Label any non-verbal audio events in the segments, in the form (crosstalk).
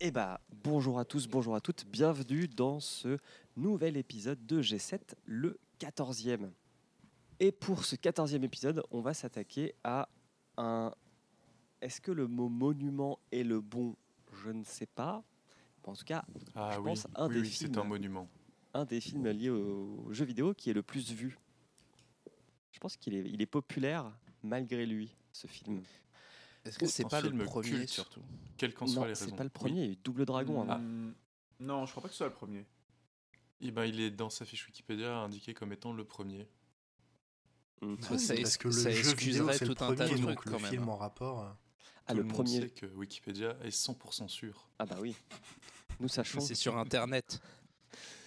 Eh bah, bonjour à tous, bonjour à toutes, bienvenue dans ce nouvel épisode de G7, le 14e. Et pour ce 14e épisode, on va s'attaquer à un... Est-ce que le mot monument est le bon? Je ne sais pas. En tout cas, Ah Je oui, pense un oui, des oui, films. c'est un monument. un des films liés aux jeux vidéo qui est le plus vu. Je pense qu'il est, il est populaire malgré lui, ce film. Est-ce que c'est pas le premier culte. surtout Quelles qu'en soient les c'est raisons. pas le Oui. premier, il y a eu Double Dragon avant. Hmm, Non, je crois pas que ce soit le premier. Eh ben, il est dans sa fiche Wikipédia indiqué comme étant le premier. Mm. Ça, ça parce que le ça jeu vidéo excuserait c'est le tout un tas de premier, trucs donc le quand même. film hein. en rapport. euh, Ah, Tout le le monde premier. sait que Wikipédia est 100% sûr. Ah bah oui. Nous sachons. C'est sur internet.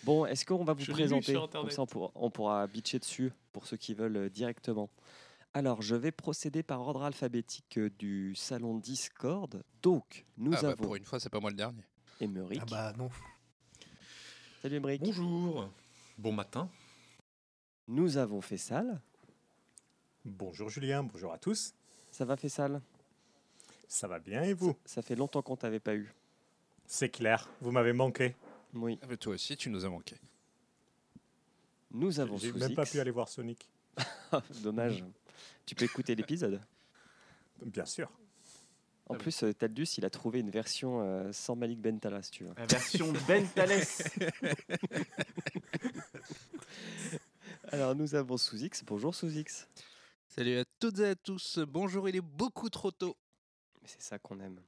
Bon, est-ce qu'on va vous Je présenter sur Comme ça, on pourra, on pourra bitcher dessus pour ceux qui veulent euh, directement. Alors, je vais procéder par ordre alphabétique euh, du salon Discord. Donc, nous ah bah, avons pour une fois, c'est pas moi le dernier. Émeric. Ah bah non. Salut Émeric. Bonjour. Bon matin. Nous avons Fessal. Bonjour Julien, bonjour à tous. Ça va Fessal Ça va bien et vous? Ça fait longtemps qu'on t'avait pas eu. C'est clair, vous m'avez manqué. Oui. Ah bah, toi aussi, tu nous as manqué. Nous avons J'ai même pas pu aller voir Sonic. (laughs) Dommage. (laughs) tu peux écouter l'épisode. (laughs) Bien sûr. En plus, euh, Taldus, il a trouvé une version euh, sans Malik Bentala, si tu veux. La version Bentales. (laughs) Alors, nous avons Sous-X. Bonjour Sous-X. Salut à toutes et à tous. Bonjour, il est beaucoup trop tôt. Mais c'est ça qu'on aime.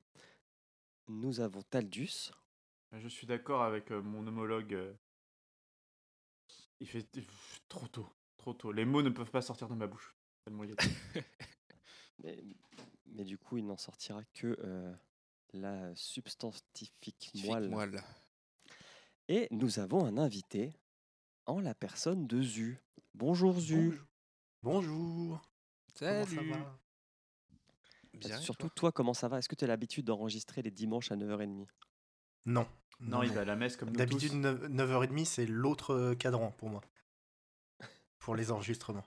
Nous avons Taldus. Je suis d'accord avec euh, mon homologue. euh, Il fait trop tôt. Trop tôt. Les mots ne peuvent pas sortir de ma bouche. Tellement il est- (laughs) Mais, mais du coup, il n'en sortira que euh, la substantifique moelle. Moelle. Et nous avons un invité en la personne de Zu. Bonjour Zu. Bonjour. Comment ça Salut. va? Bien, Surtout toi? toi, comment ça va? Est-ce que tu as l'habitude d'enregistrer les dimanches à 9h30 Non. Non, il va à la messe comme nous D'habitude, tous. 9- 9h30, c'est l'autre euh, cadran pour moi. (laughs) Pour les enregistrements.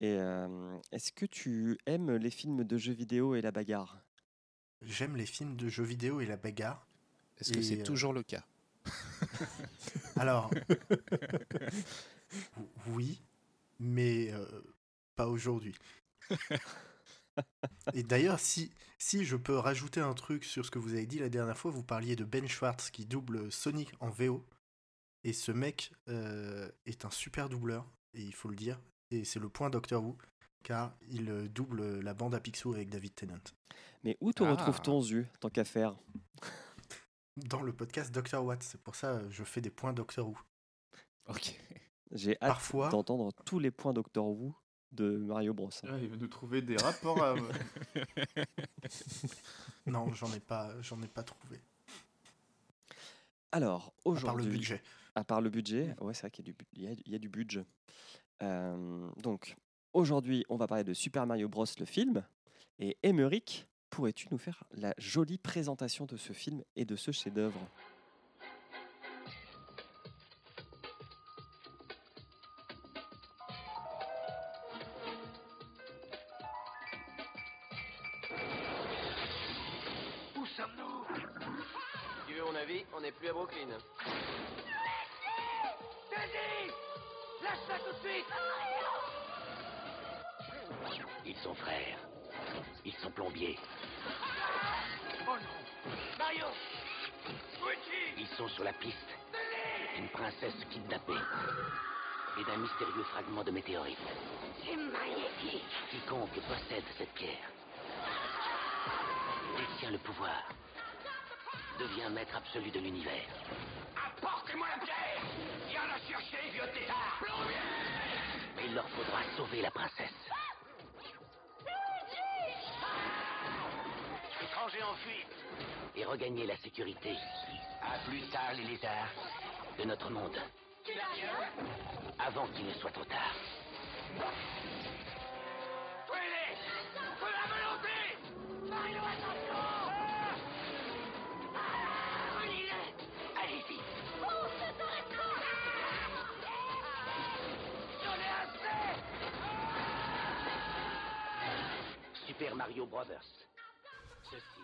Et euh, est-ce que tu aimes les films de jeux vidéo et la bagarre? J'aime les films de jeux vidéo et la bagarre. Est-ce que c'est euh, toujours le cas? (laughs) Alors. oui, mais euh, pas aujourd'hui. Et d'ailleurs, si, si je peux rajouter un truc sur ce que vous avez dit la dernière fois, vous parliez de Ben Schwartz qui double Sonic en VO. Et ce mec euh, est un super doubleur, et il faut le dire. Et c'est le point Doctor Who, car il euh, double la bande à Picsou avec David Tennant. Mais où te Ah. retrouve-t-on Zu, tant qu'à faire? Dans le podcast Doctor Watt, c'est pour ça euh, je fais des points Doctor Who. Ok. J'ai hâte Parfois- d'entendre tous les points Doctor Who de Mario Bros. Ah, il va nous trouver des rapports à. (laughs) Non, j'en ai pas, j'en ai pas trouvé. Alors, À part aujourd'hui... le budget. À part le budget, ouais, c'est vrai qu'il y, a du bu- il y a- il y a du budget. Donc, aujourd'hui, on va parler de Super Mario Bros. le film. Et Émeric, pourrais-tu nous faire la jolie présentation de ce film et de ce chef-d'œuvre? Où sommes-nous? Tu veux mon avis On n'est plus à Brooklyn. Ça tout de suite. Ils sont frères. Ils sont plombiers. Oh non. Mario. Luigi. Ils sont sur la piste. D'une princesse kidnappée. Et d'un mystérieux fragment de météorite. C'est magnifique. Quiconque possède cette pierre détient le pouvoir, devient maître absolu de l'univers. Apportez-moi la pierre Viens la chercher, vieux tétard Mais il leur faudra sauver la princesse. Étranger en fuite Et regagner la sécurité. À plus tard, les lézards. De notre monde. Avant qu'il ne soit trop tard. Tuez-les Feu la volonté Mario, Super Mario Brothers.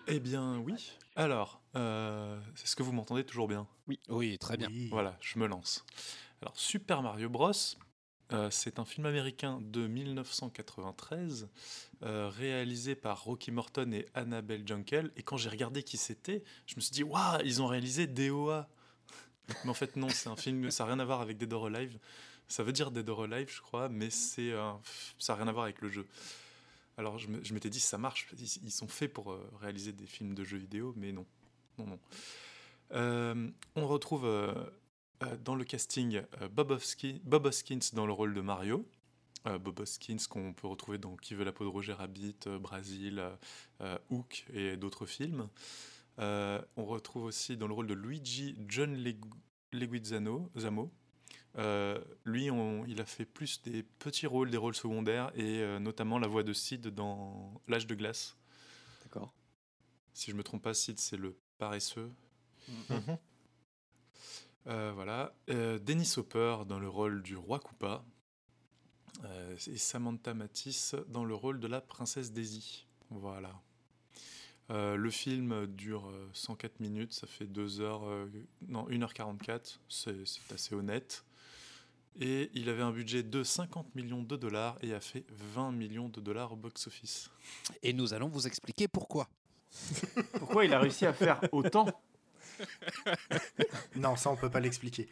Eh bien, oui. Alors, euh, est-ce que vous m'entendez toujours bien? Oui, très bien. Oui. Voilà, je me lance. Alors, Super Mario Bros. euh, c'est un film américain de 1993, euh, réalisé par Rocky Morton et Annabelle Jankel. Et quand j'ai regardé qui c'était, je me suis dit, waouh, ils ont réalisé DOA. (laughs) Mais en fait, non, c'est un film, ça n'a rien à voir avec Dead or Alive. Ça veut dire Dead or Alive, je crois, mais c'est, ça n'a rien à voir avec le jeu. Alors, je m'étais dit, ça marche, ils, sont faits pour euh, réaliser des films de jeux vidéo, mais non. Non, non. Euh, on retrouve euh, dans le casting Bob, Hoskins, dans le rôle de Mario. Bob Hoskins qu'on peut retrouver dans Qui veut la peau de Roger Rabbit, Brasil, Hook et d'autres films. On retrouve aussi dans le rôle de Luigi John Legu- Leguizamo. Zamo. Euh, lui, on- il a fait plus des petits rôles, des rôles secondaires, et euh, notamment la voix de Sid dans L'âge de glace. D'accord. Si je me trompe pas, Sid, c'est le paresseux. Mhm. Euh, voilà. Euh, Dennis Hopper dans le rôle du roi Koopa. Euh, et Samantha Matisse dans le rôle de la princesse Daisy. Voilà. Euh, le film dure euh, 104 minutes, ça fait 2 heures, euh, non 1h44, c'est c'est assez honnête. Et il avait un budget de 50 millions de dollars et a fait 20 millions de dollars au box-office. Et nous allons vous expliquer pourquoi. (laughs) Pourquoi il a réussi à faire autant? (laughs) Non, ça on peut pas l'expliquer.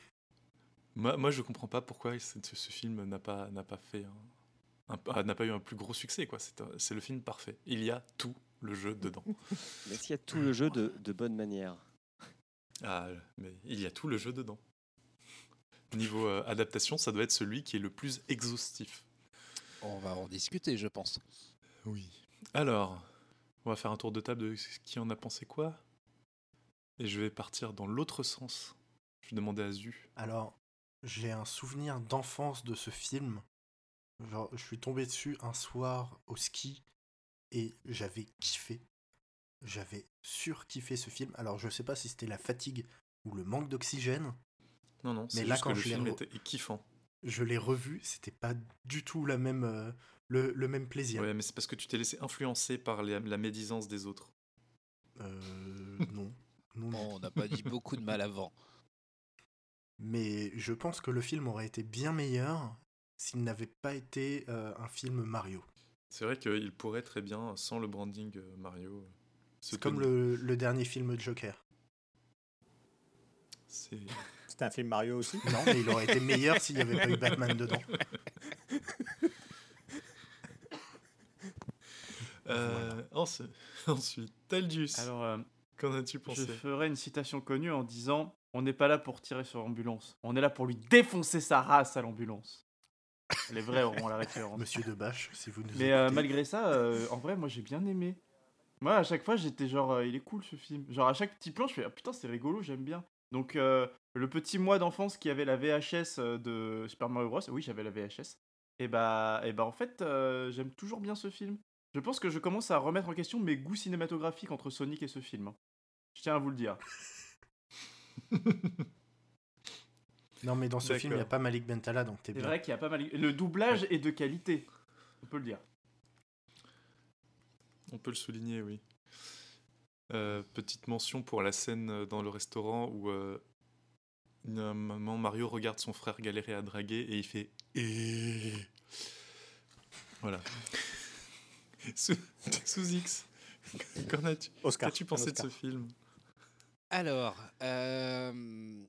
Moi, moi, je comprends pas pourquoi ce, ce film n'a pas, n'a pas fait ah, n'a pas eu un plus gros succès. quoi. C'est le film parfait. Il y a tout le jeu dedans. Mais qu'il y a tout le jeu de, de bonne manière Ah, mais il y a tout le jeu dedans. Niveau euh, adaptation, ça doit être celui qui est le plus exhaustif. On va en discuter, je pense. Oui. Alors, on va faire un tour de table de qui en a pensé quoi. Et je vais partir dans l'autre sens. Je vais demander à Zu. Alors, j'ai un souvenir d'enfance de ce film. Genre, je suis tombé dessus un soir au ski et j'avais kiffé. J'avais surkiffé ce film. Alors, je sais pas si c'était la fatigue ou le manque d'oxygène. Non, non, c'est là, juste quand que le film re- était est kiffant. Je l'ai revu, c'était pas du tout la même, euh, le, le même plaisir. Ouais, mais c'est parce que tu t'es laissé influencer par les- la médisance des autres. Euh, (laughs) non. non. Bon, on n'a pas dit beaucoup de mal avant. Mais je pense que le film aurait été bien meilleur s'il n'avait pas été euh, un film Mario. C'est vrai qu'il pourrait très bien, sans le branding euh, Mario, se C'est comme le, le dernier film de Joker. C'est- C'est un film Mario aussi Non, mais il aurait été meilleur s'il n'y avait pas eu Batman dedans. Euh, ense- Ensuite, Taldus, Alors, euh, qu'en as-tu je pensé ferai une citation connue en disant On n'est pas là pour tirer sur l'ambulance, on est là pour lui défoncer sa race à l'ambulance. Les vrais auront la référence. Monsieur Debache, si vous nous Mais euh, malgré ça, euh, en vrai, moi j'ai bien aimé. Moi, à chaque fois, j'étais genre, euh, il est cool ce film. Genre, à chaque petit plan, je fais, ah, putain, c'est rigolo, j'aime bien. Donc, euh, le petit moi d'enfance qui avait la VHS euh, de Super Mario Bros. Oui, j'avais la VHS. Et bah, et bah, en fait, euh, j'aime toujours bien ce film. Je pense que je commence à remettre en question mes goûts cinématographiques entre Sonic et ce film. hein. Je tiens à vous le dire. (laughs) Non, mais dans ce film, il n'y a pas Malik Bentala, donc t'es C'est bien. vrai qu'il y a pas mal. Le doublage est de qualité. On peut le dire. On peut le souligner, oui. Euh, petite mention pour la scène dans le restaurant où euh, un moment Mario regarde son frère galérer à draguer et il fait et voilà. (laughs) sous, sous X, (laughs) qu'en as-tu Oscar. qu'as-tu un pensé de ce film? Alors, euh,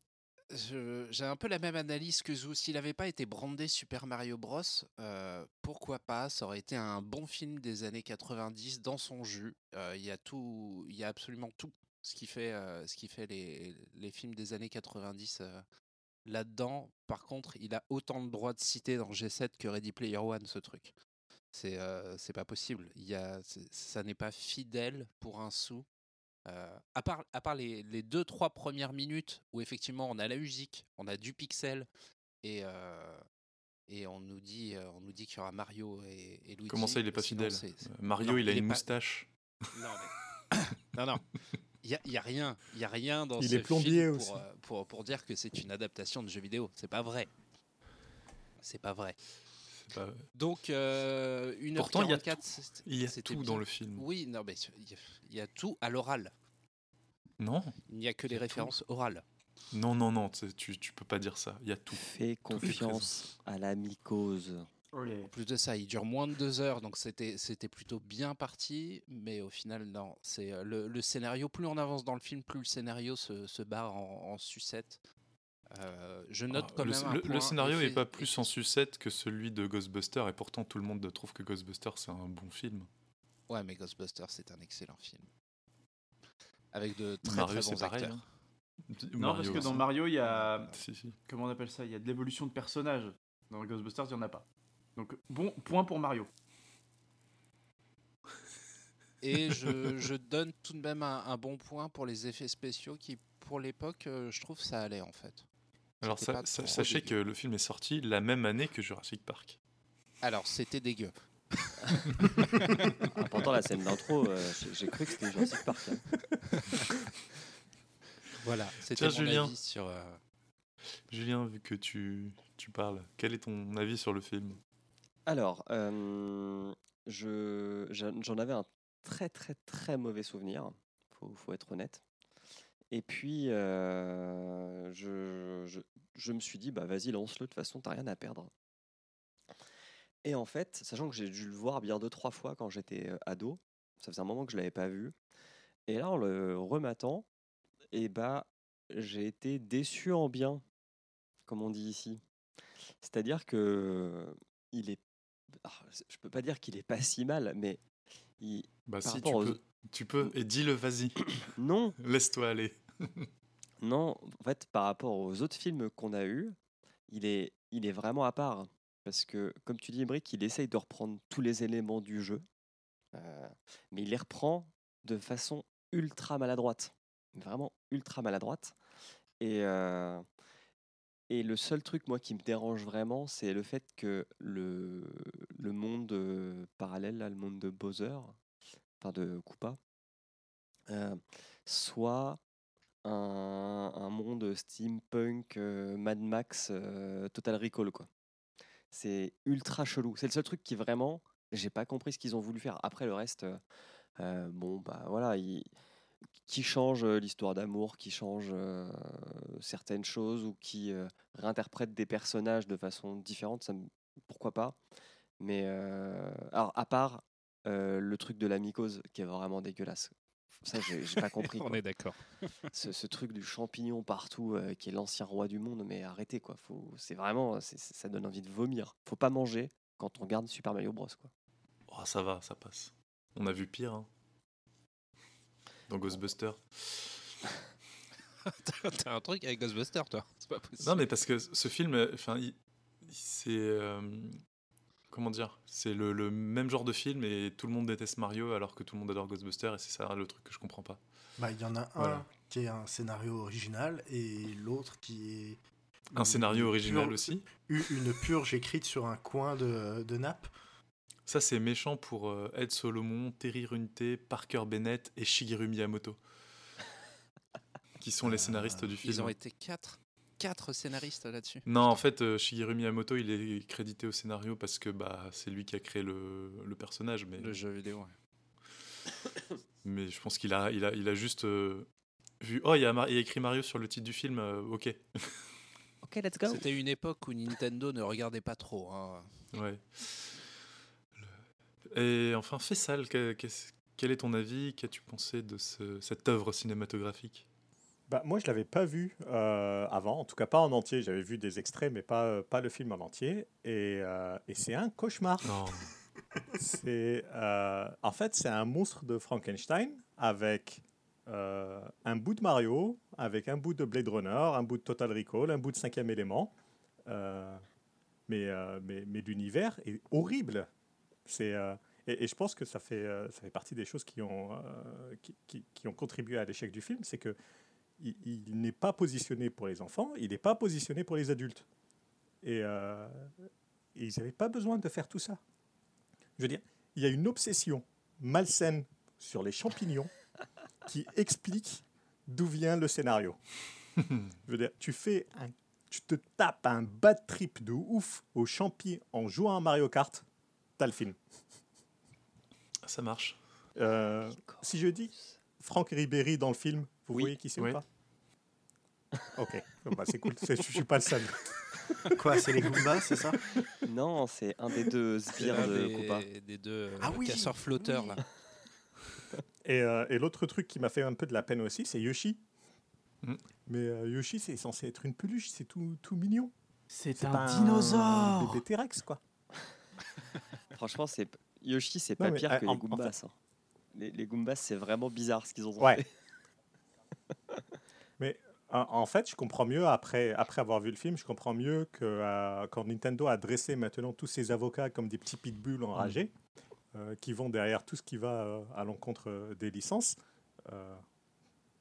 je- j'ai un peu la même analyse que Zou. S'il n'avait pas été brandé Super Mario Bros, euh, pourquoi pas? Ça aurait été un bon film des années 90 dans son jus. Euh, Il y a tout, il y a absolument tout ce qui fait, euh, ce qui fait les, les films des années 90 euh, là-dedans. Par contre, il a autant de droits de citer dans G7 que Ready Player One, ce truc. C'est euh, pas possible. Il y a, ça n'est pas fidèle pour un sou. À part, à part les, les deux, trois premières minutes où effectivement on a la musique, on a du pixel et, et on nous dit, on nous dit qu'il y aura Mario et, et Luigi. Comment ça, il est pas Sinon, fidèle? Mario, non, il a il une pas- moustache. Non, mais... (coughs) non, non. Il y a, rien, il y a rien dans Il ce est plombier film aussi. pour, euh, pour, pour dire que c'est une adaptation de jeu vidéo. C'est pas vrai. C'est pas vrai. pas- Donc, euh, 1h44, Pourtant, il y a Il y a tout dans le film. Oui, non, mais il y a- il y a tout à l'oral. Non, Il n'y a que les tout. références orales. non, non, non, tu, tu, tu peux pas dire ça. Il y a tout. Fais confiance à la mycose. Olé. En plus de ça, il dure moins de deux heures, donc c'était c'était plutôt bien parti, mais au final, non. C'est euh, le, le scénario. Plus on avance dans le film, plus le scénario se, se barre en, en sucette. Euh, je note Ah, quand le, même. un le- scénario effet- est pas plus en sucette que celui de Ghostbusters, et pourtant tout le monde trouve que Ghostbusters c'est un bon film. Ouais, mais Ghostbusters, c'est un excellent film. Avec de très Mario, très c'est bons pareil. acteurs. hein. Non, Mario parce que dans Mario, il y a. Si, si. Comment on appelle ça? Il y a de l'évolution de personnages. Dans Ghostbusters, il n'y en a pas. Donc, bon point pour Mario. Et je, je donne tout de même un, un bon point pour les effets spéciaux qui, pour l'époque, euh, je trouve ça allait en fait. Alors sachez dégueu. que le film est sorti la même année que Jurassic Park. Alors, c'était dégueu. Ah, (laughs) pourtant, la scène d'intro, euh, j'ai- cru que c'était Jurassic Park. hein. (laughs) Voilà, c'était mon Julien. avis sur. euh, Julien, vu que tu, tu parles, quel est ton avis sur le film? Alors, je- j'en avais un très très très mauvais souvenir, faut, faut être honnête. Et puis, je, je- me suis dit, bah vas-y, lance-le, de toute façon, t'as rien à perdre. Et en fait, sachant que j'ai dû le voir bien deux, trois fois quand j'étais ado, ça faisait un moment que je l'avais pas vu. Et là, en le rematant, et bah, j'ai été déçu en bien, comme on dit ici. C'est-à-dire que il est je peux pas dire qu'il est pas si mal, mais il... Bah Par si, tu aux- peux, tu peux, et dis-le, vas-y, (coughs) non, laisse-toi aller. (coughs) non, en fait, par rapport aux autres films qu'on a eus, il est, il est vraiment à part. Parce que, comme tu dis, Brick, il essaye de reprendre tous les éléments du jeu, euh, mais il les reprend de façon ultra maladroite. Vraiment ultra maladroite. Et, euh, et le seul truc, moi, qui me dérange vraiment, c'est le fait que le, le monde euh, parallèle, là, le monde de Bowser, enfin de Koopa, euh, soit un, un monde steampunk, euh, Mad Max, Total Recall, quoi. C'est ultra chelou. C'est le seul truc qui vraiment, j'ai pas compris ce qu'ils ont voulu faire. Après le reste, bon bah voilà, il- qui change euh, l'histoire d'amour, qui change euh, certaines choses ou qui euh, réinterprète des personnages de façon différente, ça me- pourquoi pas. Mais euh, alors à part euh, le truc de la mycose qui est vraiment dégueulasse. Ça, j'ai pas (laughs) compris. On est d'accord. ce, ce truc du champignon partout euh, qui est l'ancien roi du monde mais arrêtez quoi faut c'est vraiment ça donne envie de vomir faut pas manger quand on regarde Super Mario Bros quoi Oh, ça va, ça passe. On a vu pire. hein. Dans Ghostbusters. (laughs) T'as un truc avec Ghostbusters, toi C'est pas possible. Non, mais parce que ce film, enfin, il- il- c'est. euh, comment dire C'est le, le même genre de film et tout le monde déteste Mario alors que tout le monde adore Ghostbusters et c'est ça le truc que je comprends pas. Bah, il y en a un Voilà. qui est un scénario original et l'autre qui est. Un scénario original pure- aussi. Une purge écrite sur un coin de, de nappe. Ça, c'est méchant pour euh, Ed Solomon, Terry Runte, Parker Bennett et Shigeru Miyamoto. (laughs) qui sont les scénaristes du film. Ils ont été quatre, quatre scénaristes là-dessus. Non, en fait, euh, Shigeru Miyamoto, il est crédité au scénario parce que bah, c'est lui qui a créé le, le personnage. Mais, Le jeu vidéo. ouais. (coughs) mais je pense qu'il a, il a, il a juste euh, vu. Oh, il y, a Mar- il y a écrit Mario sur le titre du film. euh, ok. ok let's go C'était une époque où Nintendo ne regardait pas trop. hein. Ouais. Et enfin, Fessal, quel est ton avis? Qu'as-tu pensé de ce- cette œuvre cinématographique? Bah, moi, je l'avais pas vu euh, avant, en tout cas pas en entier. J'avais vu des extraits, mais pas, euh, pas le film en entier. Et, euh, et c'est un cauchemar. (laughs) C'est, euh, en fait, c'est un monstre de Frankenstein avec un bout de Mario, avec un bout de Blade Runner, un bout de Total Recall, un bout de Cinquième Élément. Mais, mais, mais l'univers est horrible. C'est, euh, et, et je pense que ça fait, euh, ça fait partie des choses qui ont, euh, qui, qui- qui ont contribué à l'échec du film. C'est que il, il n'est pas positionné pour les enfants, il n'est pas positionné pour les adultes. Et, euh, et ils n'avaient pas besoin de faire tout ça. Je veux dire, il y a une obsession malsaine sur les champignons (laughs) qui explique d'où vient le scénario. (laughs) Je veux dire, tu fais un tu te tapes un bad trip de ouf au champi en jouant à Mario Kart, t'as le film. Ça marche. Euh, si je dis Franck Ribéry dans le film, vous Oui. voyez qui c'est Oui. ou pas? Ok, bah, c'est cool, c'est- je suis pas le seul. (laughs) Quoi, c'est les Goombas, c'est ça? Non, c'est un des deux sbires l'un de des, Koopa. des deux euh, Ah oui, casseurs flotteurs oui. là. Et, euh, et l'autre truc qui m'a fait un peu de la peine aussi, c'est Yoshi. Mm. Mais euh, Yoshi, c'est censé être une peluche, c'est tout, tout mignon. C'est C'est un dinosaure bébé T-Rex, quoi. (laughs) Franchement, c'est Yoshi, c'est pas mais, pire euh, que en- les en Goombas. hein. Les, les Goombas, c'est vraiment bizarre ce qu'ils ont Ouais. fait. (laughs) En, en fait, je comprends mieux, après, après avoir vu le film, je comprends mieux que euh, quand Nintendo a dressé maintenant tous ses avocats comme des petits pitbulls enragés, euh, qui vont derrière tout ce qui va euh, à l'encontre des licences,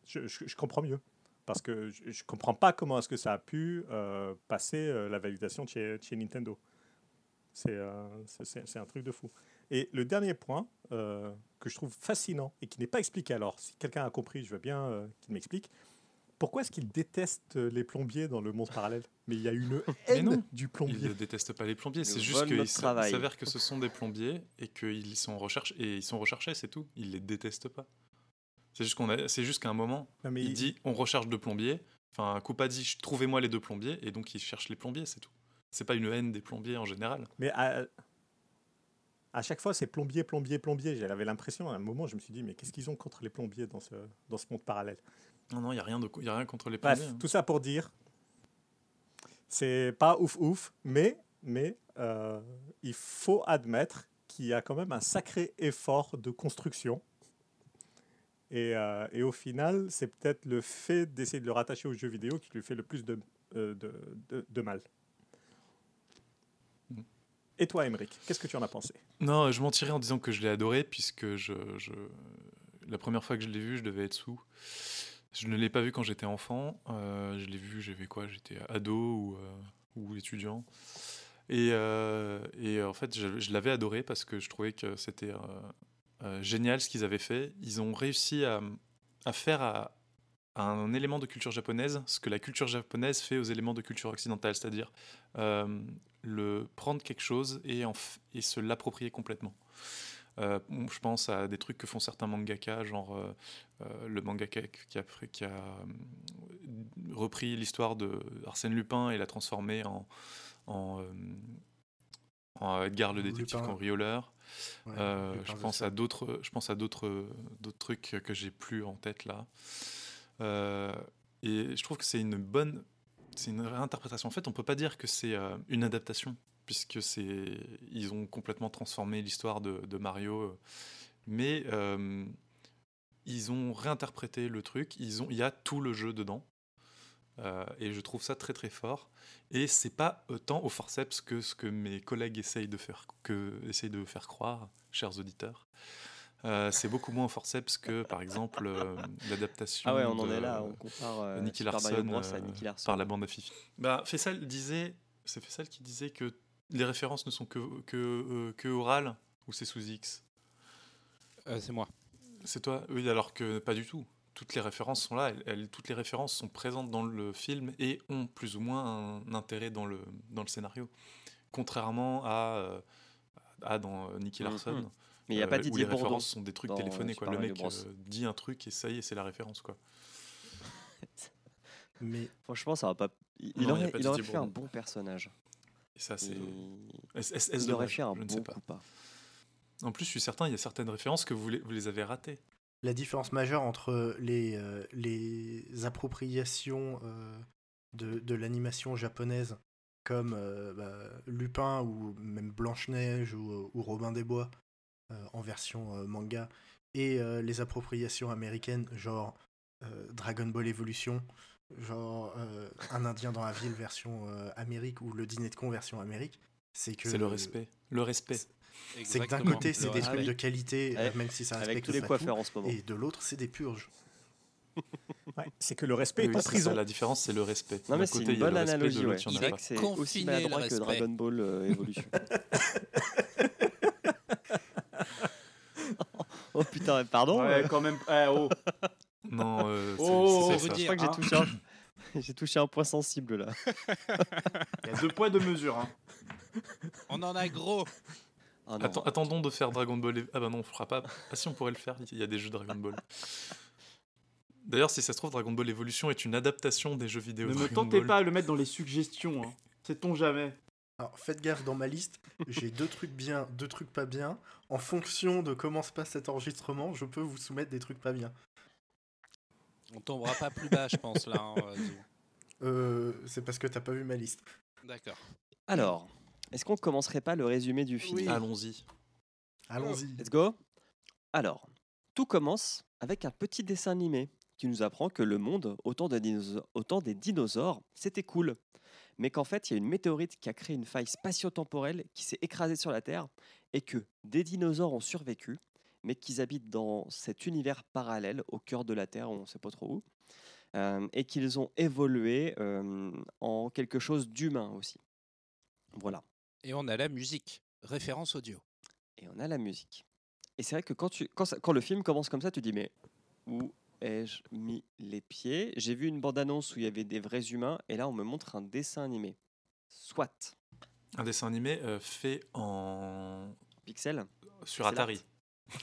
je, je- je comprends mieux. Parce que je ne comprends pas comment est-ce que ça a pu passer la validation de chez, de chez Nintendo. C'est euh, c'est- un truc de fou. Et le dernier point euh, que je trouve fascinant et qui n'est pas expliqué, alors si quelqu'un a compris, je veux bien euh, qu'il m'explique. Pourquoi est-ce qu'ils détestent les plombiers dans le monde parallèle? Mais il y a une (laughs) haine non, du Ils plombier. ne détestent pas les plombiers, c'est juste qu'il s'avère que ce sont des plombiers et qu'ils sont recherchés, et ils sont recherchés, c'est tout. Ils les détestent pas. C'est juste qu'on a, c'est juste qu'à un moment, Non, mais il il- dit on recherche deux plombiers. Enfin, Coupa dit trouvez-moi les deux plombiers et donc il cherche les plombiers, c'est tout. C'est pas une haine des plombiers en général. Mais à, à chaque fois, c'est plombier, plombier, plombier. J'avais l'impression, à un moment, je me suis dit, mais qu'est-ce qu'ils ont contre les plombiers dans ce, dans ce monde parallèle? Non, non, il y a rien de, y a rien contre les Bref, plombiers. hein. tout ça pour dire, c'est pas ouf ouf, mais, mais euh, il faut admettre qu'il y a quand même un sacré effort de construction. Et, euh, et au final, c'est peut-être le fait d'essayer de le rattacher aux jeux vidéo qui lui fait le plus de, euh, de, de- de mal. Et toi, Emeric, qu'est-ce que tu en as pensé? Non, je mentirais en disant que je l'ai adoré, puisque je, la première fois que je l'ai vu, je devais être sous. Je ne l'ai pas vu quand j'étais enfant. euh, je l'ai vu, j'avais quoi? J'étais ado ou, euh, étudiant. Et, euh, et en fait, je, l'avais adoré parce que je trouvais que c'était génial ce qu'ils avaient fait. Ils ont réussi à, faire à, à un élément de culture japonaise ce que la culture japonaise fait aux éléments de culture occidentale, c'est-à-dire le prendre quelque chose et, en et se l'approprier complètement. Euh, je pense à des trucs que font certains mangaka, genre euh, euh, le mangaka qui a, qui a repris l'histoire de Arsène Lupin et l'a transformé en, en, en Edgar le détective Lupin. cambrioleur. Ouais, Euh, je pense à d'autres, je pense à d'autres, d'autres trucs que j'ai plus en tête là. Et je trouve que c'est une bonne, c'est une réinterprétation. En fait, on peut pas dire que c'est euh, une adaptation, puisque c'est, ils ont complètement transformé l'histoire de, Mario, euh, mais euh, ils ont réinterprété le truc. Ils ont, il y a tout le jeu dedans. Et je trouve ça très très fort. Et c'est pas autant au forceps que ce que mes collègues essayent de faire, que, essayent de faire croire, chers auditeurs. Euh, c'est beaucoup moins forceps que, par exemple, euh, l'adaptation Ah ouais, on en de est là, on compare euh, Nicky Larson Bros à Nicky Larson. par la bande à Fifi. Bah, Fessal disait, c'est Fessal qui disait que les références ne sont que, que, euh, que orales ou c'est sous X. Euh, c'est moi. C'est toi Oui, alors que pas du tout. Toutes les références sont là, elles- elles- toutes les références sont présentes dans le film et ont plus ou moins un intérêt dans le, dans le scénario. Contrairement à, euh, à dans Nicky Mhm. Larson. Mais il n'y a euh, pas où Didier les Bourdon. références sont des trucs dans téléphonés. Quoi. Le mec euh, dit un truc et ça y est, c'est la référence. Quoi. (laughs) Mais Franchement, ça va pas. Il, Non, aurait, pas il aurait Didier fait un bon personnage. Et ça, c'est. Il, il aurait fait un Je ne bon sais pas. coup pas. En plus, je suis certain, il y a certaines références que vous les, vous les avez ratées. la différence majeure entre les, euh, les appropriations euh, de, de l'animation japonaise comme euh, bah, Lupin ou même Blanche-Neige ou, ou Robin des Bois euh, en version euh, manga et euh, les appropriations américaines genre euh, Dragon Ball Evolution genre euh, Un Indien dans la ville version euh, Amérique ou le dîner de con version Amérique c'est que C'est le respect. Le respect. c'est que d'un côté c'est des respect. trucs de qualité euh, Avec- même si ça Avec respecte tous les pas coiffeurs tout, en ce moment. et de l'autre c'est des purges (laughs) ouais, c'est que le respect Oui, est en ça, prison. la différence, c'est le respect. Non, mais c'est une bonne analogie. Ouais. C'est aussi le maladroit que respect. Dragon Ball euh, Evolution. (laughs) (laughs) oh putain, pardon Ouais, quand même. Eh, oh. (laughs) Non, euh, c'est- Oh, c'est on ça. veut Je crois que j'ai hein. touché un... (laughs) J'ai touché un point sensible là. (laughs) Il y a deux poids, deux mesures. hein. On en a gros. Ah non. Attends- attendons de faire Dragon Ball. et- Ah bah non, on fera pas. Ah si, on pourrait le faire. Il y a des jeux Dragon Ball. D'ailleurs, si ça se trouve, Dragon Ball Evolution est une adaptation des jeux vidéo. Ne me tentez Ball. pas à le mettre dans les suggestions. Hein. Sait-on jamais? Alors, faites gaffe, dans ma liste, j'ai deux trucs bien, deux trucs pas bien. En fonction de comment se passe cet enregistrement, je peux vous soumettre des trucs pas bien. On tombera pas plus bas, je pense, là. hein, euh. Euh, c'est parce que t'as pas vu ma liste. D'accord. Alors, est-ce qu'on commencerait pas le résumé du film Oui. Allons-y. Allons-y. Let's go. Alors, tout commence avec un petit dessin animé qui nous apprend que le monde, au temps des, dinosaures, au temps des dinosaures, c'était cool. Mais qu'en fait, il y a une météorite qui a créé une faille spatio-temporelle qui s'est écrasée sur la Terre et que des dinosaures ont survécu, mais qu'ils habitent dans cet univers parallèle au cœur de la Terre, on ne sait pas trop où, euh, et qu'ils ont évolué euh, en quelque chose d'humain aussi. Voilà. Et on a la musique. Référence audio. et on a la musique. Et c'est vrai que quand, tu, quand, ça- quand le film commence comme ça, tu dis mais où ai-je mis les pieds? J'ai vu une bande-annonce où il y avait des vrais humains et là on me montre un dessin animé. Soit Un dessin animé euh, fait en pixel. sur Atari. (laughs)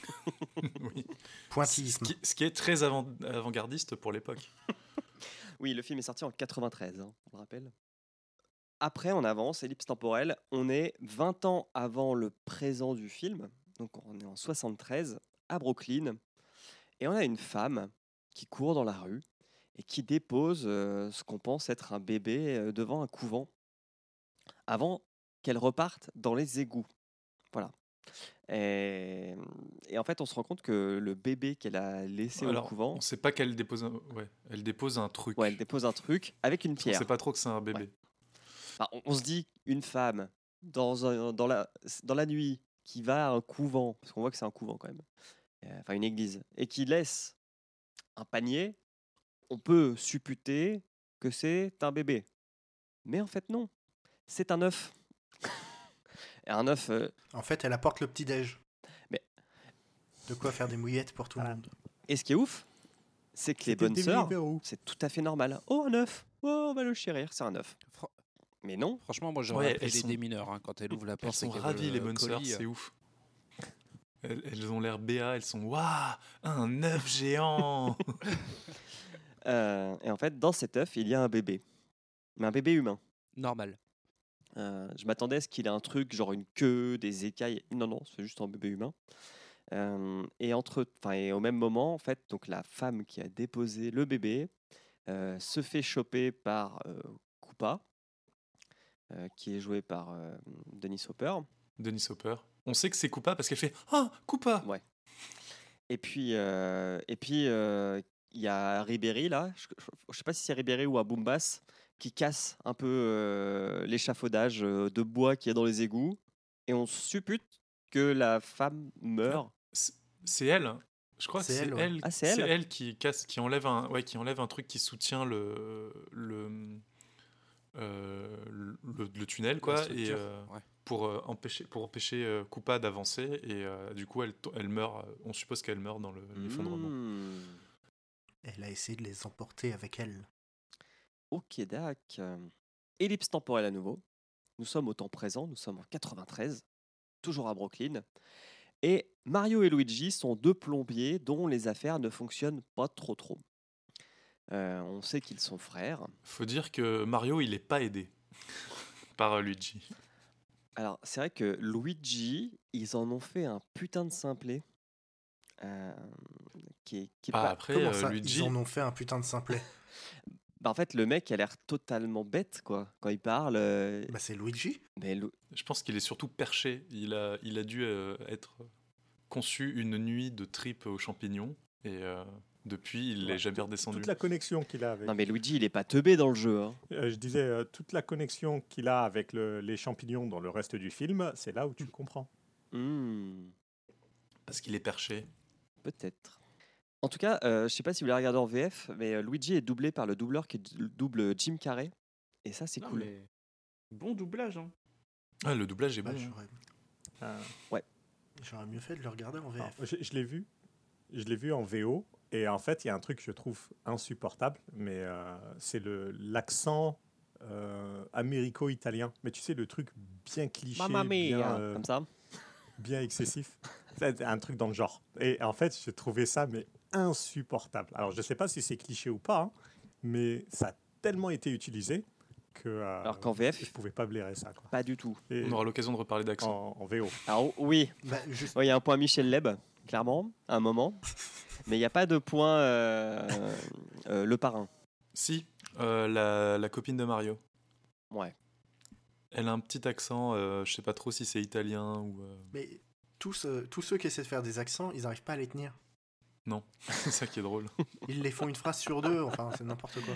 (laughs) oui. Ce Pointillisme. qui, ce qui est très avant- avant-gardiste pour l'époque. (laughs) Oui, le film est sorti en 93, hein, on le rappelle. Après, on avance, ellipse temporelle. On est 20 ans avant le présent du film. Donc, on est en 73, à Brooklyn. Et on a une femme qui court dans la rue et qui dépose euh, ce qu'on pense être un bébé euh, devant un couvent avant qu'elle reparte dans les égouts. Voilà. Et, et en fait, on se rend compte que le bébé qu'elle a laissé Alors, au couvent, on sait pas qu'elle dépose un... Ouais, elle dépose un truc. ouais, elle dépose un truc avec une on pierre. sait pas trop que c'est un bébé. Ouais. Enfin, on, on se dit une femme dans, un- dans, la, dans la nuit qui va à un couvent, parce qu'on voit que c'est un couvent quand même, euh, enfin une église, et qui laisse un panier, on peut supputer que c'est un bébé. Mais en fait non, c'est un œuf. (laughs) et un œuf, euh, En fait, elle apporte le petit-déj. Mais- De quoi faire des mouillettes pour tout le monde. et ce qui est ouf, c'est que les bonnes sœurs, c'est tout à fait normal. Oh un œuf, oh on va le chérir, c'est un œuf. Mais non, Franchement, moi, j'aurais Ouais, appelé elles des sont- démineurs hein, quand elle ouvre la Elles porte. et sont ravies, le les bonnes sœurs, colis, c'est ouf. Elles, elles ont l'air béat, elles sont Waouh Un œuf géant (laughs) Euh, et en fait dans cet œuf il y a un bébé, mais un bébé humain. Normal. Euh, je m'attendais à ce qu'il ait un truc, genre une queue, des écailles. Non, non, c'est juste un bébé humain. Euh, et, entre, enfin, et au même moment, en fait, donc la femme qui a déposé le bébé euh, se fait choper par euh, Koopa, euh, qui est joué par euh, Denis Hopper. Denis Hopper. On sait que c'est Koopa parce qu'elle fait Ah, Koopa Ouais. Et puis, euh, et puis euh, il y a Ribéry là, je, je sais pas si c'est Ribéry ou Aboumbas, qui casse un peu euh, l'échafaudage de bois qui est dans les égouts, et on suppute que la femme meurt. C'est- elle. Je crois que C'est elle, elle, ouais. Ah, c'est elle qui casse, qui enlève un, ouais, qui enlève un truc qui soutient le le euh, le, le tunnel quoi, et euh, ouais. Pour euh, empêcher pour empêcher euh, Koopa d'avancer et euh, du coup elle elle meurt. euh, On suppose qu'elle meurt dans le- l'effondrement. Hmm. Elle a essayé de les emporter avec elle. Ok, dac. Ellipse temporelle à nouveau. Nous sommes au temps présent, nous sommes en 93, toujours à Brooklyn. Et Mario et Luigi sont deux plombiers dont les affaires ne fonctionnent pas trop trop. Euh, on sait qu'ils sont frères. Faut dire que Mario il est pas aidé (laughs) par Luigi. Alors, c'est vrai que Luigi, ils en ont fait un putain de simplet. euh, qui est, qui est Bah, pas- après Comment euh, ça Luigi Ils en ont fait un putain de simplet. (laughs) Bah, en fait, le mec a l'air totalement bête, quoi. Quand il parle. euh, bah, c'est Luigi. mais Lu- Je pense qu'il est surtout perché. Il a, il a dû euh, être conçu une nuit de tripes aux champignons et euh, depuis il n'est Ouais, jamais redescendu. Toute la connexion qu'il a avec. Non, mais Luigi, il est pas teubé dans le jeu. hein. Euh, je disais, euh, toute la connexion qu'il a avec le- les champignons dans le reste du film, c'est là où tu le comprends. Hmm. Parce qu'il est perché. Peut-être. En tout cas, euh, je sais pas si vous l'avez regardé en VF, mais euh, Luigi est doublé par le doubleur qui double Jim Carrey. Et ça, c'est cool. mais Bon doublage. Hein. Ah, le doublage est bon. Bah, hein. j'aurais- Euh, J'aurais mieux fait de le regarder en VF. je l'ai vu. Je l'ai vu en VO Et en fait, il y a un truc que je trouve insupportable, mais euh, c'est le l'accent euh, américo-italien. Mais tu sais, le truc bien cliché, Mamma mia, bien, euh, comme ça. bien excessif. (laughs) C'est un truc dans le genre. Et en fait, j'ai trouvé ça mais insupportable. Alors, je ne sais pas si c'est cliché ou pas, hein, mais ça a tellement été utilisé que euh, Alors qu'en VF, je pouvais pas blairer ça. Quoi. pas du tout. Et On aura l'occasion de reparler d'accent. en, en VO. Alors oui, Bah, juste- Ouais, il y a un point Michel Leb, clairement, à un moment. (laughs) Mais il n'y a pas de point euh, euh, le parrain. Si, euh, la, la copine de Mario. Ouais. Elle a un petit accent, euh, je sais pas trop si c'est italien ou. euh, Mais tous, euh, tous ceux qui essaient de faire des accents, ils n'arrivent pas à les tenir. Non, (laughs) c'est ça qui est drôle. (laughs) Ils les font une phrase sur deux, enfin, c'est n'importe quoi.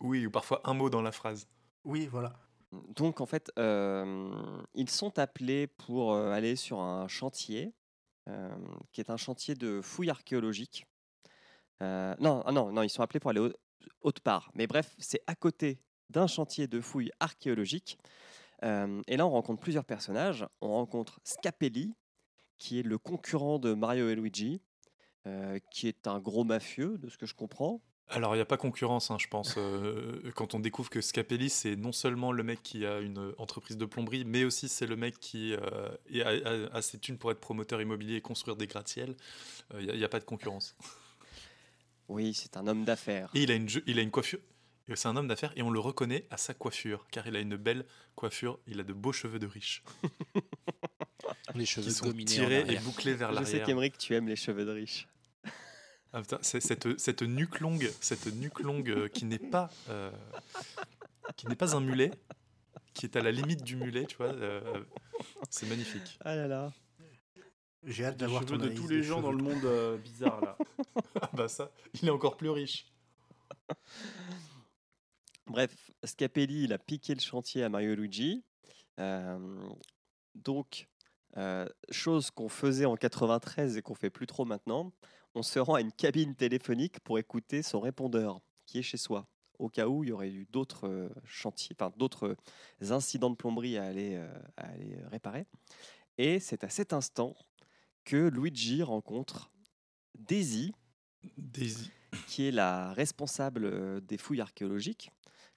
Oui, ou parfois un mot dans la phrase. Oui, voilà. Donc en fait, euh, ils sont appelés pour aller sur un chantier, qui est un chantier de fouilles archéologiques. Non, ah non, non, ils sont appelés pour aller au- autre part. Mais bref, c'est à côté d'un chantier de fouilles archéologiques. Et là, on rencontre plusieurs personnages. On rencontre Scapelli, qui est le concurrent de Mario et Luigi, qui est un gros mafieux, de ce que je comprends. Alors, il n'y a pas concurrence, hein, je pense. euh, quand on découvre que Scapelli, c'est non seulement le mec qui a une entreprise de plomberie, mais aussi c'est le mec qui euh, a, a- a ses thunes pour être promoteur immobilier et construire des gratte-ciels. Euh, Il n'y a, pas de concurrence. Oui, c'est un homme d'affaires. Et il a une, il a une coiffure. C'est un homme d'affaires et on le reconnaît à sa coiffure, car il a une belle coiffure, il a de beaux cheveux de riche, (laughs) Les qui cheveux sont gominés en tirés et bouclés vers Je sais l'arrière. qu'Emeric, tu aimes les cheveux de riche. Ah, putain, cette, cette nuque longue, cette nuque longue euh, qui n'est pas, euh, qui n'est pas un mulet, qui est à la limite du mulet, tu vois, euh, c'est magnifique. Ah là là. J'ai hâte d'avoir ton de tous les gens dans le monde euh, bizarre là. Ah bah ça, il est encore plus riche. Bref, Scapelli, il a piqué le chantier à Mario Luigi. Euh, donc, euh, chose qu'on faisait en 93 et qu'on fait plus trop maintenant, on se rend à une cabine téléphonique pour écouter son répondeur qui est chez soi, au cas où il y aurait eu d'autres euh, chantiers, enfin d'autres incidents de plomberie à aller, euh, à aller réparer. Et c'est à cet instant que Luigi rencontre Daisy, Daisy. qui est la responsable euh, des fouilles archéologiques.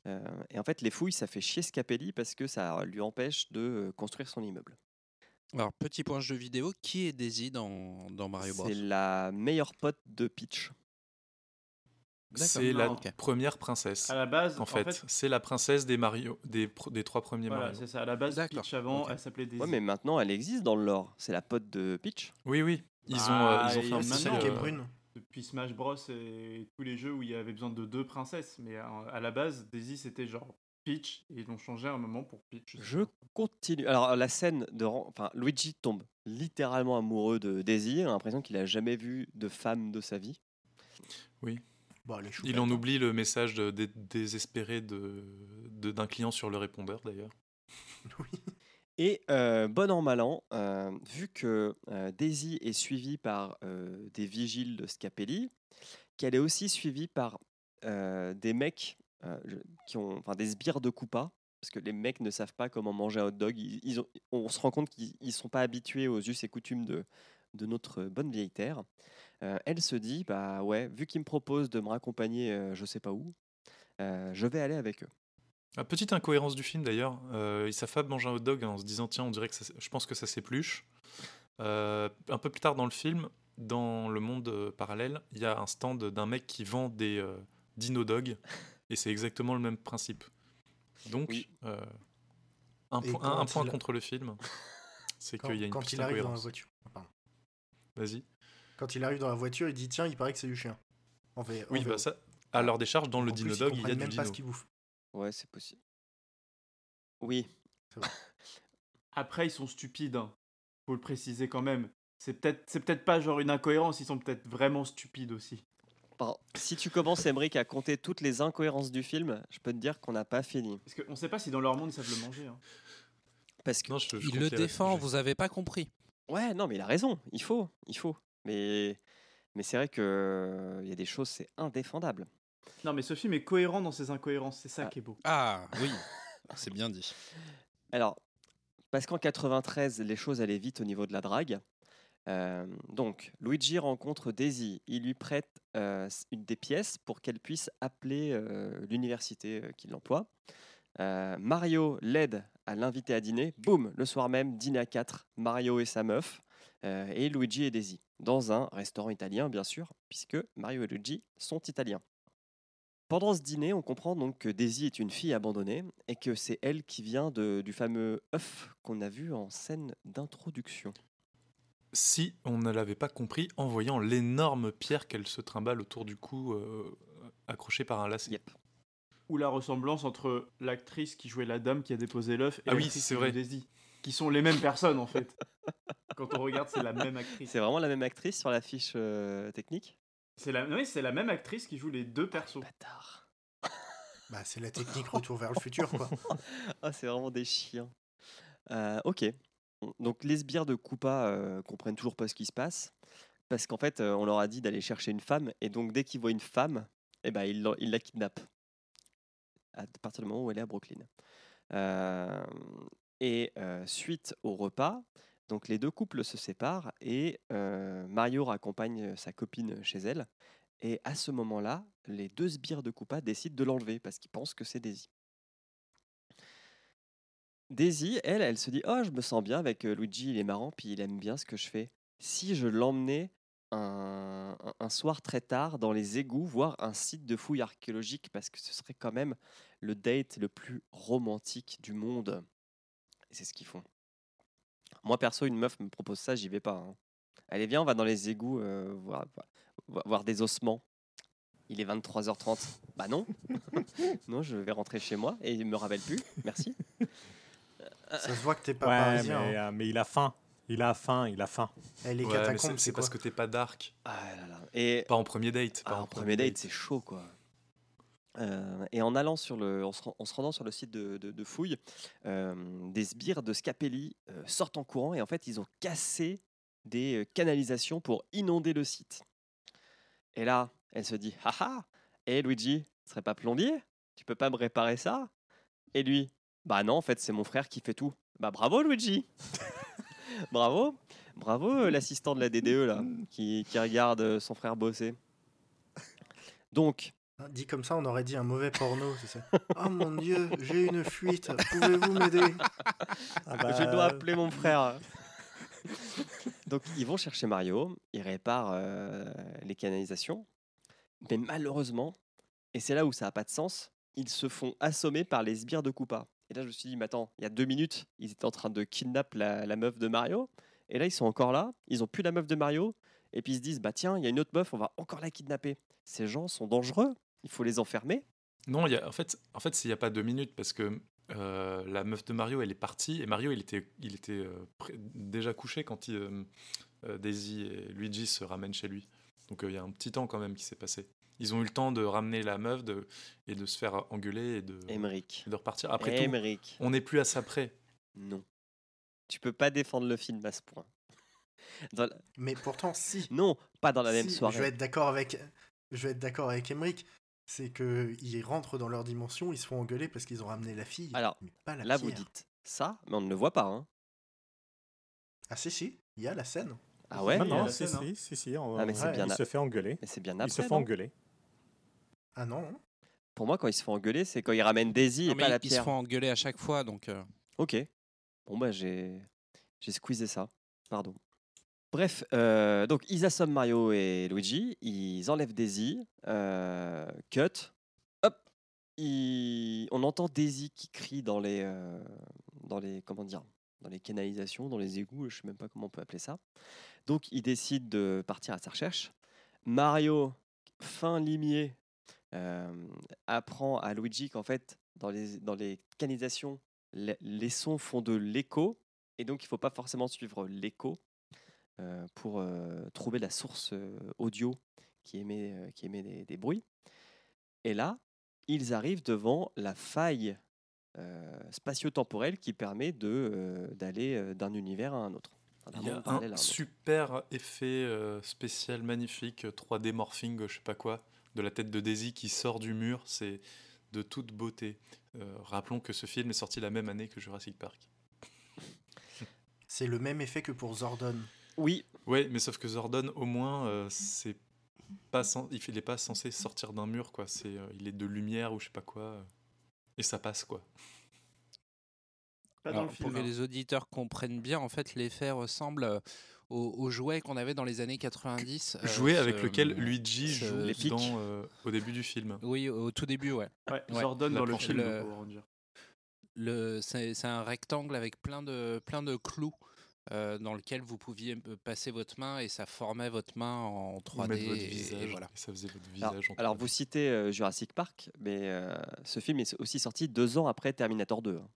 Euh, et en fait, les fouilles, ça fait chier Scapelli parce que ça lui empêche de euh, construire son immeuble. Alors, petit point jeu vidéo, qui est Daisy dans, dans Mario Bros? C'est la meilleure pote de Peach. C'est la. Ok. première princesse. À la base, En fait, c'est la princesse des Mario, des, pr- des trois premiers voilà, Mario. c'est ça. À la base, D'accord, Peach avant, elle s'appelait Daisy. Ouais, mais maintenant, elle existe dans le lore. C'est la pote de Peach. Oui, oui. Ils ont, Ah, euh, ils ont fait un maintenant, petit, Sonic euh, et Brune. Depuis Smash Bros et tous les jeux où il y avait besoin de deux princesses. Mais à, à la base, Daisy c'était genre Peach et ils l'ont changé à un moment pour Peach. Je continue. Alors, la scène de. Enfin, Luigi tombe littéralement amoureux de Daisy. On a l'impression qu'il a jamais vu de femme de sa vie. Bon, les Il en hein. oublie le message de- désespéré de- de- d'un client sur le répondeur d'ailleurs. (laughs) Oui. Et euh, bon an, mal an, euh, vu que euh, Daisy est suivie par euh, des vigiles de Scapelli, qu'elle est aussi suivie par euh, des mecs euh, qui ont, enfin des sbires de Koopa, parce que les mecs ne savent pas comment manger un hot dog. Ils, ils ont- on se rend compte qu'ils ne sont pas habitués aux us et coutumes de, de notre bonne vieille terre. Euh, elle se dit, bah ouais, vu qu'ils me proposent de me raccompagner, euh, je sais pas où, euh, je vais aller avec eux. Ah, petite incohérence du film d'ailleurs. Ils savent pas manger un hot dog en se disant tiens, on dirait que ça, je pense que ça s'épluche. Un peu plus tard dans le film, dans le monde parallèle, il y a un stand d'un mec qui vend des dino dogs (laughs) et c'est exactement le même principe. Donc, Oui. euh, un, point- quand un- un point il- contre le film, c'est qu'il y a une quand petite il arrive dans la voiture. Vas-y. Quand il arrive dans la voiture, il dit tiens, il paraît que c'est du chien. En V- en Oui, bah ça. À leur décharge, dans le En plus, dino dog, il y a du même pas dino. ce qu'il bouffe. Ouais, c'est possible. Oui, (laughs) Après, ils sont stupides. hein. Faut le préciser quand même. C'est peut-être, c'est peut-être pas genre une incohérence. Ils sont peut-être vraiment stupides aussi. Pardon. Si tu commences, Emmerich, à compter toutes les incohérences du film, je peux te dire qu'on n'a pas fini. Parce qu'on sait pas si dans leur monde ils savent le manger. hein. Parce que... Non, je- je Il compte le défend, vous avez pas compris. Ouais, non, mais il a raison. Il faut, il faut. Mais, mais c'est vrai que il y a des choses, c'est indéfendable. Non, mais ce film est cohérent dans ses incohérences. C'est ça Ah. qui est beau. Ah oui, (laughs) c'est bien dit. Alors, parce qu'en 93, les choses allaient vite au niveau de la drague. Euh, donc, Luigi rencontre Daisy. Il lui prête euh, une des pièces pour qu'elle puisse appeler euh, l'université qui l'emploie. Mario l'aide à l'inviter à dîner. Boum, le soir même, dîner à 4. Mario et sa meuf. et Luigi et Daisy. Dans un restaurant italien, bien sûr, puisque Mario et Luigi sont italiens. Pendant ce dîner, on comprend donc que Daisy est une fille abandonnée et que c'est elle qui vient de- du fameux œuf qu'on a vu en scène d'introduction. Si on ne l'avait pas compris en voyant l'énorme pierre qu'elle se trimballe autour du cou, euh, accrochée par un lacet. Yep. Ou la ressemblance entre l'actrice qui jouait la dame qui a déposé l'œuf et Ah oui, c'est qui vrai. Daisy. Qui sont les mêmes personnes en fait. (laughs) Quand on regarde, c'est la même actrice. C'est vraiment la même actrice sur la fiche euh, technique? C'est la... Oui, c'est la même actrice qui joue les deux persos. Bâtard. (laughs) Bah, c'est la technique retour vers le futur, quoi. (laughs) Ah, c'est vraiment des chiens. Euh, ok. Donc les sbires de Koopa euh, comprennent toujours pas ce qui se passe. Parce qu'en fait, euh, on leur a dit d'aller chercher une femme. Et donc dès qu'ils voient une femme, eh ben, ils, la- kidnappent. À partir du moment où elle est à Brooklyn. Euh, et suite au repas, donc les deux couples se séparent et Mario raccompagne sa copine chez elle. Et à ce moment-là, les deux sbires de Koopa décident de l'enlever parce qu'ils pensent que c'est Daisy. Daisy, elle, elle se dit Oh, je me sens bien avec Luigi, il est marrant, puis il aime bien ce que je fais. Si je l'emmenais un, un- un soir très tard dans les égouts, voir un site de fouilles archéologiques, parce que ce serait quand même le date le plus romantique du monde. Et c'est ce qu'ils font. Moi, perso, une meuf me propose ça, j'y vais pas. hein. Allez, viens, on va dans les égouts euh, voir, voir- voir des ossements. Il est 23h30. Bah non. (laughs) non, je vais rentrer chez moi et il me rappelle plus. Merci. Ça se voit que t'es pas Ouais, parisien. mais, hein. euh, mais il a faim. Il a faim, il a faim. Eh, les Ouais, c'est- parce que t'es pas dark. Ah là là. Et Pas en premier date. Pas Ah, en premier date, c'est chaud, quoi. Euh, et en allant sur le, en se, ren- en se rendant sur le site de, de, de fouilles, euh, des sbires de Scapelli euh, sortent en courant et en fait ils ont cassé des canalisations pour inonder le site. Et là, elle se dit, haha, et Luigi, ce serait pas plombier? Tu peux pas me réparer ça? Et lui, bah non, en fait c'est mon frère qui fait tout. Bah bravo Luigi (laughs) Bravo Bravo euh, l'assistant de la DDE là, qui, qui regarde euh, son frère bosser. Donc, Hein, Dit comme ça, on aurait dit un mauvais porno, c'est ça. (laughs) Oh mon dieu, j'ai une fuite, pouvez-vous m'aider? (laughs) Ah Je bah, dois appeler mon frère. Donc ils vont chercher Mario, ils réparent euh, les canalisations, mais malheureusement, et c'est là où ça n'a pas de sens, ils se font assommer par les sbires de Koopa. Et là je me suis dit, mais attends, il y a deux minutes, ils étaient en train de kidnapper la, meuf de Mario, et là ils sont encore là, ils ont plus la meuf de Mario, et puis ils se disent, bah tiens, il y a une autre meuf, on va encore la kidnapper. Ces gens sont dangereux, il faut les enfermer. Non, y a, en fait, en fait, il n'y a pas deux minutes parce que euh, la meuf de Mario, elle est partie et Mario, il était, il était euh, déjà couché quand euh, Daisy et Luigi se ramènent chez lui. Donc il y a un petit temps quand même qui s'est passé. Ils ont eu le temps de ramener la meuf de, et de se faire engueuler et de, Emmerich. et de repartir. Après tout, on n'est plus à ça près. Non. Tu peux pas défendre le film à ce point. Dans la- Mais pourtant, si. (laughs) Non, pas dans la même soirée. Je vais être d'accord avec, je vais être d'accord avec Emmerich. C'est que ils rentrent dans leur dimension, ils se font engueuler parce qu'ils ont ramené la fille. Alors, mais pas la Là, vous dites ça, mais on ne le voit pas. Hein. Ah si si, il y a la scène. Ah ouais Non, il y a non, la si, hein. si, si, si, on- Ah, mais c'est ouais, bien il à- se fait engueuler. Mais c'est bien Il après. se fait non engueuler. Ah non. hein. Pour moi, quand ils se font engueuler, c'est quand ils ramènent Daisy Non, et mais pas la ils se pierre. font engueuler à chaque fois, donc. euh, Ok. Bon, bah, j'ai j'ai squeezé ça. Pardon. Bref, euh, donc ils assomment Mario et Luigi, ils enlèvent Daisy, euh, cut, hop, ils- on entend Daisy qui crie dans les, euh, dans les, comment dire, dans les canalisations, dans les égouts, je sais même pas comment on peut appeler ça. Donc ils décident de partir à sa recherche. Mario, fin limier, apprend à Luigi qu'en fait, dans les, dans les canalisations, les, les sons font de l'écho, et donc il ne faut pas forcément suivre l'écho euh, pour euh, trouver la source euh, audio qui émet, euh, qui émet des, des bruits. Et là, ils arrivent devant la faille euh, spatio-temporelle qui permet de, euh, d'aller euh, d'un univers à un autre. Il y a un super effet euh, spécial magnifique, euh, 3D morphing, euh, je sais pas quoi, de la tête de Daisy qui sort du mur. C'est de toute beauté. Euh, rappelons que ce film est sorti la même année que Jurassic Park. C'est le même effet que pour Zordon. Oui, Ouais, mais sauf que Zordon, au moins, euh, c'est pas sen- il n'est pas censé sortir d'un mur, quoi. C'est, euh, il est de lumière ou je sais pas quoi. euh, et ça passe, quoi. Pas dans Alors, le pour que hein. les auditeurs comprennent bien, en fait, l'effet ressemble euh, aux, aux jouets qu'on avait dans les années 90. euh, Jouer avec lequel Luigi joue les pics. dans, euh, au début du film. Oui, au tout début, ouais. Ouais, Ouais. Zordon La dans le film. le- c'est, un rectangle avec plein de, plein de clous euh, dans lequel vous pouviez passer votre main et ça formait votre main en Ou 3D. mettre votre et- visage. et voilà. Et ça faisait votre Alors, visage. en alors 3D. vous citez euh, Jurassic Park, mais euh, ce film est aussi sorti deux ans après Terminator 2, hein,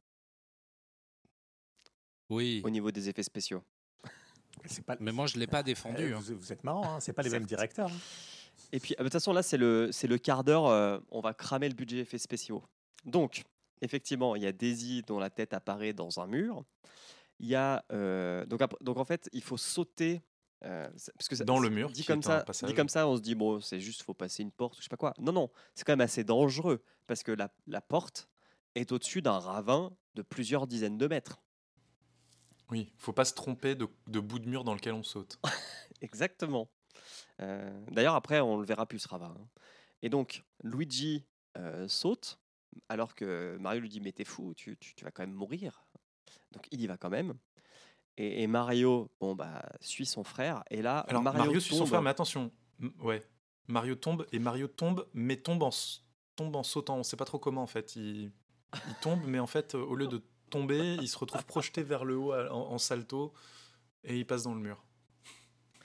Oui, au niveau des effets spéciaux. C'est pas... mais moi je ne l'ai pas Euh, défendu. hein. vous, vous êtes marrant, hein, c'est pas les mêmes directeurs. hein. Et puis, euh, de toute façon, là, c'est le, c'est le quart d'heure, euh, on va cramer le budget effets spéciaux. Donc, effectivement, il y a Daisy dont la tête apparaît dans un mur. Il y a. euh, donc, donc, en fait, il faut sauter. euh, parce que ça- Dans le mur, Dit comme, ça, dit comme ça, on se dit, bon, c'est juste, faut passer une porte, ou je sais pas quoi. Non, non, c'est quand même assez dangereux. Parce que la, la porte est au-dessus d'un ravin de plusieurs dizaines de mètres. Oui, faut pas se tromper de, de bout de mur dans lequel on saute. (laughs) Exactement. Euh, D'ailleurs, après, on le verra plus, ce ravin. hein. Et donc, Luigi euh, saute, alors que Mario lui dit Mais t'es fou, tu, tu- tu vas quand même mourir. Donc, il y va quand même. Et, et Mario, bon, bah, suit son frère. Et là, Alors, Mario, Mario, suit son frère, mais attention. M- Ouais. Mario tombe, et Mario tombe, mais tombe en, s- tombe en sautant. On sait pas trop comment, en fait. Il, il tombe, mais en fait, au lieu de tomber, il se retrouve projeté vers le haut en, en salto, et il passe dans le mur.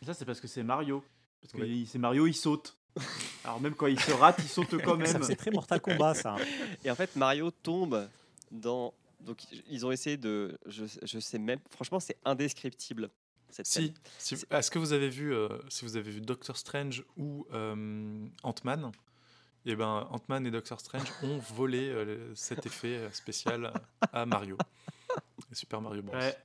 Et ça, c'est parce que c'est Mario. Parce que Oui. c'est Mario, il saute. Alors même quand il se rate, il saute quand (laughs) Ça, même. C'est très Mortal Kombat, ça. Et en fait, Mario tombe dans. Donc, ils ont essayé de. Je, je sais même. Franchement, c'est indescriptible. Cette scène. Si, si- est-ce que vous avez vu, euh, si vous avez vu Doctor Strange ou euh, Ant-Man Eh ben, Ant-Man et Doctor Strange ont (laughs) volé euh, cet effet euh, spécial à, à Mario. Et Super Mario Bros. Ouais.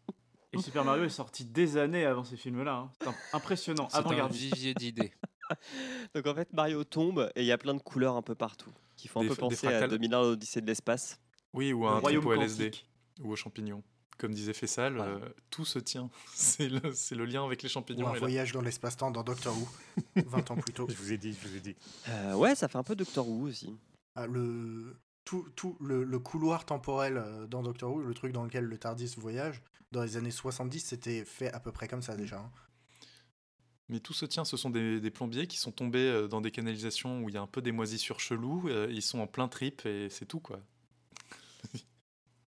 Et Super Mario est sorti des années avant ces films-là. hein. C'est impressionnant, C'est un avant-gardiste. vivier d'idées. (laughs) Donc en fait, Mario tombe et il y a plein de couleurs un peu partout qui font un Des peu penser à fractales. 2001 l'Odyssée de l'espace. Oui, ou à un au LSD quantique. ou aux champignons. Comme disait Fessal, Voilà. euh, tout se tient. (laughs) C'est le, lien avec les Ou champignons. un et là. voyage dans l'espace-temps dans Doctor Who, (laughs) 20 ans plus tôt. Je vous ai dit, je vous ai dit. Euh, ouais, ça fait un peu Doctor Who aussi. Ah, le, tout, tout le, le couloir temporel euh, dans Doctor Who, le truc dans lequel le TARDIS voyage, dans les années 70, c'était fait à peu près comme ça déjà. hein. Mais tout se tient, ce sont des, des plombiers qui sont tombés dans des canalisations où il y a un peu des moisissures cheloues. ils sont en plein trip et c'est tout, quoi. (laughs)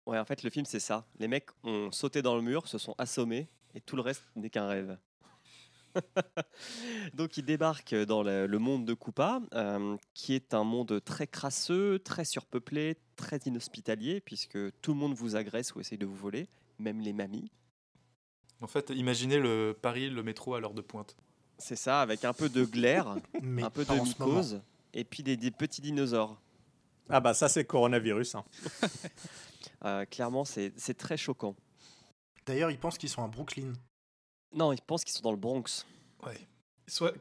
Ouais, en fait, le film, c'est ça. Les mecs ont sauté dans le mur, se sont assommés, et tout le reste n'est qu'un rêve. (laughs) Donc, ils débarquent dans le, le monde de Koopa, euh, qui est un monde très crasseux, très surpeuplé, très inhospitalier, puisque tout le monde vous agresse ou essaye de vous voler, même les mamies. En fait, imaginez le Paris, le métro à l'heure de pointe. C'est ça, avec un peu de glaire, (laughs) Mais un peu de mycose, et puis des, des petits dinosaures. Ah bah ça c'est coronavirus. hein. (laughs) Euh, clairement, c'est c'est très choquant. D'ailleurs, ils pensent qu'ils sont à Brooklyn. Non, ils pensent qu'ils sont dans le Bronx. Ouais. Soit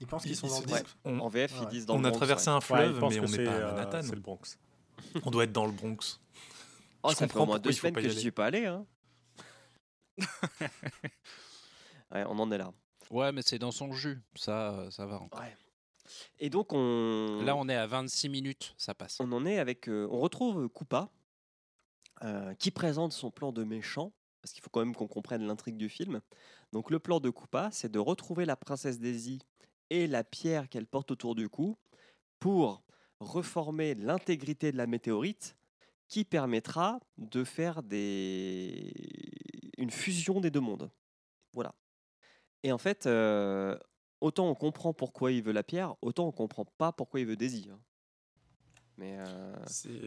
Ils pensent Ils- qu'ils sont ils dans le disent- Bronx. on, En VF, Ouais. ils disent dans on le a Bronx. traversé ouais. un Ouais, fleuve, mais on n'est pas à euh, Manhattan. c'est le Bronx. (laughs) On doit être dans le Bronx. Oh, Je ça fait comprends au moins deux il faut semaines pas que je aller. suis pas allé. Hein. (laughs) ouais, on en est là. Ouais, mais c'est dans son jus. Ça, euh, ça va. encore. Et donc, on, Là, on est à 26 minutes. Ça passe. on en est avec. euh, on retrouve Koopa, euh, qui présente son plan de méchant, parce qu'il faut quand même qu'on comprenne l'intrigue du film. Donc, le plan de Koopa, c'est de retrouver la princesse Daisy et la pierre qu'elle porte autour du cou pour reformer l'intégrité de la météorite qui permettra de faire une fusion des deux mondes. Voilà. Et en fait, euh, autant on comprend pourquoi il veut la pierre, autant on comprend pas pourquoi il veut Daisy. Mais euh,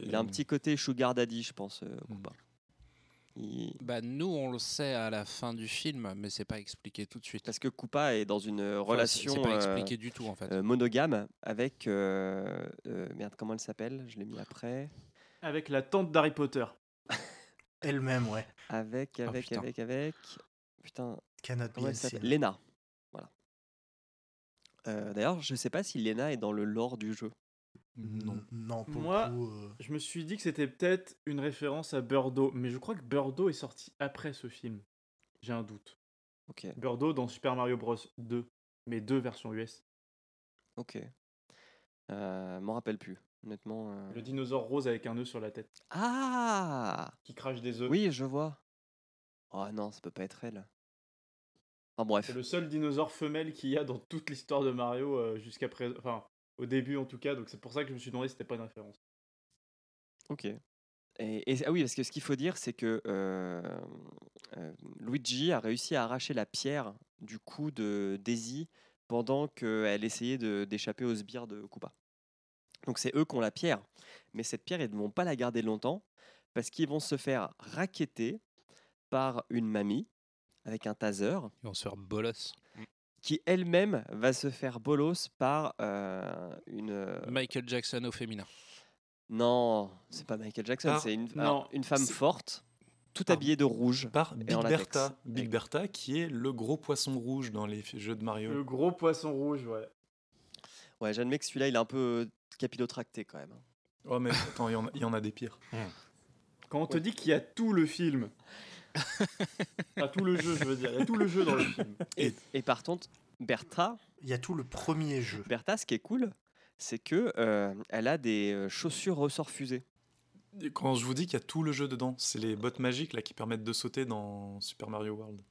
il a un petit côté sugar daddy, je pense, euh, Koopa. Il- Bah, nous, on le sait à la fin du film, mais c'est pas expliqué tout de suite. Parce que Koopa est dans une Enfin, relation C'est pas euh, expliqué du tout, en fait. euh, monogame avec... euh, euh, merde, comment elle s'appelle? Je l'ai mis après. Avec la tante d'Harry Potter. (laughs) Elle-même, ouais. Avec, Oh, avec, putain. avec, avec... Putain. Lena. Voilà. Euh, D'ailleurs, je sais pas si Lena est dans le lore du jeu. Non. Non, pour Moi- le coup, euh, Je me suis dit que c'était peut-être une référence à Birdo, mais je crois que Birdo est sorti après ce film. J'ai un doute. Ok, Birdo dans Super Mario Bros 2, mais deux versions US. ok. Euh, M'en rappelle plus, honnêtement. euh. Le dinosaure rose avec un œuf sur la tête, Ah qui crache des œufs. Oui, je vois. Oh non, ça peut pas être elle. Enfin bref. C'est le seul dinosaure femelle qu'il y a dans toute l'histoire de Mario euh, jusqu'à présent. Enfin, au début en tout cas, donc c'est pour ça que je me suis demandé si c'était pas une référence. Ok. Et, et- ah oui, parce que ce qu'il faut dire, c'est que euh, euh, Luigi a réussi à arracher la pierre du cou de Daisy pendant qu'elle essayait d'échapper aux sbires de Koopa. Donc c'est eux qui ont la pierre. Mais cette pierre, ils ne vont pas la garder longtemps parce qu'ils vont se faire raqueter par une mamie avec un taser Ils vont se faire bolos. Qui elle-même va se faire bolos par euh, une... euh, Michael Jackson au féminin. Non, c'est pas Michael Jackson, Par- c'est une, non, alors, une femme forte, tout Par- habillée de rouge. Par Et Big. Bertha. Big Avec- Bertha, qui est le gros poisson rouge dans les jeux de Mario. Le gros poisson rouge, ouais. Ouais, j'admets que celui-là, il est un peu capillotracté quand même. Oh, mais attends, y, il y en a des pires. Quand on te dit qu'il y a tout le film. (laughs) Enfin, tout le jeu, je veux dire. Il y a tout le jeu dans le film. Et, et par contre, Bertha, Il y a tout le premier jeu. Bertha, ce qui est cool, c'est que euh, elle a des euh, chaussures ressort fusées. Quand je vous dis qu'il y a tout le jeu dedans, c'est les bottes magiques là qui permettent de sauter dans Super Mario World.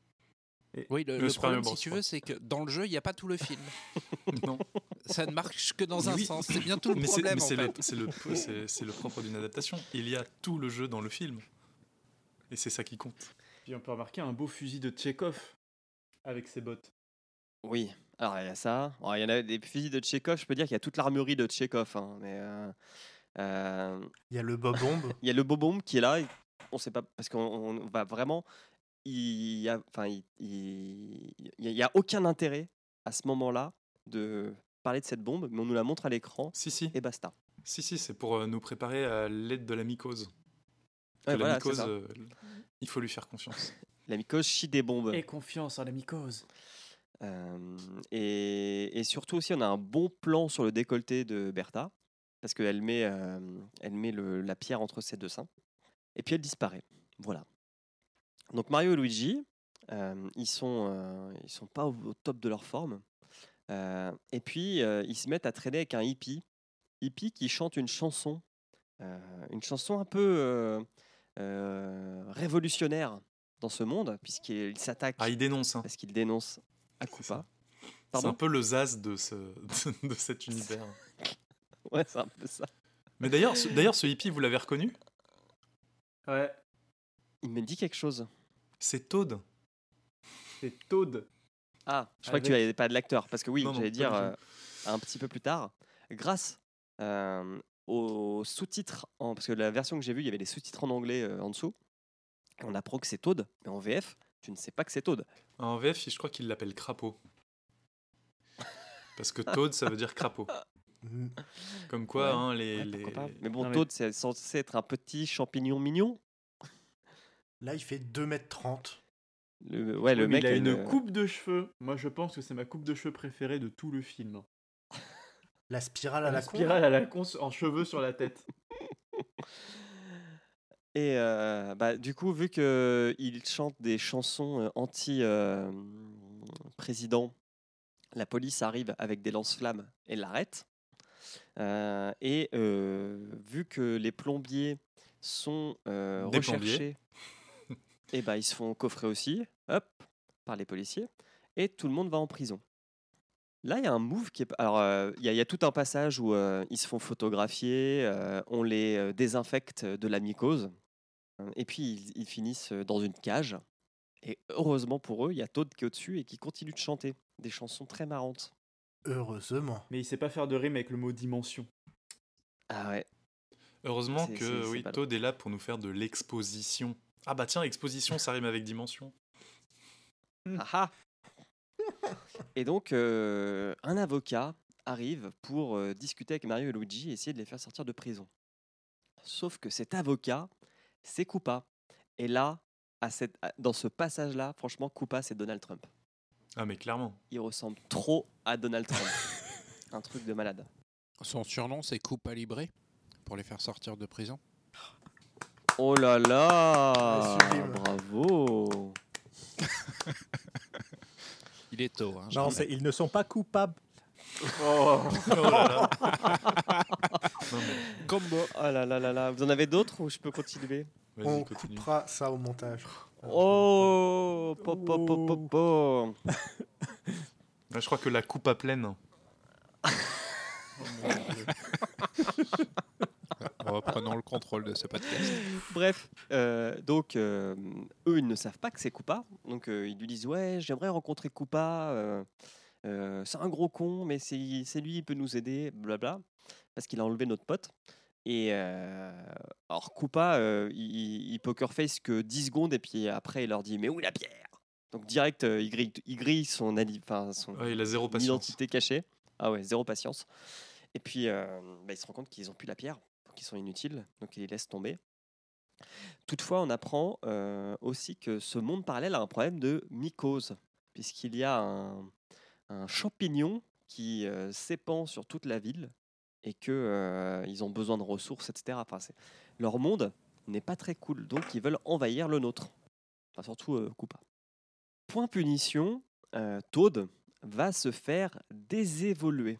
Oui, le, Le problème, Mario Bros, si tu veux, c'est que dans le jeu, il n'y a pas tout le film. (laughs) non, Ça ne marche que dans un Oui. sens. C'est bien tout le mais problème, c'est le, le propre d'une adaptation. Il y a tout le jeu dans le film. Et c'est ça qui compte. Puis on peut remarquer un beau fusil de Tchekhov avec ses bottes. Oui, alors il y a ça. Alors, il y en a des fusils de Tchekhov, je peux dire qu'il y a toute l'armurerie de Tchekhov. hein, mais euh, euh, Il y a le Bob-Omb. (laughs) il y a le Bobomb qui est là. et On sait pas, parce qu'on on va vraiment. Il y a, enfin, il, il, il y a aucun intérêt à ce moment-là de parler de cette bombe, mais on nous la montre à l'écran Si, si, et basta. si, si c'est pour euh, nous préparer à l'aide de la mycose. Que Ouais, la mycose, euh, il faut lui faire confiance. La mycose chie des bombes. Et confiance en la mycose. Euh, et, et surtout aussi, on a un bon plan sur le décolleté de Bertha, parce qu'elle met, euh, elle met le- la pierre entre ses deux seins, et puis elle disparaît. Voilà. Donc Mario et Luigi, euh, ils sont, euh, ils sont pas au, au top de leur forme, Euh, et puis euh, ils se mettent à traîner avec un hippie, hippie qui chante une chanson, euh, une chanson un peu révolutionnaire dans ce monde, puisqu'il s'attaque Ah, il dénonce. hein. parce qu'il dénonce à C'est un peu le Zaz de, ce, (laughs) de cet univers. (laughs) Ouais, c'est un peu ça. Mais d'ailleurs, ce, d'ailleurs, ce hippie, vous l'avez reconnu? Ouais, Il me dit quelque chose. C'est Toad. c'est Toad. Ah, je crois que tu n'avais pas de l'acteur. Parce que oui, Non, j'allais dire euh, un petit peu plus tard, grâce euh, aux sous-titres, en- parce que la version que j'ai vue, il y avait les sous-titres en anglais euh, en dessous. On apprend que c'est Toad, mais en VF, tu ne sais pas que c'est Toad. En VF, je crois qu'il l'appelle crapaud. Parce que Toad, ça veut dire crapaud. Mm. (laughs) Comme quoi, Ouais, hein, les, Ouais, les- pourquoi pas. Mais bon, Non, mais- Toad, c'est censé être un petit champignon mignon. Là, il fait 2m30. Le, ouais, le Oui, mec il a a une coupe de cheveux. Moi, je pense que c'est ma coupe de cheveux préférée de tout le film. La spirale à la, La con. spirale à la con en cheveux sur la tête. (laughs) Et euh, bah, du coup, vu qu'il chante des chansons euh, anti-président, la police arrive avec des lance-flammes et l'arrête. Euh, et euh, vu que les plombiers sont euh, plombiers. recherchés, (laughs) et bah, ils se font coffrer aussi, hop, par les policiers, et tout le monde va en prison. Là, il y a un move qui est. Alors, euh, il y, a- il y a tout un passage où euh, ils se font photographier, euh, on les euh, désinfecte de la mycose, euh, et puis ils, ils finissent dans une cage. Et heureusement pour eux, il y a Toad qui est au-dessus et qui continue de chanter des chansons très marrantes. Heureusement. Mais il sait pas faire de rime avec le mot dimension. Ah ouais. Heureusement que oui, Toad est là pour nous faire de l'exposition. Ah bah tiens, exposition, ça rime avec dimension. Ah ah et donc, euh, un avocat arrive pour euh, discuter avec Mario et Luigi et essayer de les faire sortir de prison. Sauf que cet avocat, c'est Koopa. Et là, à cette, à- dans ce passage-là, franchement, Koopa, c'est Donald Trump. Ah mais clairement. Il ressemble trop à Donald Trump. (laughs) un truc de malade. Son surnom, c'est Coupa Libre pour les faire sortir de prison. Oh là là Ah. Bravo (laughs) Il est tôt. hein, Non, ils ne sont pas coupables. Oh. (laughs) Oh là là. Non, mais Combo. Oh là là là là. Vous en avez d'autres ou je peux continuer? Vas-y, On continue. coupera ça au montage. Oh, po, po, po, po, po. Ah, je crois que la coupe à pleine. (laughs) Reprenons le contrôle de ce podcast. Bref, euh, donc euh, eux ils ne savent pas que c'est Koopa, donc euh, ils lui disent ouais j'aimerais rencontrer Koopa, euh, euh, c'est un gros con mais c'est lui il peut nous aider, blabla, parce qu'il a enlevé notre pote. Et euh, alors Koopa euh, il, il poker face que 10 secondes et puis après il leur dit mais où est la pierre? Donc direct euh, il, grille, il grille son, ali- enfin, son Ouais, il a zéro patience. identité cachée. Ah ouais, zéro patience. Et puis, euh, bah, ils se rendent compte qu'ils n'ont plus la pierre, ils sont inutiles, donc ils les laissent tomber. Toutefois, on apprend euh, aussi que ce monde parallèle a un problème de mycose, puisqu'il y a un, champignon qui euh, s'épand sur toute la ville et que euh, ont besoin de ressources, etc. Enfin, leur monde n'est pas très cool, donc ils veulent envahir le nôtre. Enfin, surtout euh, Koopa. Point punition, Toad va se faire désévoluer.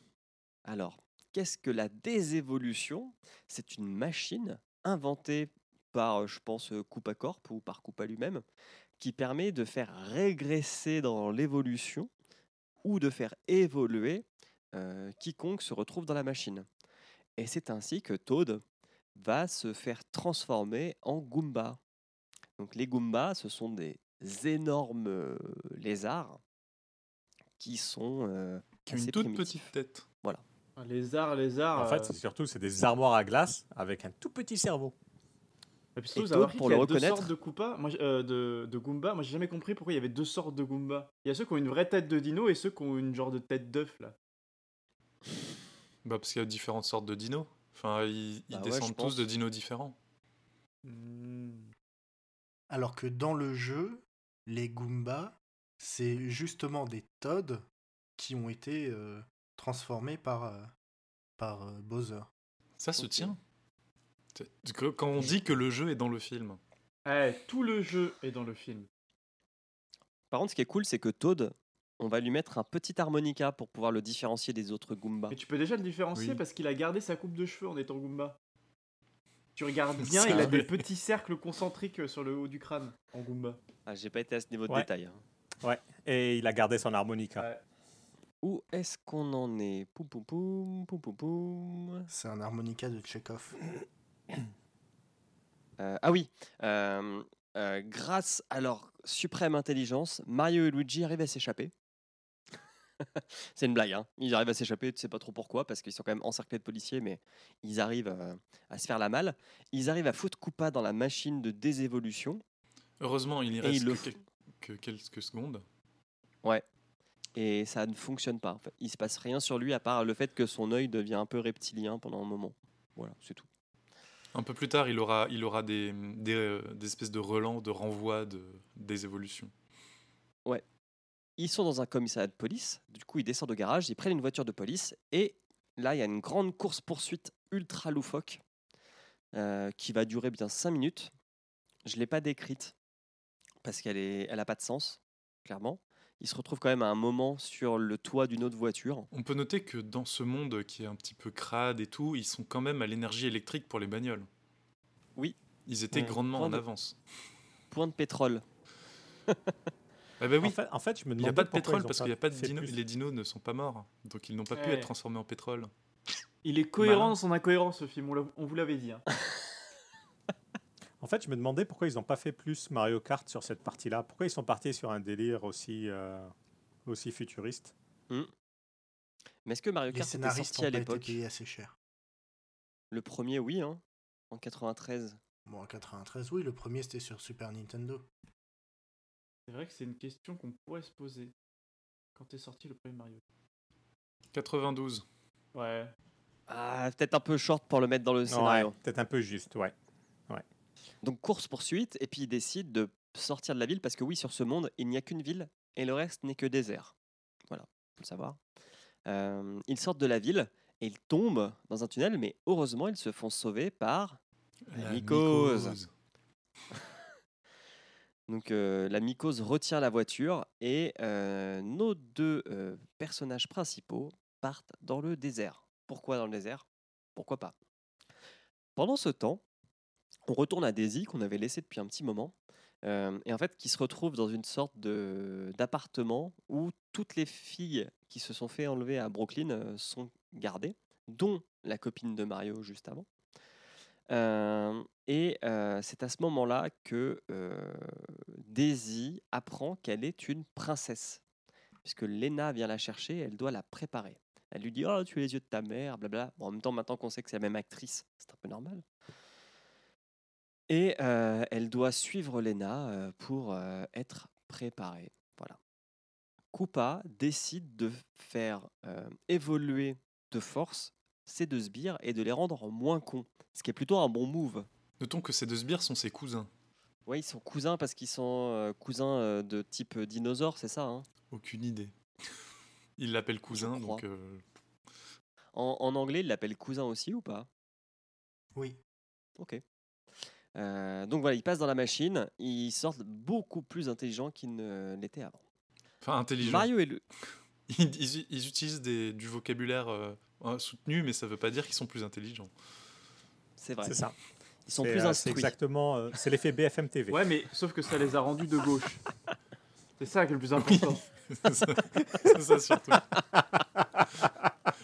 Alors, qu'est-ce que la désévolution? C'est une machine inventée par, euh, je pense, euh, Koopa Corp ou par Koopa lui-même, qui permet de faire régresser dans l'évolution ou de faire évoluer euh, quiconque se retrouve dans la machine. Et c'est ainsi que Toad va se faire transformer en Goomba. Donc les Goombas, ce sont des énormes euh, lézards qui sont euh, Qui a une toute primitifs. petite tête. Les arts, les arts. En fait, c'est surtout, c'est des armoires à glace avec un tout petit cerveau. Et puis surtout, Et pour le a deux reconnaître- sortes de Koopa, moi, euh, de, de Goomba. Moi, j'ai jamais compris pourquoi il y avait deux sortes de Goomba. Il y a ceux qui ont une vraie tête de dino et ceux qui ont une genre de tête d'œuf là. Bah, parce qu'il y a différentes sortes de dinos. Enfin, ils, ils Bah ouais, descendent pense. tous de dinos différents. Hmm. Alors que dans le jeu, les Goombas, c'est justement des Toads qui ont été euh, transformés par, euh, par euh, Bowser. Ça se tient. Quand on dit que le jeu est dans le film. Eh, tout le jeu est dans le film. Par contre, ce qui est cool, c'est que Toad, on va lui mettre un petit harmonica pour pouvoir le différencier des autres Goombas. Mais tu peux déjà le différencier Oui. parce qu'il a gardé sa coupe de cheveux en étant Goomba. Tu regardes bien, il a des petits cercles concentriques sur le haut du crâne en Goomba. Ah, j'ai pas été à ce niveau de Ouais. détail. hein. Et il a gardé son harmonica. Ouais. Où est-ce qu'on en est? Poum poum poum, poum poum poum. C'est un harmonica de Chekhov. Euh, ah oui, euh, euh, grâce à leur suprême intelligence, Mario et Luigi arrivent à s'échapper. (laughs) C'est une blague, hein. ils arrivent à s'échapper, tu sais pas trop pourquoi, parce qu'ils sont quand même encerclés de policiers, mais ils arrivent euh, à se faire la malle. Ils arrivent à foutre Koopa dans la machine de désévolution, Heureusement, il y Et reste il le que, f- quel- que quelques secondes. Et ça ne fonctionne pas. En fait. Il se passe rien sur lui à part le fait que son œil devient un peu reptilien pendant un moment. Voilà, c'est tout. Un peu plus tard, il aura, il aura des, des, euh, des espèces de relents, de renvois de, des évolutions. Ils sont dans un commissariat de police, du coup ils descendent au garage, ils prennent une voiture de police et là il y a une grande course-poursuite ultra loufoque euh, qui va durer bien 5 minutes. Je ne l'ai pas décrite parce qu'elle n'a elle a pas de sens, clairement. Ils se retrouvent quand même à un moment sur le toit d'une autre voiture. On peut noter que dans ce monde qui est un petit peu crade et tout, ils sont quand même à l'énergie électrique pour les bagnoles. Oui. Ils étaient Ouais. grandement Point en de- avance. Point de pétrole. (laughs) Eh ben oui, En, fait, en fait, je me il n'y a pas de pétrole parce qu'il n'y a pas de dinos. plus. Les dinos ne sont pas morts, donc ils n'ont pas pu être transformés en pétrole. Il est (laughs) cohérent Malin. dans son incohérence ce film, on vous l'avait dit. hein. (laughs) En fait, je me demandais pourquoi ils n'ont pas fait plus Mario Kart sur cette partie-là. Pourquoi ils sont partis sur un délire aussi, euh, aussi futuriste? Mais est-ce que Mario Kart était sorti à l'époque? assez cher. Le premier, oui, hein, en 93. Bon, en 93, oui, le premier c'était sur Super Nintendo. C'est vrai que c'est une question qu'on pourrait se poser. Quand est sorti le premier Mario 92. Ouais. Ah, peut-être un peu short pour le mettre dans le Ouais, scénario. Peut-être un peu juste, ouais. Donc course-poursuite, et puis ils décident de sortir de la ville parce que oui, sur ce monde, il n'y a qu'une ville et le reste n'est que désert. Voilà, faut le savoir. Euh, ils sortent de la ville et ils tombent dans un tunnel, mais heureusement, ils se font sauver par La mycose. (laughs) Donc euh, la mycose retient la voiture et euh, nos deux euh, personnages principaux partent dans le désert. Pourquoi dans le désert? Pourquoi pas? Pendant ce temps, on retourne à Daisy qu'on avait laissé depuis un petit moment euh, et en fait qui se retrouve dans une sorte d'appartement où toutes les filles qui se sont fait enlever à Brooklyn euh, sont gardées, dont la copine de Mario juste avant. Euh, et c'est à ce moment-là que Daisy apprend qu'elle est une princesse, puisque Lena vient la chercher, elle doit la préparer. Elle lui dit Oh, tu as les yeux de ta mère, blablabla. Bon, en même temps, maintenant qu'on sait que c'est la même actrice, c'est un peu normal. Et euh, elle doit suivre Lena euh, pour euh, être préparée. Voilà. Koopa décide de faire euh, évoluer de force ces deux sbires et de les rendre moins cons. Ce qui est plutôt un bon move. Notons que ces deux sbires sont ses cousins. Oui, ils sont cousins parce qu'ils sont cousins de type dinosaure, c'est ça hein? Aucune idée. (laughs) Il l'appelle cousin, donc euh, en, en anglais, ils l'appellent cousin aussi ou pas? Oui. Ok. Euh, donc voilà, ils passent dans la machine, ils sortent beaucoup plus intelligents qu'ils ne l'étaient avant. enfin intelligent. Mario et le... (laughs) Ils, ils- ils utilisent des- du vocabulaire euh, euh, soutenu, mais ça veut pas dire qu'ils sont plus intelligents. C'est vrai. C'est ça. Ils sont plus euh, C'est instruits. exactement. euh, c'est l'effet BFM TV. Ouais, mais sauf que ça les a rendus de gauche. C'est ça qui est le plus important. (laughs) C'est ça, c'est ça surtout.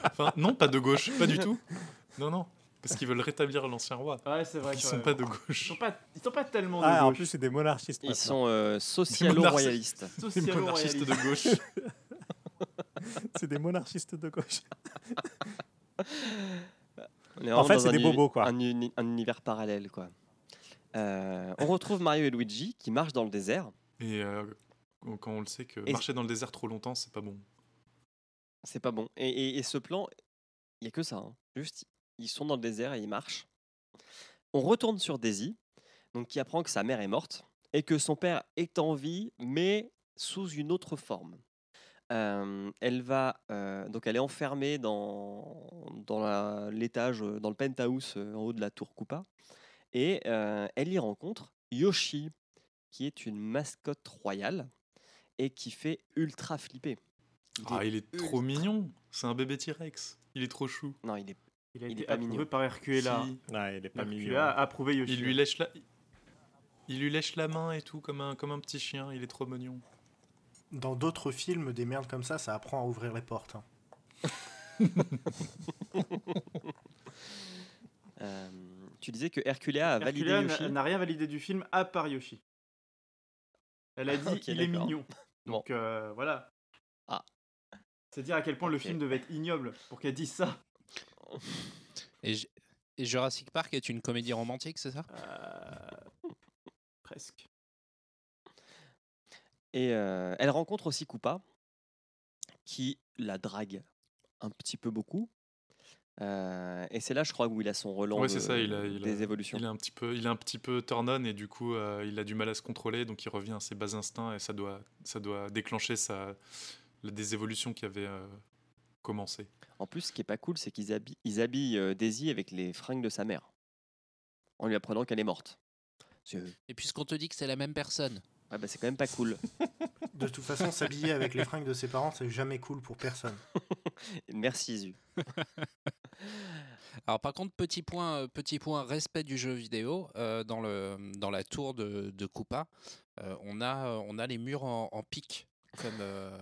Enfin, non, pas de gauche, pas du tout. Non, non, parce qu'ils veulent rétablir l'ancien roi. Ouais, c'est vrai. Ils sont pas de Ils gauche. sont pas, ils sont pas tellement de Ah, en gauche. plus, c'est des monarchistes. Ils sont euh, socialo-royalistes. Des monarchistes de gauche. (laughs) C'est des monarchistes de gauche. (laughs) On est En fait, c'est des bobos, quoi. Un, uni- un univers parallèle, quoi. Euh, on retrouve Mario et Luigi qui marchent dans le désert. Et euh, quand on le sait que Et- marcher dans le désert trop longtemps, c'est pas bon. C'est pas bon. Et, et- et ce plan, il y a que ça. hein. Juste, ils sont dans le désert et ils marchent. On retourne sur Daisy, donc qui apprend que sa mère est morte et que son père est en vie, mais sous une autre forme. Euh, elle va euh, donc elle est enfermée dans dans l'étage, euh, dans le penthouse en haut de la tour Koopa, et euh, elle y rencontre Yoshi, qui est une mascotte royale et qui fait ultra flipper. Il Ah, est il est trop mignon. C'est un bébé T-Rex. Il est trop chou. Non, il est Il a Il été est pas approuvé mignon. par Hercuela. Si, Ouais, il est pas mignon. Herculela a approuvé Yoshi. il lui lèche la. Il lui lèche la main et tout comme un, comme un petit chien, il est trop mignon. Dans d'autres films, des merdes comme ça, ça apprend à ouvrir les portes. hein. (laughs) Euh, tu disais que Herculea a validé Herculela n'a- Yoshi. n'a rien validé du film à part Yoshi. Elle a (laughs) dit Ok, il est mignon. Bon. Donc euh, voilà. Ah. C'est dire à quel point le film devait être ignoble pour qu'elle dise ça. Et, Jurassic Park est une comédie romantique, c'est ça? Euh, Presque. Et euh, elle rencontre aussi Koopa, qui la drague un petit peu beaucoup. Euh, et c'est là, je crois, où il a son relent Ouais, de- c'est ça, il a- il a- des évolutions. Il est un petit peu, il est un petit peu turn on et du coup, euh, il a du mal à se contrôler, donc il revient à ses bas instincts et ça doit, ça doit déclencher sa, des évolutions qui avaient euh, En plus, ce qui est pas cool, c'est qu'ils habillent, ils habillent euh, Daisy avec les fringues de sa mère, en lui apprenant qu'elle est morte. C'est Et puisqu'on te dit que c'est la même personne. ouais, bah, c'est quand même pas cool. (laughs) De toute façon, s'habiller avec les fringues de ses parents, c'est jamais cool pour personne. (laughs) Merci, Zu. (laughs) Alors par contre, petit point, euh, petit point respect du jeu vidéo, euh, dans, le, dans la tour de, de Koopa, euh, on, a, euh, on a les murs en, en pic, comme, euh,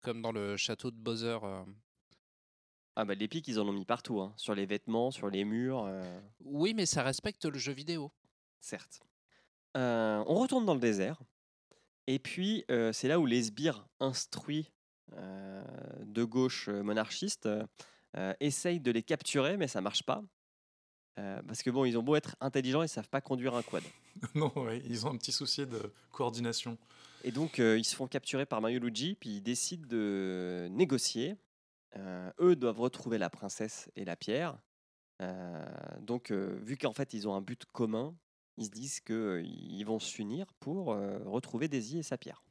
comme dans le château de Bowser. euh. Ah bah les pics, ils en ont mis partout, hein, sur les vêtements, sur les murs. euh, Oui, mais ça respecte le jeu vidéo. certes. Euh, on retourne dans le désert. Et puis, euh, c'est là où les sbires instruits euh, de gauche euh, monarchistes euh, essayent de les capturer, mais ça marche pas. Euh, parce que bon, ils ont beau être intelligents, ils savent pas conduire un quad. (laughs) non, ouais, ils ont un petit souci de coordination. Et donc, euh, ils se font capturer par Mario Luigi, puis ils décident de négocier. Euh, eux doivent retrouver la princesse et la pierre. Euh, donc, euh, vu qu'en fait, ils ont un but commun, ils se disent qu'ils vont s'unir pour retrouver Daisy et sa pierre.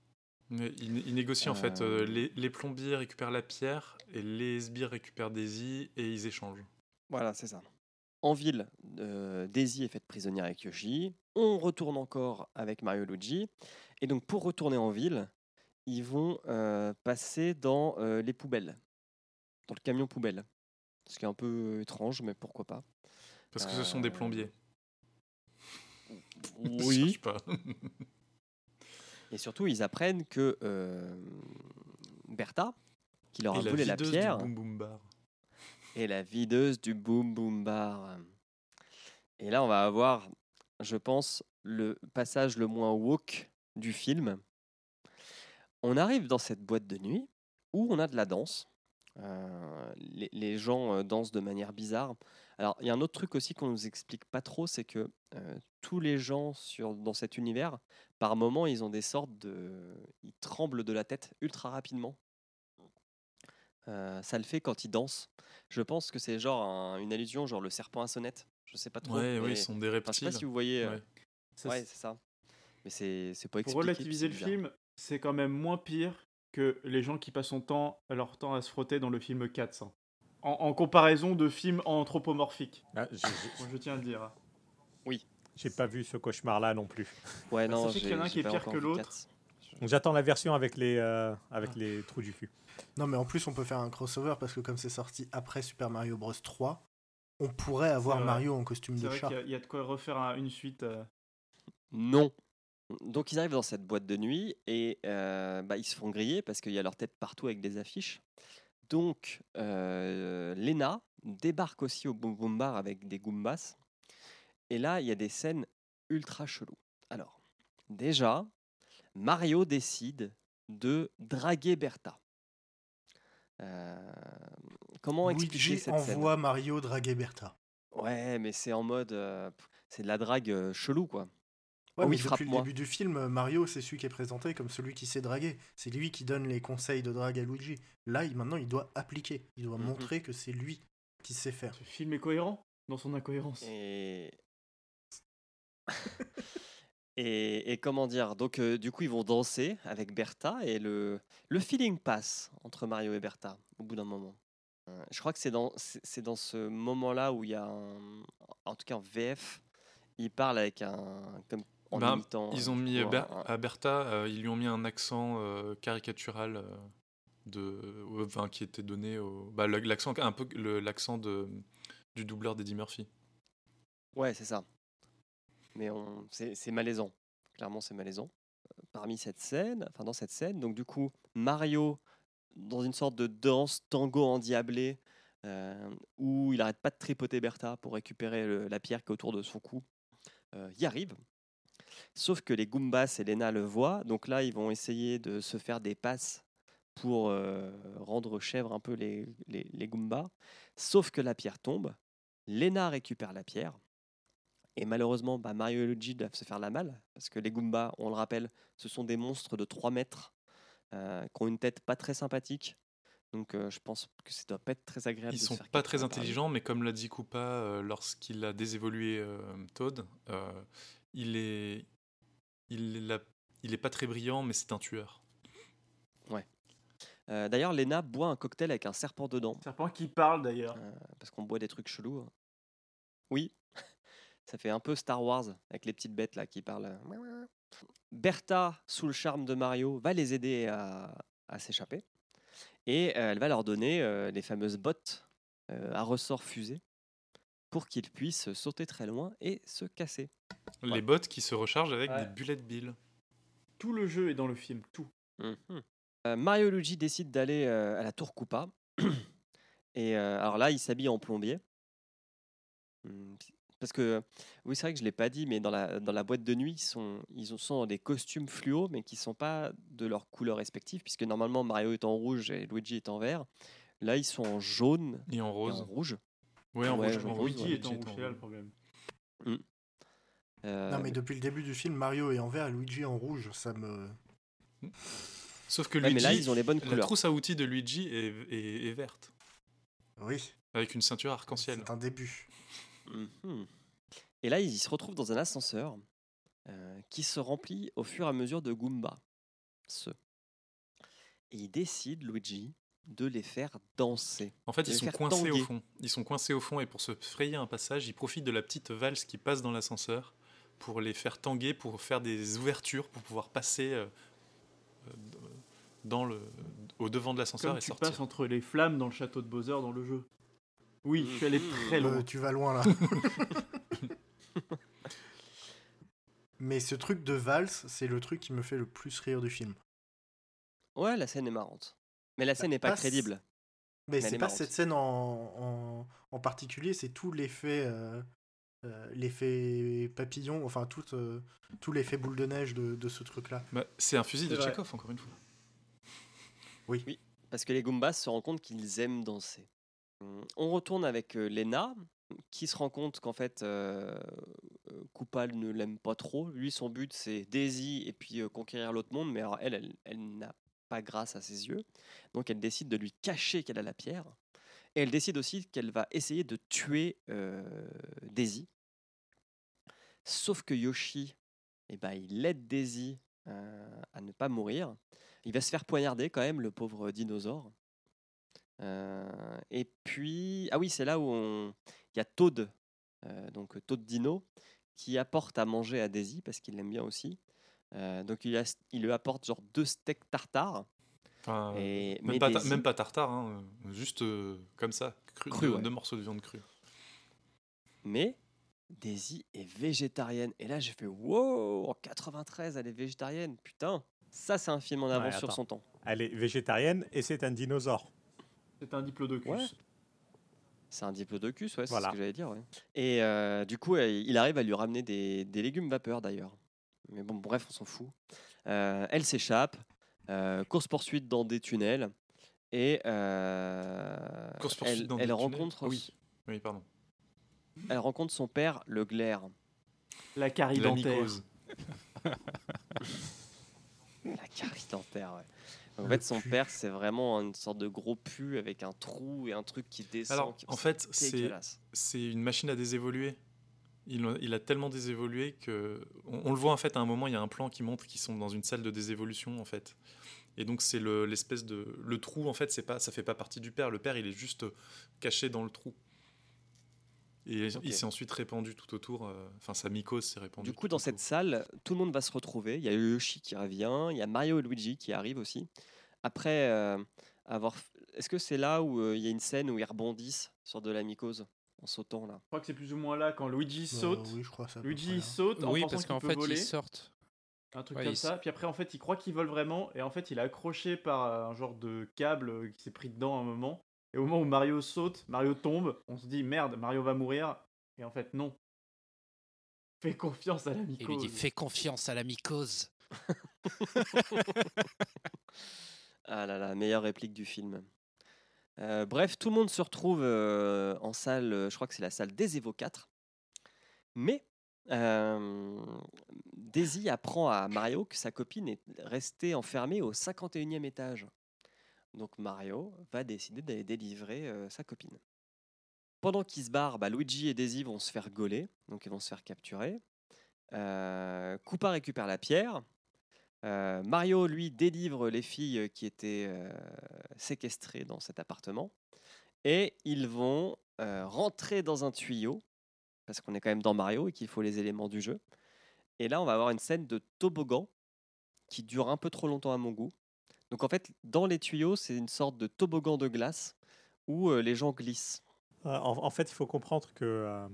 Mais ils, ils négocient en fait. les, les plombiers récupèrent la pierre et les sbires récupèrent Daisy et ils échangent. Voilà, c'est ça. en ville, Daisy est faite prisonnière avec Yoshi. On retourne encore avec Mario et Luigi. Et donc, pour retourner en ville, ils vont passer dans les poubelles, dans le camion poubelle. Ce qui est un peu étrange, mais pourquoi pas. Parce que ce sont des Euh, (laughs) plombiers. Je Oui. pas. (laughs) Et surtout, ils apprennent que euh, Bertha, qui leur a la volé la pierre, du Boom Boom Bar. est la videuse du Boom Boom Bar. Et là, on va avoir, je pense, le passage le moins woke du film. On arrive dans cette boîte de nuit où on a de la danse. Euh, les, les gens euh, dansent de manière bizarre. Alors, il y a un autre truc aussi qu'on nous explique pas trop, c'est que euh, tous les gens sur, dans cet univers, par moment, ils ont des sortes de, ils tremblent de la tête ultra rapidement. Euh, ça le fait quand ils dansent. Je pense que c'est genre un- une allusion, genre le serpent à sonnette. Je sais pas trop. Ouais, oui, mais- ils sont des enfin, je sais reptiles. pas si vous voyez. euh, Ouais. C'est- ça. Mais c'est c'est pas Pour expliqué. puis relativiser le film, c'est quand même moins pire que les gens qui passent son temps, leur temps à se frotter dans le film 400. En, en comparaison de films anthropomorphiques. Ah, je tiens à le dire. hein. J'ai pas vu ce cauchemar-là non plus. Ouais, Bah, non, sachez qu'il y en a un qui est pire que l'autre. J'attends la version avec les, euh, avec les trous du cul. Non, mais en plus, on peut faire un crossover parce que comme c'est sorti après Super Mario Bros 3, on pourrait avoir. Mario en costume de vrai chat. y il y, a de quoi refaire un- une suite. euh, Non. Donc ils arrivent dans cette boîte de nuit et euh, bah, ils se font griller parce qu'il y a leur tête partout avec des affiches. Donc euh, Lena débarque aussi au Boom Boom Bar avec des Goombas. Et là, il y a des scènes ultra cheloues. Alors, déjà, Mario décide de draguer Bertha. Euh, comment expliquer cette scène? envoie Mario draguer Bertha. Ouais, mais c'est en mode. c'est de la drague chelou, quoi. Ouais, mais oui, depuis le début du film, Mario, c'est celui qui est présenté comme celui qui sait draguer. C'est lui qui donne les conseils de drague à Luigi. Là, il- maintenant, il doit appliquer. Il doit Mhm. montrer que c'est lui qui sait faire. Ce film est cohérent dans son incohérence. Et... (laughs) et, et comment dire? Donc, euh, du coup, ils vont danser avec Bertha et le, le feeling passe entre Mario et Bertha au bout d'un moment. Euh, je crois que c'est dans, c'est dans ce moment-là où il y a un. En tout cas, en VF, il parle avec un. Comme, en Ben, imitant, Ils ont mis Ber- à Bertha, euh, ils lui ont mis un accent euh, caricatural euh, de, enfin, qui était donné au, bah, l'accent un peu l'accent du doubleur d'Eddie Murphy. Ouais, c'est ça. Mais on... c'est malaisant. Clairement, c'est malaisant. Parmi cette scène, enfin dans cette scène, donc du coup, Mario, dans une sorte de danse tango endiablé, euh, où il arrête pas de tripoter Bertha pour récupérer le- la pierre qui est autour de son cou, euh, y arrive. Sauf que les Goombas et Lena le voient, donc là, ils vont essayer de se faire des passes pour euh, rendre chèvre un peu les, les, les Goombas. Sauf que la pierre tombe, Lena récupère la pierre. Et malheureusement, bah, Mario et Luigi doivent se faire la malle, parce que les Goombas, on le rappelle, ce sont des monstres de 3 mètres, euh, qui ont une tête pas très sympathique. Donc euh, je pense que ça doit pas être très agréable. Ils de se sont faire pas très intelligents, mais comme l'a dit Koopa euh, lorsqu'il a désévolué euh, Toad, il est il il est pas très brillant, mais c'est un tueur. Euh, D'ailleurs, Lena boit un cocktail avec un serpent dedans, Serpent qui parle d'ailleurs. euh, parce qu'on boit des trucs chelous. hein. Oui, (laughs) ça fait un peu Star Wars, avec les petites bêtes là qui parlent. Bertha, sous le charme de Mario, va les aider à, à s'échapper. Et euh, elle va leur donner euh, les fameuses bottes euh, à ressort fusée pour qu'ils puissent sauter très loin et se casser. Les Ouais. bots qui se rechargent avec Ouais. des bullet bills. Tout le jeu est dans le film, tout. Mhm. Euh, Mario et Luigi décident d'aller euh, à la tour Koopa. (clears throat) et euh, alors là, ils s'habillent en plombier. Hmm, Parce que, oui, c'est vrai que je ne l'ai pas dit, mais dans la, dans la boîte de nuit, ils sont, ils sont dans des costumes fluo, mais qui ne sont pas de leur couleur respective, puisque normalement Mario est en rouge et Luigi est en vert. Là, ils sont en jaune Et en et en rose. rouge. Ouais, en Ouais, rouge, Luigi ouais, est en Luigi rouge, c'est là le problème. Euh, Non, mais depuis le début du film, Mario est en vert et Luigi en rouge. Ça me. Sauf que ouais, mais Luigi, là, ils ont les bonnes la couleurs. trousse à outils de Luigi est, est- est verte, Oui, avec une ceinture arc-en-ciel. c'est un début. Mhm. Et là, ils se retrouvent dans un ascenseur euh, qui se remplit au fur et à mesure de Goomba. Ce. Et ils décident, Luigi, de les faire danser. En fait, ils sont coincés au fond. Ils sont coincés au fond et pour se frayer un passage, ils profitent de la petite valse qui passe dans l'ascenseur pour les faire tanguer, pour faire des ouvertures, pour pouvoir passer euh, euh, dans le, au devant de l'ascenseur Comme et tu sortir. passes entre les flammes dans le château de Bowser dans le jeu. Oui, je suis allé très Euh, loin. tu vas loin là. (laughs) Mais ce truc de valse, c'est le truc qui me fait le plus rire du film. Ouais, la scène est marrante. Mais la scène n'est pas pas crédible. Mais c'est est pas marrante. cette scène en, en, en particulier, c'est tout l'effet euh, euh, l'effet papillon, enfin tout, euh, tout l'effet boule de neige de, de ce truc-là. Bah, c'est un fusil de C'est vrai. Chekhov, encore une fois. Parce que les Goombas se rendent compte qu'ils aiment danser. Hum, On retourne avec euh, Lena, qui se rend compte qu'en fait, Koopal ne l'aime pas trop. Lui, son but, c'est Daisy et puis euh, conquérir l'autre monde. Mais alors, elle, elle, elle n'a pas grâce à ses yeux. Donc, elle décide de lui cacher qu'elle a la pierre. Et elle décide aussi qu'elle va essayer de tuer euh, Daisy. Sauf que Yoshi, eh ben, il aide Daisy euh, à ne pas mourir. Il va se faire poignarder quand même, le pauvre dinosaure. Euh, et puis, ah oui, c'est là où on- il y a Toad, donc Toad Dino, qui apporte à manger à Daisy parce qu'il l'aime bien aussi. Euh, donc il, a- il lui apporte genre deux steaks tartare. Enfin, Et, même, mais pas ta- Daisy- même pas tartare, hein, euh, juste euh, comme ça, cru, Cru, deux, ouais. deux morceaux de viande crue. Mais Daisy est végétarienne. Et là, j'ai fait wow, en 93, elle est végétarienne. Putain, ça, c'est un film en avance sur son temps. Elle est végétarienne et c'est un dinosaure. C'est un diplodocus. Ouais. C'est un diplodocus, ouais, c'est Voilà. ce que j'allais dire. ouais. Et euh, du coup, il arrive à lui ramener des, des légumes vapeur d'ailleurs. Mais bon, bref, on s'en fout. Euh, elle s'échappe, euh, course-poursuite dans des tunnels. Et euh, Course-poursuite elle, dans elle des tunnels rencontre, oui. Oui, pardon. elle rencontre son père, le glaire. La carie La dentaire. (laughs) La carie dentaire, ouais. En fait, son père, c'est vraiment une sorte de gros pu avec un trou et un truc qui descend. Alors, qui- en fait, c'est une machine à désévoluer. Il, a- il a tellement désévolué que on, on le voit en fait à un moment il y a un plan qui montre qu'ils sont dans une salle de désévolution en fait et donc c'est le- l'espèce de le trou en fait c'est pas ça fait pas partie du père le père il est juste caché dans le trou et il s'est ensuite répandu tout autour euh, enfin sa mycose s'est répandue Du coup, dans autour. cette salle, tout le monde va se retrouver. Il y a Yoshi qui revient, il y a Mario et Luigi qui arrivent aussi. Après euh, avoir. Est-ce que c'est là où euh, il y a une scène où ils rebondissent sur de la mycose? En sautant là Je crois que c'est plus ou moins là quand Luigi Euh, saute. oui, je crois ça. Luigi il hein. saute en Oui, pensant parce qu'il qu'en peut fait, voler. ils sortent. Un truc Ouais, comme il ça. Puis après, en fait, il croit qu'il vole vraiment. Et en fait, il est accroché par un genre de câble euh, qui s'est pris dedans à un moment. Et au moment où Mario saute, Mario tombe, on se dit merde, Mario va mourir. Et en fait, non. Fais confiance à la Il lui mycose. dit Fais confiance à la mycose. (laughs) Ah là là, meilleure réplique du film. Euh, bref, tout le monde se retrouve euh, en salle, euh, je crois que c'est la salle des Evo 4. Mais Daisy apprend à Mario que sa copine est restée enfermée au 51e étage. Donc Mario va décider d'aller délivrer sa copine. Pendant qu'ils se barrent, bah, Luigi et Daisy vont se faire gauler, donc ils vont se faire capturer. Koopa récupère la pierre. Euh, Mario, lui, délivre les filles qui étaient euh, séquestrées dans cet appartement. Et ils vont euh, rentrer dans un tuyau, parce qu'on est quand même dans Mario et qu'il faut les éléments du jeu. Et là, on va avoir une scène de toboggan qui dure un peu trop longtemps à mon goût. Donc en fait, dans les tuyaux, c'est une sorte de toboggan de glace où euh, les gens glissent. Euh, En, en fait, il faut comprendre que euh,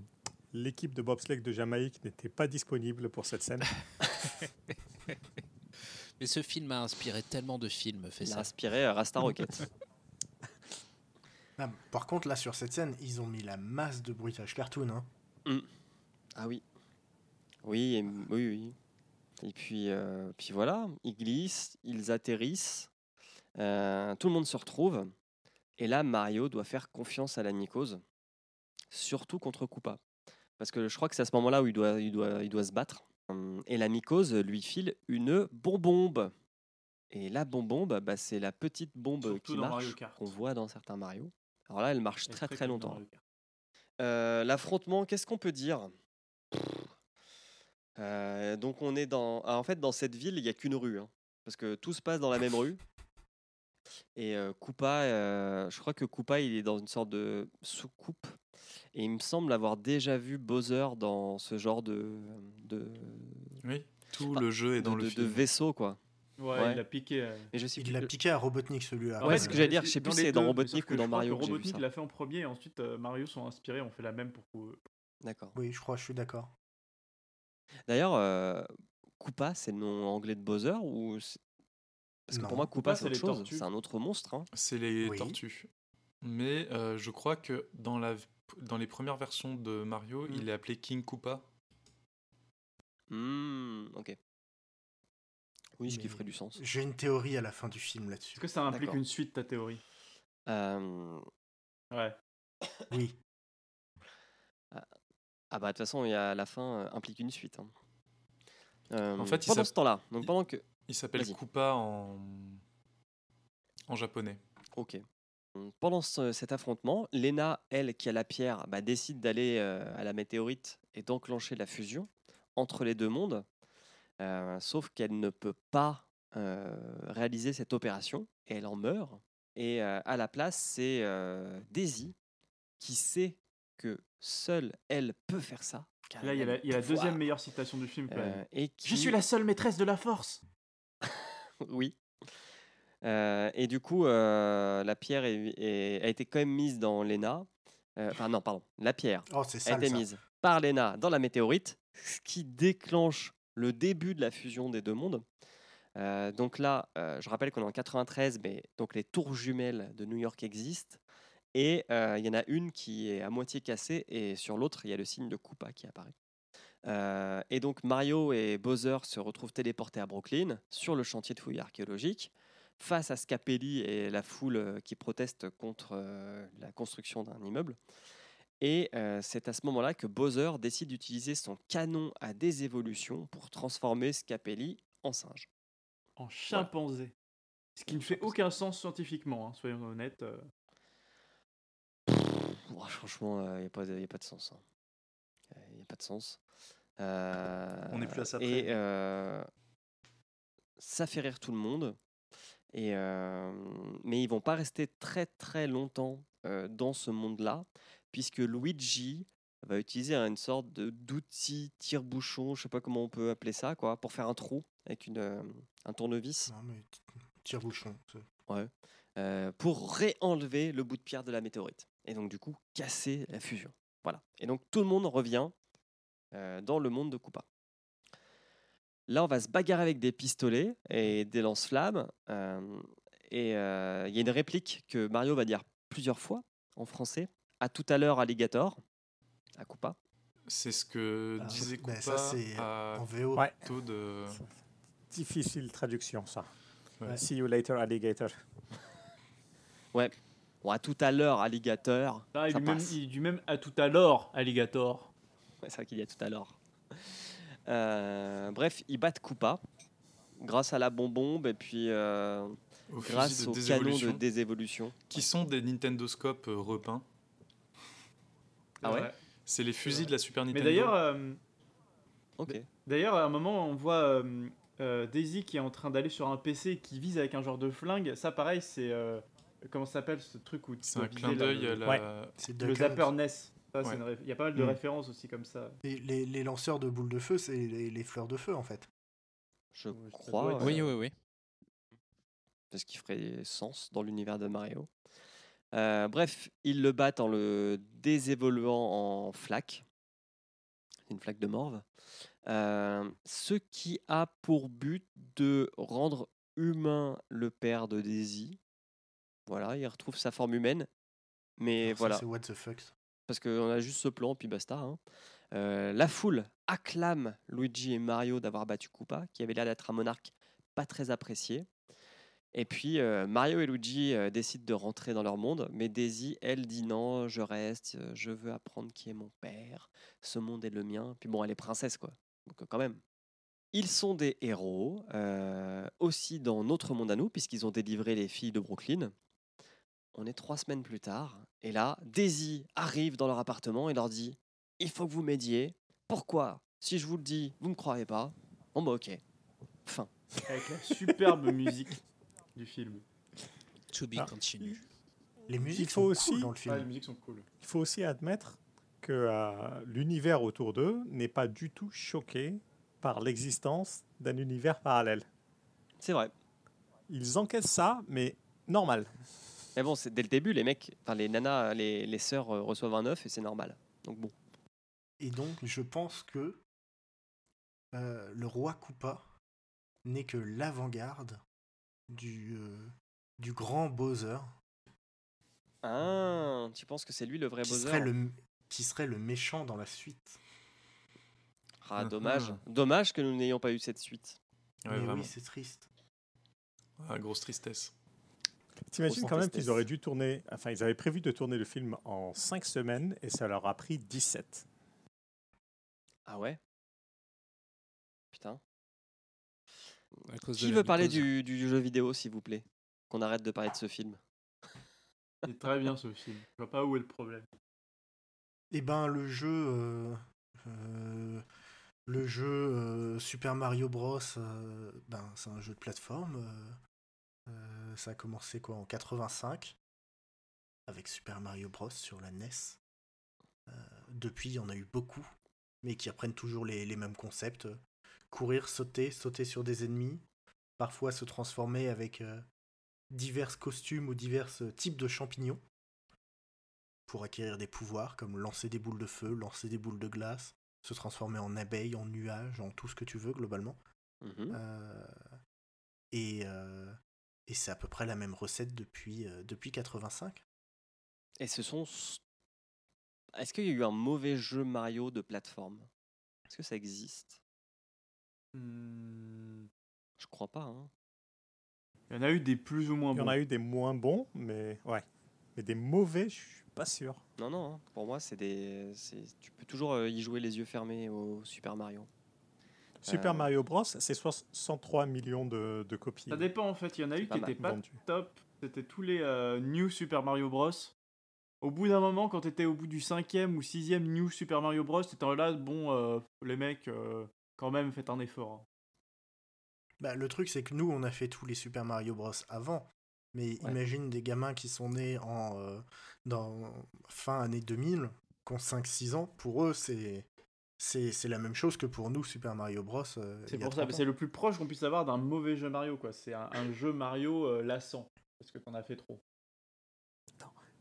l'équipe de bobsleigh de Jamaïque n'était pas disponible pour cette scène. (laughs) Mais ce film a inspiré tellement de films, fait Il a ça. inspiré euh, Rasta Rocket. (laughs) Ah, par contre, là, sur cette scène, ils ont mis la masse de bruitage cartoon. Hein. Ah oui. Oui, et- oui, oui. Et puis, euh, puis voilà, ils glissent, ils atterrissent, euh, tout le monde se retrouve. Et là, Mario doit faire confiance à la mycose, surtout contre Koopa. Parce que je crois que c'est à ce moment-là où il doit, il doit, il doit se battre. Hum, Et la mycose lui file une bonbombe. Et la bonbombe, bah, c'est la petite bombe Surtout qui marche, qu'on voit dans certains Mario. Alors là, elle marche Elle très très longtemps. Euh, L'affrontement, qu'est-ce qu'on peut dire? Euh, Donc on est dans, ah, en fait dans cette ville, il n'y a qu'une rue, hein, parce que tout se passe dans la même rue. Et euh, Koopa, je crois que Koopa, il est dans une sorte de soucoupe. Et il me semble avoir déjà vu Bowser dans ce genre de, de, Oui, tout le jeu est dans de- le de- film. de vaisseau, quoi. Ouais, Ouais. il a piqué. euh. Et je sais Il l'a piqué à Robotnik celui-là. Ouais, ce que j'allais dire, je sais Dans plus si c'est dans Robotnik ou dans Mario que Robotnik l'a fait en premier et ensuite euh, Mario sont inspirés, on fait la même pour D'accord. Oui, je crois, je suis d'accord. D'ailleurs, euh, Koopa, c'est le nom anglais de Bowser ou Parce que Non. pour moi, Koopa, c'est autre les chose. tortues. C'est un autre monstre. hein. C'est les Oui. tortues. Mais euh, je crois que dans, la, dans les premières versions de Mario, Mm. il est appelé King Koopa. Hmm, ok. Oui, ce qui ferait du sens. J'ai une théorie à la fin du film là-dessus. Est-ce que ça implique une suite, ta théorie? Euh, Ouais. Oui, Ah bah de toute façon, il y a la fin euh, implique une suite. hein. Euh, En fait, il pendant ce temps-là, donc il- pendant que, Il s'appelle. Koopa en, en japonais. ok, pendant ce- cet affrontement, Lena, elle qui a la pierre, bah, décide d'aller euh, à la météorite et d'enclencher la fusion entre les deux mondes. Euh, sauf qu'elle ne peut pas euh, réaliser cette opération et elle en meurt. Et à la place, c'est Daisy qui sait que seule elle peut faire ça. Là, il y a la, y a deuxième meilleure citation du film. quand même. Et qui... Je suis la seule maîtresse de la force. (laughs) Oui. Euh, et du coup, euh, la pierre est- est- a été quand même mise dans l'ENA. Euh, Enfin, non, pardon. La pierre oh a été ça. mise par l'ENA dans la météorite, ce qui déclenche le début de la fusion des deux mondes. Donc là, je rappelle qu'on est en 93, mais donc les tours jumelles de New York existent. Et il y en a une qui est à moitié cassée, et sur l'autre, il y a le signe de Koopa qui apparaît. Euh, et donc Mario et Bowser se retrouvent téléportés à Brooklyn sur le chantier de fouilles archéologiques face à Scapelli et la foule euh, qui proteste contre euh, la construction d'un immeuble. Et euh, c'est à ce moment-là que Bowser décide d'utiliser son canon à désévolution pour transformer Scapelli en singe. En chimpanzé. Ce qui ne fait aucun sens scientifiquement, hein, soyons honnêtes. euh. Franchement, il n'y a, pas de- y a pas de sens. Il n'y a pas de sens. Euh, On est plus à ça Et près. euh, ça fait rire tout le monde. Et, euh, mais ils vont pas rester très très longtemps euh, dans ce monde-là, puisque Luigi va utiliser une sorte d'outil tire-bouchon, je sais pas comment on peut appeler ça, quoi, pour faire un trou avec une, euh, un tournevis. Non mais tire-bouchon. Ouais. Euh, pour réenlever le bout de pierre de la météorite. Et donc, du coup, casser la fusion. Voilà. Et donc, tout le monde revient euh, dans le monde de Koopa. Là, on va se bagarrer avec des pistolets et des lance-flammes. euh, et euh, il y a une réplique que Mario va dire plusieurs fois en français. À tout à l'heure, alligator. À Koopa. C'est ce que Ah, disait Koopa ça, c'est à En VO. Ouais. de... Difficile traduction, ça. Ouais. See you later, alligator. (laughs) Bon, à tout à l'heure, alligator. Ah, il, même, passe. il dit même à tout à l'heure, alligator. Ouais, c'est vrai qu'il y a tout à l'heure. Euh, bref, ils battent Koopa grâce à la bonbombe et puis euh, au grâce de au canon de désévolution, qui sont des Nintendo Scope euh, repeints. Ah ouais? C'est les fusils de la Super Mais Nintendo. d'ailleurs, euh, Ok. d'ailleurs, à un moment, on voit euh, euh, Daisy qui est en train d'aller sur un PC qui vise avec un genre de flingue. Ça, pareil, c'est euh, comment ça s'appelle ce truc où tu c'est un clin d'œil le- à la... Ouais. C'est Le Duck zapper. NES. Ça, Ouais. Il y a pas mal de Mm. références aussi comme ça. Et les, les lanceurs de boules de feu, c'est les, les fleurs de feu en fait. Je ça crois. Oui, oui, oui. C'est ce qui ferait sens dans l'univers de Mario. Euh, bref, ils le battent en le désévoluant en flaque. Une flaque de morve. Euh, ce qui a pour but de rendre humain le père de Daisy. Voilà, il retrouve sa forme humaine. Mais Alors ça, voilà, C'est what the fuck. Parce qu'on a juste ce plan, puis basta. hein. Euh, la foule acclame Luigi et Mario d'avoir battu Koopa, qui avait l'air d'être un monarque pas très apprécié. Et puis euh, Mario et Luigi euh, décident de rentrer dans leur monde, mais Daisy, elle, dit non, je reste, je veux apprendre qui est mon père, ce monde est le mien. Puis bon, elle est princesse, quoi. Donc quand même. Ils sont des héros, aussi dans notre monde à nous, puisqu'ils ont délivré les filles de Brooklyn. On est trois semaines plus tard, et là, Daisy arrive dans leur appartement et leur dit Il faut que vous m'aidiez. Pourquoi? Si je vous le dis, vous ne me croyez pas. Bon, bah ok. Fin. Avec la superbe musique du film. To be Ah. continue. Les musiques Il faut sont cool aussi- dans le film. Ouais, les musiques sont cool. Il faut aussi admettre que euh, l'univers autour d'eux n'est pas du tout choqué par l'existence d'un univers parallèle. C'est vrai. Ils encaissent ça, mais normal. Mais bon, c'est dès le début, les mecs, enfin les nanas, les, les sœurs euh, reçoivent un œuf et c'est normal. Donc bon. Et donc, je pense que euh, le roi Koopa n'est que l'avant-garde du, euh, du grand Bowser, Ah, tu penses que c'est lui le vrai qui Bowser serait, le, qui serait le méchant dans la suite. Ah, dommage. Dommage que nous n'ayons pas eu cette suite. Ouais, oui, c'est triste. Ah, grosse tristesse. T'imagines quand même qu'ils auraient dû tourner, enfin ils avaient prévu de tourner le film en 5 semaines et ça leur a pris 17. Ah ouais? Putain. À cause de Qui veut parler du, du jeu vidéo, s'il vous plaît? Qu'on arrête de parler de ce film. C'est très bien ce film. Je vois pas où est le problème. Eh ben, le jeu. euh, euh, le jeu euh, Super Mario Bros. euh, ben, c'est un jeu de plateforme. Euh, ça a commencé quoi en 85 avec Super Mario Bros. sur la NES. Euh, depuis, il y en a eu beaucoup, mais qui reprennent toujours les, les mêmes concepts. Courir, sauter, sauter sur des ennemis, parfois se transformer avec euh, divers costumes ou divers types de champignons pour acquérir des pouvoirs comme lancer des boules de feu, lancer des boules de glace, se transformer en abeille, en nuage, en tout ce que tu veux globalement. Mhm. Euh, et euh, et c'est à peu près la même recette depuis, euh, depuis 85. Et ce sont. Est-ce qu'il y a eu un mauvais jeu Mario de plateforme? Est-ce que ça existe? Hmm, Je crois pas. Hein. Il y en a eu des plus ou moins Il y en bons. a eu des moins bons, mais ouais. Mais des mauvais, je suis pas sûr. Non, non. hein. Pour moi, c'est des. Tu peux toujours euh, y jouer les yeux fermés au Super Mario. Super Euh, Mario Bros, c'est 63 millions de, de copies Ça dépend en fait. Il y en a eu qui mal étaient pas top. C'était tous les euh, New Super Mario Bros. Au bout d'un moment, quand t'étais au bout du cinquième ou sixième New Super Mario Bros, t'étais là, bon, euh, les mecs, euh, quand même, faites un effort. hein. Bah, le truc, c'est que nous, on a fait tous les Super Mario Bros. avant. Mais Ouais. imagine des gamins qui sont nés en, euh, dans fin année 2000, qui ont 5-6 ans. Pour eux, c'est, c'est, c'est la même chose que pour nous, Super Mario Bros. euh, C'est pour ça, 30 ans. c'est le plus proche qu'on puisse avoir d'un mauvais jeu Mario, quoi. C'est un, un jeu Mario euh, lassant. Parce que t'en as fait trop.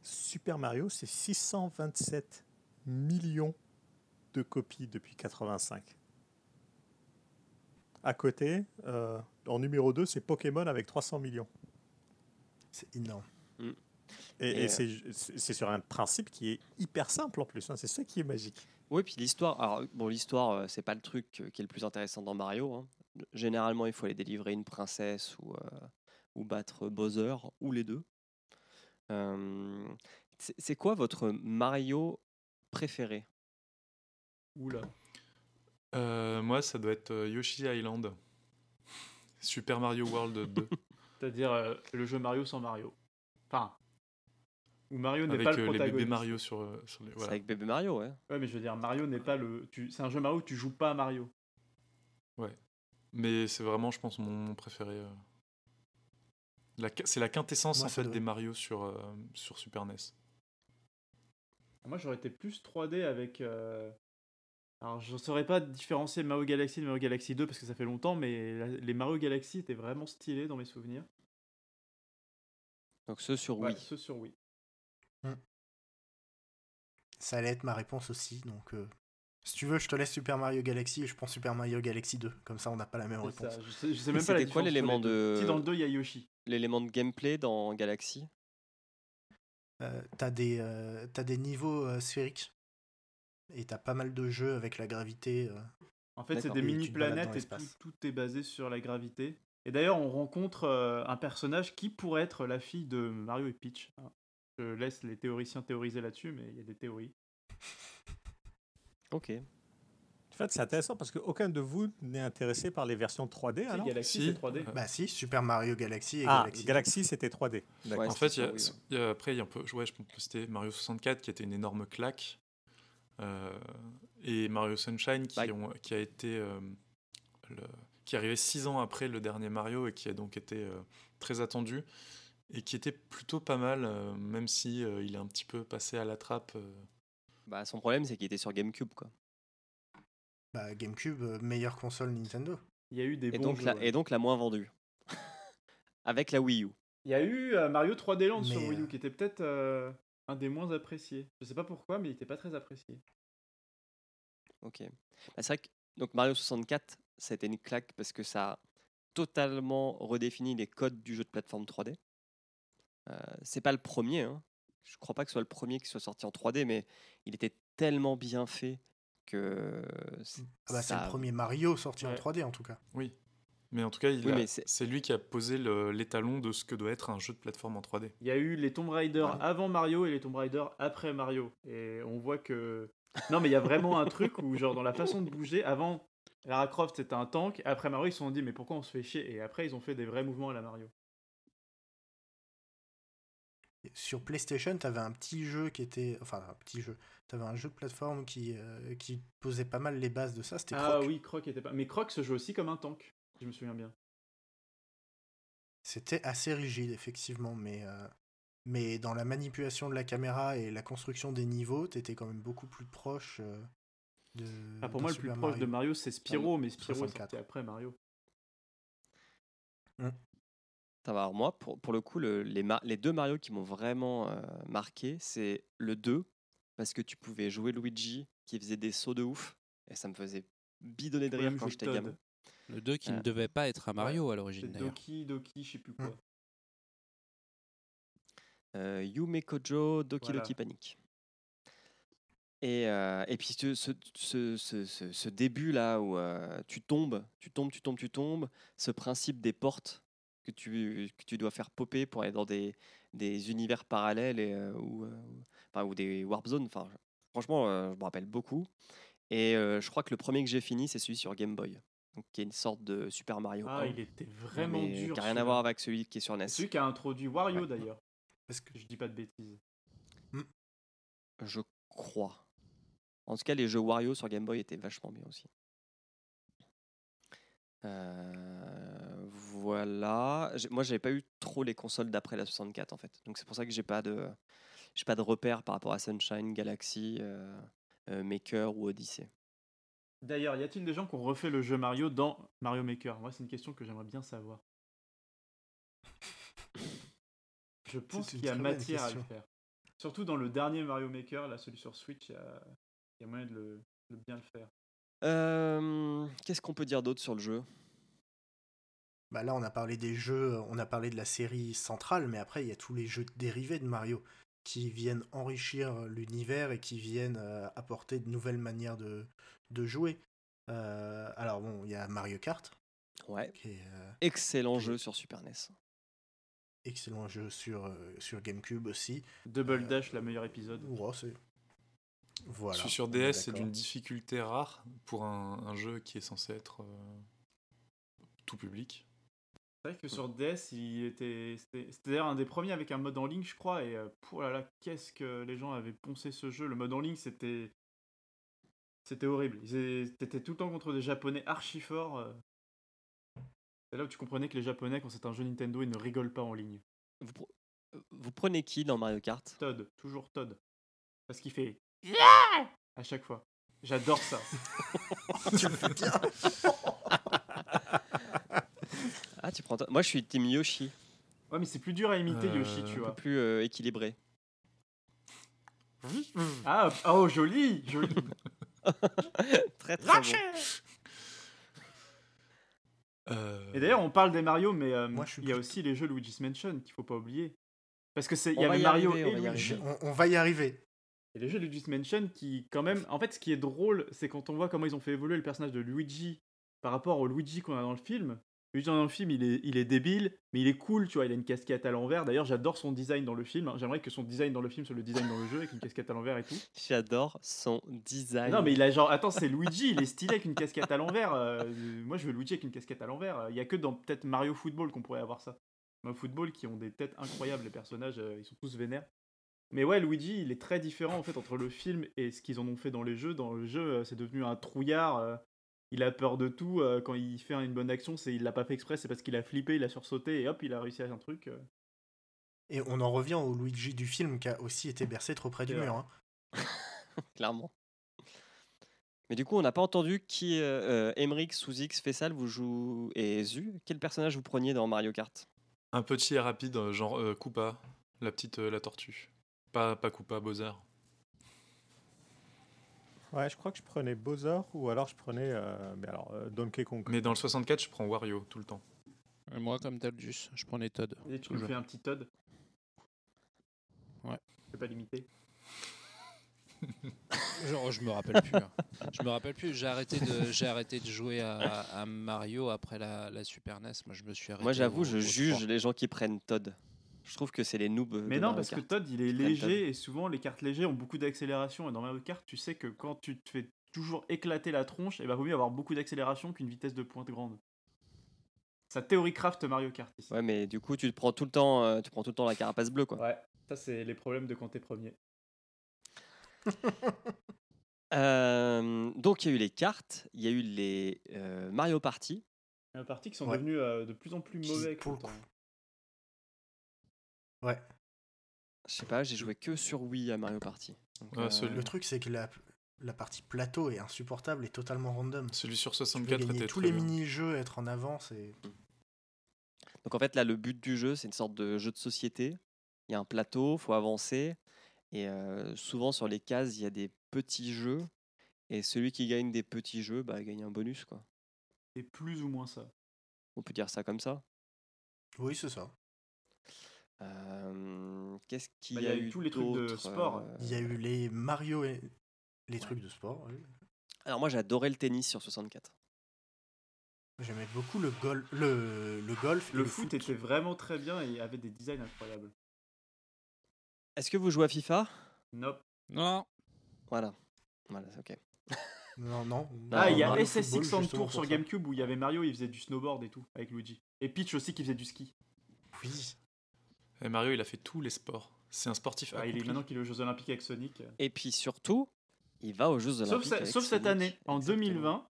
Super Mario, c'est 627 millions de copies depuis 85. À côté, euh, en numéro 2, c'est Pokémon avec 300 millions. C'est énorme. Et, Et, et euh, c'est c'est- c'est sur un principe qui est hyper simple en plus. hein, C'est ça qui est magique. Oui, puis l'histoire. Alors, bon, l'histoire, euh, c'est pas le truc euh, qui est le plus intéressant dans Mario. hein. Généralement, il faut aller délivrer une princesse ou, euh, ou battre Bowser, ou les deux. Euh, c'est quoi votre Mario préféré? Oula. Euh, moi, ça doit être Yoshi Island. Super Mario World 2. (laughs) C'est-à-dire euh, le jeu Mario sans Mario. Enfin. Où Mario n'est avec pas le euh, les protagoniste. bébés Mario sur, euh, sur les. C'est avec bébé Mario, ouais. Ouais, mais je veux dire, Mario n'est pas le. tu- C'est un jeu Mario où tu joues pas à Mario. Mais c'est vraiment, je pense, mon, préféré. euh. La C'est la quintessence Moi, en fait doit- des Mario sur, euh, sur Super NES. Moi, j'aurais été plus 3D avec. euh, Alors, je ne saurais pas différencier Mario Galaxy de Mario Galaxy 2 parce que ça fait longtemps, mais la- les Mario Galaxy étaient vraiment stylés dans mes souvenirs. Donc ceux sur Ouais, Wii. ceux sur Wii. Ça allait être ma réponse aussi. Donc, euh, si tu veux, je te laisse Super Mario Galaxy et je prends Super Mario Galaxy 2. Comme ça, on n'a pas la même réponse. ça, Je sais, je sais même pas la C'était quoi l'élément de- Si dans le 2, il y a Yoshi. L'élément de gameplay dans Galaxy? Euh, t'as des, euh, t'as des niveaux euh, sphériques. Et t'as pas mal de jeux avec la gravité. euh. En fait, c'est des mini-planètes et tout, est basé sur la gravité. Et d'ailleurs, on rencontre euh, un personnage qui pourrait être la fille de Mario et Peach. Je laisse les théoriciens théoriser là-dessus, mais il y a des théories. Ok. En fait, c'est intéressant parce qu'aucun de vous n'est intéressé par les versions 3D. Si, alors Galaxy, Si. c'est 3D. Euh, Bah si, Super Mario Galaxy et ah, Galaxy. Galaxy, c'était 3D. D'accord. Ouais, en fait, y a- y a- après, il y a un peu, ouais, je pense que c'était Mario 64 qui était une énorme claque. euh, et Mario Sunshine qui, Bah, ont- qui a été. euh, le- qui est arrivé six ans après le dernier Mario et qui a donc été euh, très attendu. Et qui était plutôt pas mal, euh, même si euh, il est un petit peu passé à la trappe. euh. Bah, son problème, c'est qu'il était sur GameCube, quoi. Bah, GameCube, euh, meilleure console Nintendo. Il y a eu des Et, bons donc, jeux, la, ouais. et donc la moins vendue. (laughs) Avec la Wii U. Il y a eu euh, Mario 3D Land sur Mais, Wii U euh, qui était peut-être euh, un des moins appréciés. Je sais pas pourquoi, mais il était pas très apprécié. Ok. Bah, c'est vrai que donc Mario 64, ça a été une claque parce que ça a totalement redéfini les codes du jeu de plateforme 3D. Euh, c'est pas le premier. Hein. Je crois pas que ce soit le premier qui soit sorti en 3D, mais il était tellement bien fait que. c- Ah bah, c'est ça- le premier Mario sorti en Ouais. 3D en tout cas. Oui. Mais en tout cas, il Oui, c'est- lui qui a posé l'étalon de ce que doit être un jeu de plateforme en 3D. Il y a eu les Tomb Raider Ouais. avant Mario et les Tomb Raider après Mario. Et on voit que. (laughs) Non, mais il y a vraiment un truc où, genre, dans la façon de bouger, avant, Lara Croft c'était un tank. Après Mario, ils se sont dit, mais pourquoi on se fait chier? Et après, ils ont fait des vrais mouvements à la Mario. Sur PlayStation, t'avais un petit jeu qui était. Enfin, un petit jeu. T'avais un jeu de plateforme qui, euh, qui posait pas mal les bases de ça. C'était Ah oui, Croc était pas. Mais Croc se joue aussi comme un tank, si je me souviens bien. C'était assez rigide, effectivement, mais, euh, mais dans la manipulation de la caméra et la construction des niveaux, t'étais quand même beaucoup plus proche euh, de. Ah, pour moi, le plus proche de Mario. C'est Spyro, mais Spyro 64. c'était après Mario. Va, alors moi, pour, pour le coup, le- les, les deux Mario qui m'ont vraiment euh, marqué, c'est le 2, parce que tu pouvais jouer Luigi qui faisait des sauts de ouf, et ça me faisait bidonner de rire quand j'étais gamin. Le 2 qui Euh, ne devait pas être un Mario à l'origine d'ailleurs. Doki, Doki, je sais plus quoi. Euh, Yume Kojo Doki Voilà. Doki Panic. Et, euh, et puis ce, ce, ce, ce- ce- ce début là où euh, tu tombes, tu tombes, tu tombes, tu tombes, ce principe des portes que tu, que tu dois faire popper pour aller dans des, des univers parallèles et, euh, ou, euh, enfin, ou des warp zones. Enfin, franchement, euh, je me rappelle beaucoup. Et je crois que le premier que j'ai fini, c'est celui sur Game Boy, donc, qui est une sorte de Super Mario. Ah, 1, il était vraiment mais dur. Qui n'a rien à voir avec celui qui est sur NES. C'est celui qui a introduit Wario Ouais. d'ailleurs. Parce que Je dis pas de bêtises. Je crois. En tout cas, les jeux Wario sur Game Boy étaient vachement bien aussi. Euh, voilà. Moi, j'avais pas eu trop les consoles d'après la 64 en fait. Donc c'est pour ça que j'ai pas de, j'ai pas de repères par rapport à Sunshine, Galaxy, euh, euh, Maker ou Odyssey. D'ailleurs, y a-t-il des gens qui ont refait le jeu Mario dans Mario Maker? Moi, c'est une question que j'aimerais bien savoir. (laughs) Je pense qu'il y a matière à le faire. Surtout dans le dernier Mario Maker, là, celui sur Switch, il y a, il y a moyen de, le, de bien le faire. Euh, Qu'est-ce qu'on peut dire d'autre sur le jeu? Bah là, on a parlé des jeux, on a parlé de la série centrale, mais après, il y a tous les jeux dérivés de Mario qui viennent enrichir l'univers et qui viennent euh, apporter de nouvelles manières de, de jouer. Euh, alors bon, il y a Mario Kart, Ouais. qui est euh, Excellent jeu sur Super E NES. excellent jeu sur, euh, sur GameCube aussi. Double Euh, Dash, la meilleure épisode. Ouais, c'est... Voilà. Sur DS, c'est d'une difficulté rare pour un, un jeu qui est censé être euh, tout public. C'est vrai que sur DS, il était, c'était d'ailleurs un des premiers avec un mode en ligne, je crois. Et euh, pour là là, qu'est-ce que les gens avaient poncé ce jeu. Le mode en ligne, c'était, c'était horrible. Ils étaient- T'étais tout le temps contre des Japonais archi forts. euh. C'est là où tu comprenais que les Japonais, quand c'est un jeu Nintendo, ils ne rigolent pas en ligne. Vous, pre- vous prenez qui dans Mario Kart? Todd, toujours Todd, parce qu'il fait à chaque fois. J'adore ça. (laughs) tu le fais bien. Ah, tu prends. toi- Moi, je suis Team Yoshi, Ouais, mais c'est plus dur à imiter Euh, Yoshi, tu un peu vois. plus euh, équilibré. Ah, oh, joli, joli. (laughs) très très bon. Et d'ailleurs, on parle des Mario, mais euh, Moi, je suis il y a plus- aussi les jeux Luigi's Mansion qu'il faut pas oublier. Parce que c'est il On y a va le y Mario arriver, on et va y Luigi. arriver. on, on va y arriver. Et les jeux Luigi's Mansion qui, quand même, en fait, ce qui est drôle, c'est quand on voit comment ils ont fait évoluer le personnage de Luigi par rapport au Luigi qu'on a dans le film. Luigi dans le film, il est, il est débile, mais il est cool, tu vois. Il a une casquette à l'envers. D'ailleurs, j'adore son design dans le film. hein. J'aimerais que son design dans le film soit le design dans le jeu avec une casquette à l'envers et tout. (laughs) J'adore son design. Non, mais il a genre, attends, c'est Luigi, il est stylé avec une casquette à l'envers. euh, moi, je veux Luigi avec une casquette à l'envers. Il y a que dans peut-être Mario Football qu'on pourrait avoir ça. Mario Football qui ont des têtes incroyables, les personnages, euh, ils sont tous vénères. Mais ouais, Luigi, il est très différent en fait entre le film et ce qu'ils en ont fait dans les jeux. Dans le jeu, euh, c'est devenu un trouillard. euh, il a peur de tout. euh, quand il fait une bonne action, c'est il l'a pas fait exprès, c'est parce qu'il a flippé, il a sursauté et hop, il a réussi à un truc. euh. Et on en revient au Luigi du film qui a aussi été bercé trop près du mur. hein. (laughs) Clairement. Mais du coup, on n'a pas entendu qui euh, euh, Emmerich, Fessal, vous jouez et Zu. Quel personnage vous preniez dans Mario Kart? Un petit et rapide, genre euh, Koopa, la petite euh, la tortue. Pas, pas Koopa, Bowser. Ouais, je crois que je prenais Bowser ou alors je prenais euh, mais alors, euh, Donkey Kong. Mais dans le 64, je prends Wario tout le temps. Et moi, comme Daldus, je prenais Todd. Et tu Toujours. fais un petit Todd Ouais. Je peux pas limiter. (laughs) Genre, je me rappelle plus. hein. Je me rappelle plus. J'ai arrêté de, j'ai arrêté de jouer à, à Mario après la, la Super NES. Moi, je me suis arrêté. Moi, j'avoue, au- je au juge 3. les gens qui prennent Todd. Je trouve que c'est les noobs. Mais de non, Mario parce que. Todd, il est léger et souvent les cartes légères ont beaucoup d'accélération. Et dans Mario Kart, tu sais que quand tu te fais toujours éclater la tronche, il va vaut mieux avoir beaucoup d'accélération qu'une vitesse de pointe grande. Ça théorie craft Mario Kart ici. Ouais, mais du coup, tu te prends tout le temps, euh, tu prends tout le temps la carapace bleue, quoi. Ouais, ça c'est les problèmes de quand t'es premier. (laughs) Euh, donc, il y a eu les cartes, il y a eu les euh, Mario Party. Il y a des parties qui sont Ouais. euh, de plus en plus mauvais. avec pour Ouais. Je sais pas, j'ai joué que sur Wii à Mario Party. Donc, Ouais, celui- Le truc, c'est que la, la partie plateau est insupportable et totalement random. Celui sur Tu veux 64 gagner était tous très les mini-jeux, être en avance et. Donc en fait, là, le but du jeu, c'est une sorte de jeu de société. Il y a un plateau, faut avancer. Et euh, souvent, sur les cases, il y a des petits jeux. Et celui qui gagne des petits jeux, bah, gagne un bonus, quoi. C'est plus ou moins ça. On peut dire ça comme ça. Oui, c'est ça. Euh, Qu'est-ce qu'il Bah, y, a eu tous les trucs de sport. euh, Il y a eu les Mario et les trucs de sport. oui. Alors moi, j'adorais le tennis sur 64. J'aimais beaucoup le, gol le, le golf. et Le foot foot. était vraiment très bien et avait des designs incroyables. Est-ce que vous jouez à FIFA? Nope. Non. Voilà. Voilà, c'est ok. Non, non. Ah, il y a Mario SS Football, 600 justement Tour sur. GameCube où il y avait Mario, il faisait du snowboard et tout avec Luigi. Et Peach aussi qui faisait du ski. Oui. Et Mario, il a fait tous les sports. C'est un sportif Ah, il est maintenant qu'il est aux Jeux Olympiques avec Sonic. Et puis surtout, il va aux Jeux Olympiques. avec sauf cette année, en Exactement. 2020,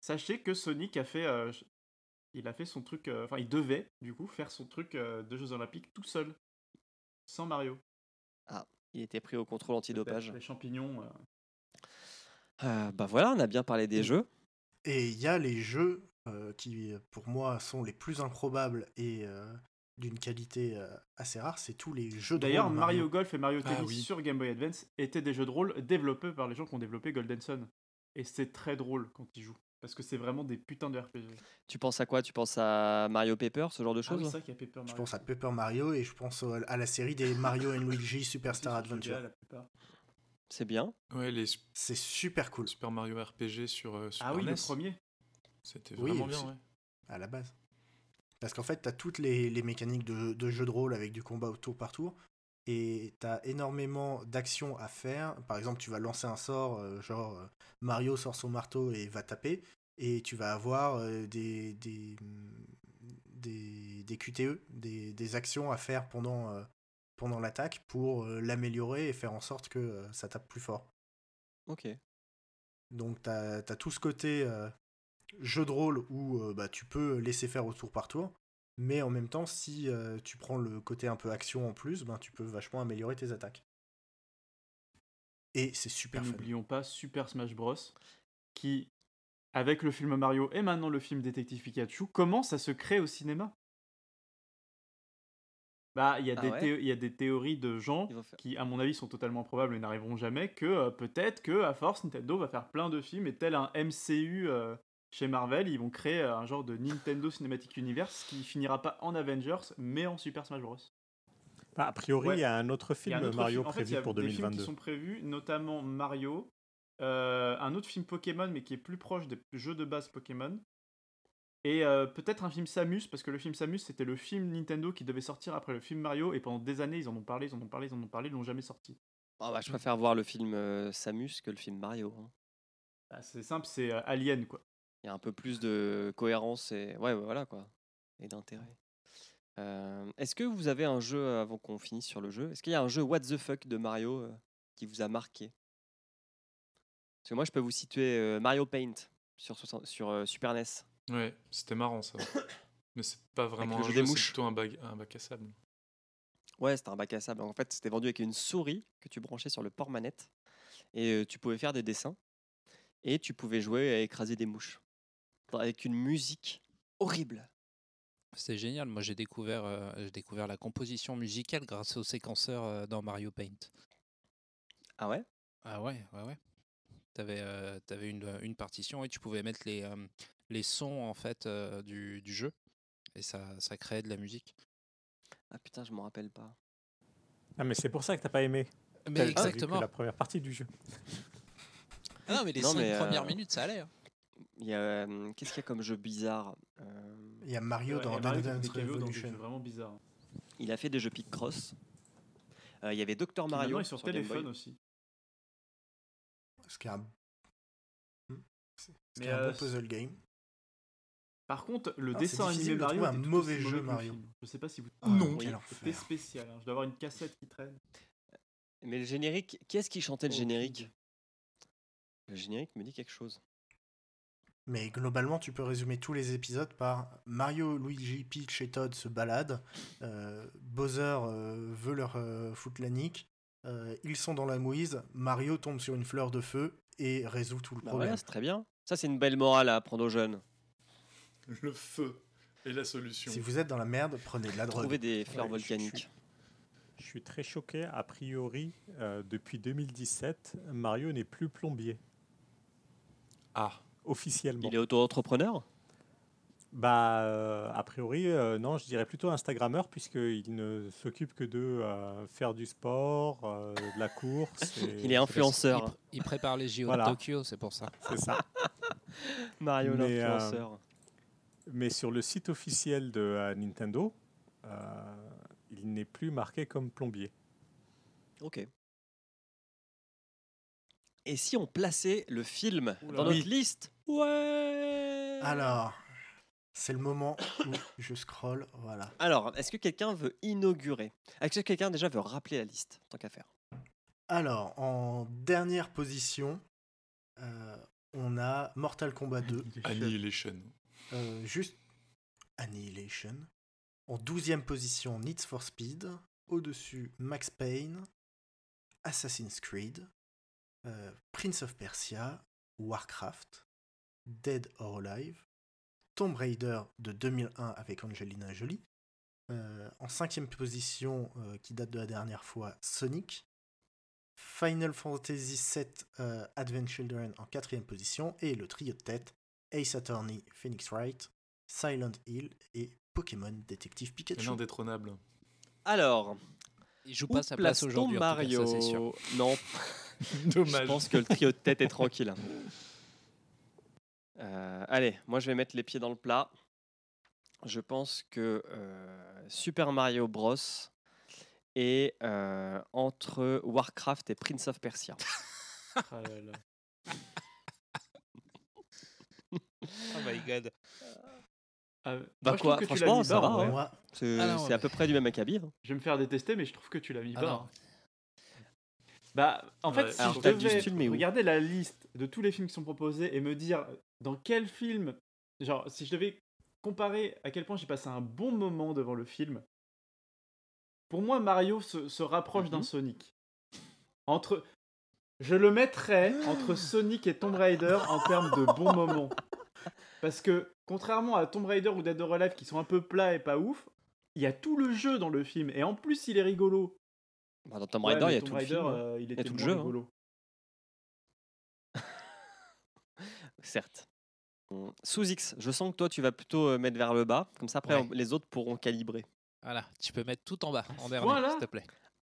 sachez que Sonic a fait, euh, il a fait son truc, euh, enfin il devait du coup faire son truc euh, de Jeux Olympiques tout seul, sans Mario. Il était pris au contrôle antidopage. Les champignons. euh, Euh, bah voilà, on a bien parlé des jeux. Et il y a les jeux euh, qui, pour moi, sont les plus improbables et euh, d'une qualité euh, assez rare. C'est tous les jeux de D'ailleurs, Mario Golf et Mario Ah Tennis oui. sur Game Boy Advance étaient des jeux de rôle développés par les gens qui ont développé Golden Sun. Et c'est très drôle quand ils jouent. Parce que c'est vraiment des putains de RPG. Tu penses à quoi? Tu penses à Mario Paper, ce genre de Ah choses oui, c'est ça qu'il y a Paper Mario. Je pense à Paper Mario et je pense au- à la série des Mario (laughs) and Luigi Superstar Adventure. la plupart. C'est bien. Ouais, les C'est super cool Super Mario RPG sur euh, Super Ah oui, NES. le premier. C'était vraiment bien, ouais. à la base. Parce qu'en fait, tu as toutes les, les mécaniques de, de jeu de rôle avec du combat au tour par tour. Et tu as énormément d'actions à faire. Par exemple, tu vas lancer un sort, euh, genre euh, Mario sort son marteau et va taper. Et tu vas avoir euh, des, des, des, des QTE, des, des actions à faire pendant, pendant l'attaque pour l'améliorer et faire en sorte que ça tape plus fort. Ok. Donc tu as, tout ce côté jeu de rôle où euh, bah, tu peux laisser faire au tour par tour, mais en même temps, si euh, tu prends le côté un peu action en plus, ben, tu peux vachement améliorer tes attaques. Et c'est super n'oublions pas Super Smash Bros. qui, avec le film Mario et maintenant le film Détective Pikachu, commence à se créer au cinéma. Bah, il y, a Ah des ouais théo- il y a des théories de gens qui, à mon avis, sont totalement probables et n'arriveront jamais, que euh, peut-être que, à force, Nintendo va faire plein de films et tel un MCU euh, chez Marvel, ils vont créer euh, un genre de Nintendo Cinematic Universe qui finira pas en Avengers, mais en Super Smash Bros. Bah, a priori, Ouais. il y a un autre film un autre Mario en fait, il prévu y a pour des films qui 2022. sont prévus, notamment Mario, euh, un autre film Pokémon, mais qui est plus proche des jeux de base Pokémon, et euh, peut-être un film Samus, parce que le film Samus, c'était le film Nintendo qui devait sortir après le film Mario, et pendant des années, ils en ont parlé, ils en ont parlé, ils en ont parlé, ils l'ont jamais sorti. Ah bah, je préfère voir le film euh, Samus que le film Mario. hein. Bah, c'est simple, c'est euh, Alien, quoi. Il y a un peu plus de cohérence et ouais, ouais, voilà quoi, et d'intérêt. Euh, Est-ce que vous avez un jeu euh, avant qu'on finisse sur le jeu Est-ce qu'il y a un jeu What the fuck de Mario euh, qui vous a marqué? Parce que moi, je peux vous situer euh, Mario Paint sur, 60 sur Super NES. Ouais, c'était marrant ça. (coughs) Mais c'est pas vraiment un jeu jeu, c'est plutôt un bac, un bac à sable. Ouais, c'était un bac à sable. En fait, c'était vendu avec une souris que tu branchais sur le port-manette. Et euh, tu pouvais faire des dessins. Et tu pouvais jouer à écraser des mouches. Avec une musique horrible. C'est génial. Moi, j'ai découvert, euh, découvert la composition musicale grâce au séquenceur euh, dans Mario Paint. Ah ouais? Ah ouais, ouais, ouais. T'avais euh, t'avais une, une partition et tu pouvais mettre les, euh, les sons en fait euh, du, du jeu et ça, ça créait de la musique. Ah putain, je m'en rappelle pas. Ah, mais c'est pour ça que t'as pas aimé. Mais T'as- t'as vu que exactement. la première partie du jeu. Ah non, mais les Non, cinq mais, premières euh, minutes, ça allait. hein. Il y a, euh, Qu'est-ce qu'il y a comme jeu bizarre Euh, Il y a Mario Ouais, dans Mario Dance dans Revolution. vraiment bizarre. Il a fait des jeux Picross. Euh, Il y avait Dr Mario est sur, sur Game Boy. téléphone aussi. Ce qui est un, Hmm. ce qui Mais, est un euh, bon puzzle game. Par contre, le Ah, dessin animé de Mario trouver un mauvais jeu Mario. film. Je sais pas si vous. Ah, Non. quel C'était spécial. hein. Je dois avoir une cassette qui traîne. Mais le générique, qui est-ce qui chantait le Oh, générique? Le générique me dit quelque chose. Mais globalement, tu peux résumer tous les épisodes par Mario, Luigi, Peach et Todd se baladent, euh, Bowser euh, veut leur euh, foutre la nique, euh, ils sont dans la mouise, Mario tombe sur une fleur de feu et résout tout le Bah problème. voilà, c'est très bien. Ça, c'est une belle morale à apprendre aux jeunes. Le feu est la solution. si vous êtes dans la merde, prenez de la drogue. Trouver des fleurs Ouais, je- je- volcaniques. Je suis très choqué. A priori, euh, depuis 2017, Mario n'est plus plombier, Ah, officiellement. Il est auto-entrepreneur? Bah, euh, a priori, euh, non, je dirais plutôt Instagrammeur, puisqu'il ne s'occupe que de euh, faire du sport, euh, de la course. (laughs) et- Il est influenceur. Il, pr- il prépare les JO Voilà. de Tokyo, c'est pour ça. C'est ça. (laughs) Mario Mais, euh, l'influenceur. Mais sur le site officiel de euh, Nintendo, euh, il n'est plus marqué comme plombier. Ok. Et si on plaçait le film Oula. dans notre Oui. liste Ouais Alors, c'est le moment où je scroll, voilà. Alors, est-ce que quelqu'un veut inaugurer? Est-ce que quelqu'un déjà veut rappeler la liste, tant qu'à faire? Alors, en dernière position, euh, on a Mortal Kombat 2. Annihilation. Euh, juste Annihilation. En 12e position, Need for Speed. Au-dessus, Max Payne, Assassin's Creed, euh, Prince of Persia, Warcraft, Dead or Alive, Tomb Raider de 2001 avec Angelina Jolie. Euh, en 5e position, euh, qui date de la dernière fois, Sonic. Final Fantasy VII euh, Advent Children en 4e position. Et le trio de tête, Ace Attorney, Phoenix Wright, Silent Hill et Pokémon Détective Pikachu. L'indétrônable. Alors, Il joue où pas sa place aujourd'hui. Mario ça, c'est sûr. Non, (laughs) Dommage. je pense que le trio de tête est tranquille. Euh, allez, moi je vais mettre les pieds dans le plat. Je pense que euh, Super Mario Bros. est euh, entre Warcraft et Prince of Persia. Ah là là. Oh my god. Ah, Bah moi, je quoi, franchement, ça bas, va, hein. Moi, C'est Ah à peu près du même acabit. hein. Je vais me faire détester, mais je trouve que tu l'as mis Ah bas. Bah, en fait, Ouais, si alors je devais regarder la liste de tous les films qui sont proposés et me dire dans quel film, genre, si je devais comparer à quel point j'ai passé un bon moment devant le film, pour moi, Mario se, se rapproche d'un Mhm. Sonic. Entre, je le mettrais entre Sonic et Tomb Raider en termes de bons moments. Parce que, contrairement à Tomb Raider ou Dead or Alive qui sont un peu plats et pas ouf, il y a tout le jeu dans le film. Et en plus, il est rigolo. Bah, dans Tomb Ouais, Raider, il y a Tomb tout le film. hein. euh, il était tout le moins jeu, hein. (laughs) Certes. Sous X, je sens que toi, tu vas plutôt euh, mettre vers le bas. Comme ça, après, Ouais. on- les autres pourront calibrer. Voilà, tu peux mettre tout en bas, en dernier, point-là s'il te plaît.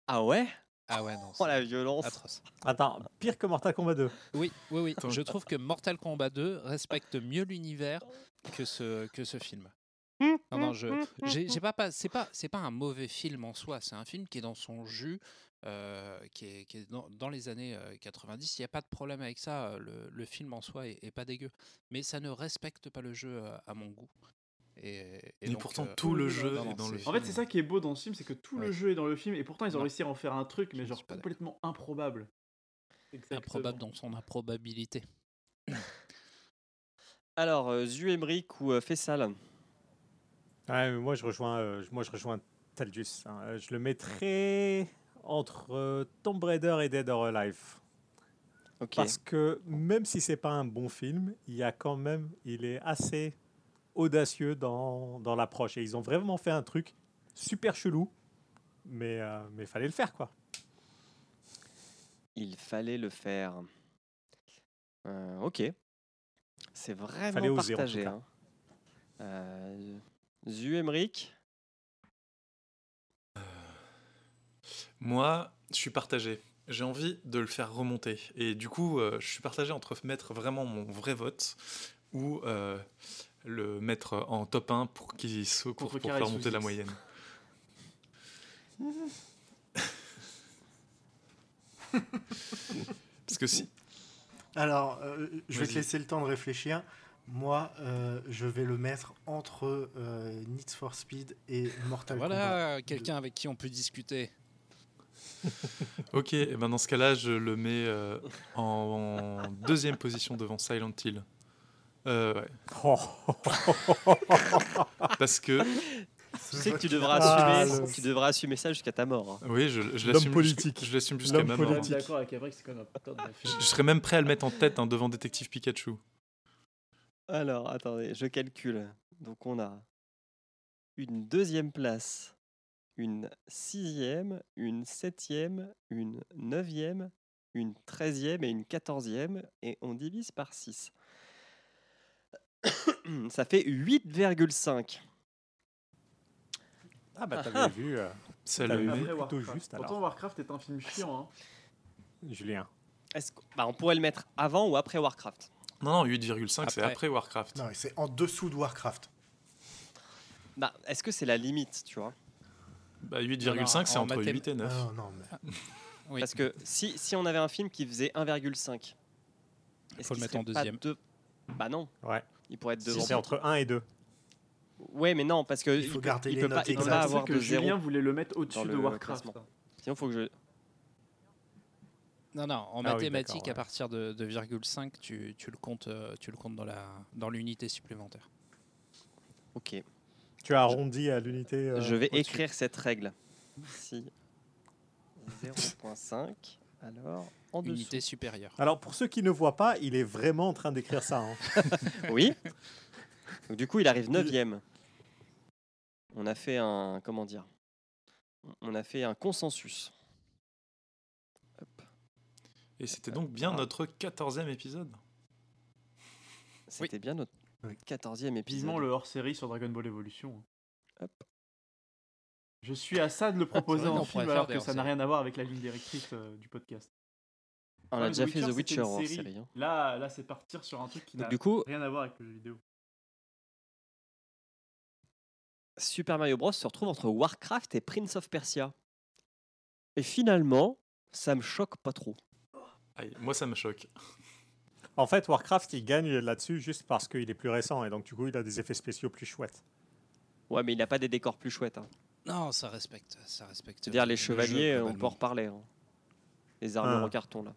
Ah ouais? Ah ouais, non. (laughs) Oh la violence atroce. Attends, pire que Mortal Kombat 2. Oui, oui, oui. Je trouve que Mortal Kombat 2 respecte mieux l'univers que ce, que ce film. Non, non, je, j'ai, j'ai pas, pas, c'est pas, c'est pas un mauvais film en soi. C'est un film qui est dans son jus, euh, qui est, qui est dans, dans les années euh, 90. Il n'y a pas de problème avec ça. euh, Le, le film en soi est, est pas dégueu, mais ça ne respecte pas le jeu euh, à mon goût. Et, et Et donc, pourtant, euh, tout le jeu non, est dans le film. En fait, c'est ça qui est beau dans ce film, c'est que tout le jeu est dans le film, et pourtant ils ont Non. réussi à en faire un truc, mais genre complètement improbable. Exactement. improbable dans son improbabilité. (laughs) Alors, euh, Zu Emmerich ou euh, Fessal Ouais, mais moi, je rejoins, euh, moi, je rejoins Beetlejuice. hein. Euh, Je le mettrais entre euh, Tomb Raider et Dead or Alive. Ok. Parce que même si c'est pas un bon film, il y a quand même, il est assez audacieux dans, dans l'approche. Et ils ont vraiment fait un truc super chelou, mais euh, mais fallait le faire quoi. Il fallait le faire. Euh, ok. C'est Fallait vraiment oser, partagé. cas. Hein. Euh, Zu Emmerich, Moi, je suis partagé. J'ai envie de le faire remonter. Et du coup, euh, je suis partagé entre mettre vraiment mon vrai vote ou euh, le mettre en top 1 pour qu'il se pour, pour faire monter la moyenne. (laughs) Parce que si. Alors, euh, je vais te laisser le temps de réfléchir. Moi, euh, je vais le mettre entre euh, Need for Speed et Mortal Kombat. Voilà, quelqu'un avec qui on peut discuter. (laughs) Ok, et ben dans ce cas-là, je le mets euh, en deuxième position devant Silent Hill. Euh, ouais. (laughs) Parce que, tu sais que tu devras, Ah, assumer, le- tu devras assumer ça jusqu'à ta mort. hein. oui, je, je l'assume politique. Je l'assume jusqu'à ma mort. politique. Je, film. je serais même prêt à le mettre en tête hein, devant Détective Pikachu. Alors, attendez, je calcule. Donc, on a une deuxième place, une sixième, une septième, une neuvième, une treizième et une quatorzième. Et on divise par 6. (coughs) Ça fait 8,5. Ah bah Ah, t'avais ah. vu, euh, C'est T'as le vu mec- plutôt Warcraft. juste, alors. Pourtant, Warcraft est un film chiant. Hein. Julien. Est-ce que- bah, on pourrait le mettre avant ou après Warcraft? Non, non, 8,5, c'est Après. Warcraft. Non, c'est en dessous de Warcraft. bah, Est-ce que c'est la limite, tu vois? Bah, Non, 8,5, c'est en entre mathém- 8 et 9. Non, non, mais Oui. (laughs) Parce que si, si on avait un film qui faisait 1,5, est-ce Faut le mettre en pas deuxième. deux- Bah non, Ouais. il pourrait être Si devant. c'est entre 1 et 2. Ouais, mais non, parce que Il faut peut- garder il les peut pas, notes il peut pas avoir que de zéro. Julien voulait le mettre au-dessus de Warcraft. Sinon, faut que je. Non, non, en Ah mathématiques, à partir de, de virgule 5, tu, tu le comptes, euh, tu le comptes dans la dans l'unité supplémentaire. Ok. Tu as arrondi à l'unité. euh, je vais écrire cette règle. Si 0.5, alors en dessous. Unité supérieure. Alors pour ceux qui ne voient pas, il est vraiment en train d'écrire ça. hein. (laughs) Oui. Donc, du coup, il arrive 9 On a fait un. Comment dire? On a fait un consensus. Et c'était donc bien Ah. notre 14e épisode. C'était bien notre Oui. 14e épisode. Vivement le hors-série sur Dragon Ball Evolution. Hop. Je suis à ça de le proposer vrai qu'on en film alors que ça n'a rien à voir avec la ligne directrice euh, du podcast. On Ouais, a déjà fait The Witcher en série. série. hein. Là, là c'est partir sur un truc qui n'a coup, rien à voir avec le jeu vidéo. Super Mario Bros se retrouve entre Warcraft et Prince of Persia. Et finalement, ça me choque pas trop. Aïe, moi, ça me choque. En fait, Warcraft, il gagne là-dessus juste parce qu'il est plus récent et donc du coup, il a des effets spéciaux plus chouettes. Ouais, mais il n'a pas des décors plus chouettes. hein. Non, ça respecte, ça respecte. C'est-à-dire le- les le jeu, chevaliers, on peut en reparler. hein. Les armures Ah. en carton, là.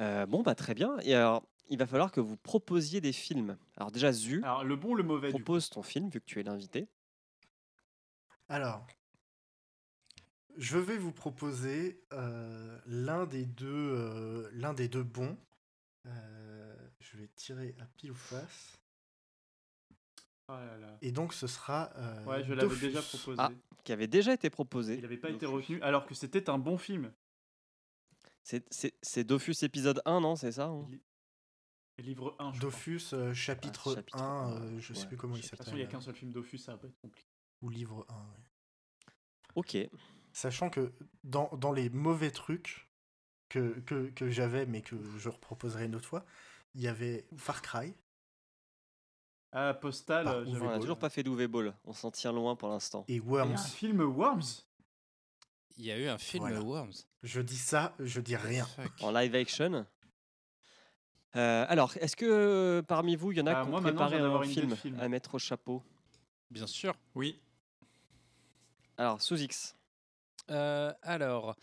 Euh, bon, bah très bien. Et alors, il va falloir que vous proposiez des films. Alors déjà, Zu, Alors, le bon le mauvais propose ton film, vu que tu es l'invité. Alors, je vais vous proposer euh, l'un des deux, euh, l'un des deux bons. Euh, je vais tirer à pile ou face. Ah là là. Et donc, ce sera. euh, Ouais, je l'avais Dofus. déjà proposé. Ah. Qui avait déjà été proposé. Il n'avait pas été retenu alors que c'était un bon film. C'est- C'est c'est Dofus épisode 1, non C'est ça hein Livre 1, je crois. Dofus, euh, chapitre, Ah, chapitre 1, un, euh, je sais ouais, plus comment il De toute façon, il n'y a s'appelle. qu'un seul film Dofus, ça va pas être compliqué. Ou livre 1, ouais. Ok. Sachant que dans, dans les mauvais trucs que, que, que j'avais, mais que je reproposerai une autre fois, il y avait Far Cry. Ah, Postal, Par euh, On n'a toujours pas fait d'UV Ball. On s'en tient loin pour l'instant. et Il y Worms. a un film Worms? Il y a eu un film Voilà. Worms. Je dis ça, je dis rien. Fuck. En live action. Euh, alors, est-ce que euh, parmi vous, il y en a Ah, qui ont préparé un film. à mettre au chapeau? Bien sûr. Oui. Alors, sous X. Euh, alors,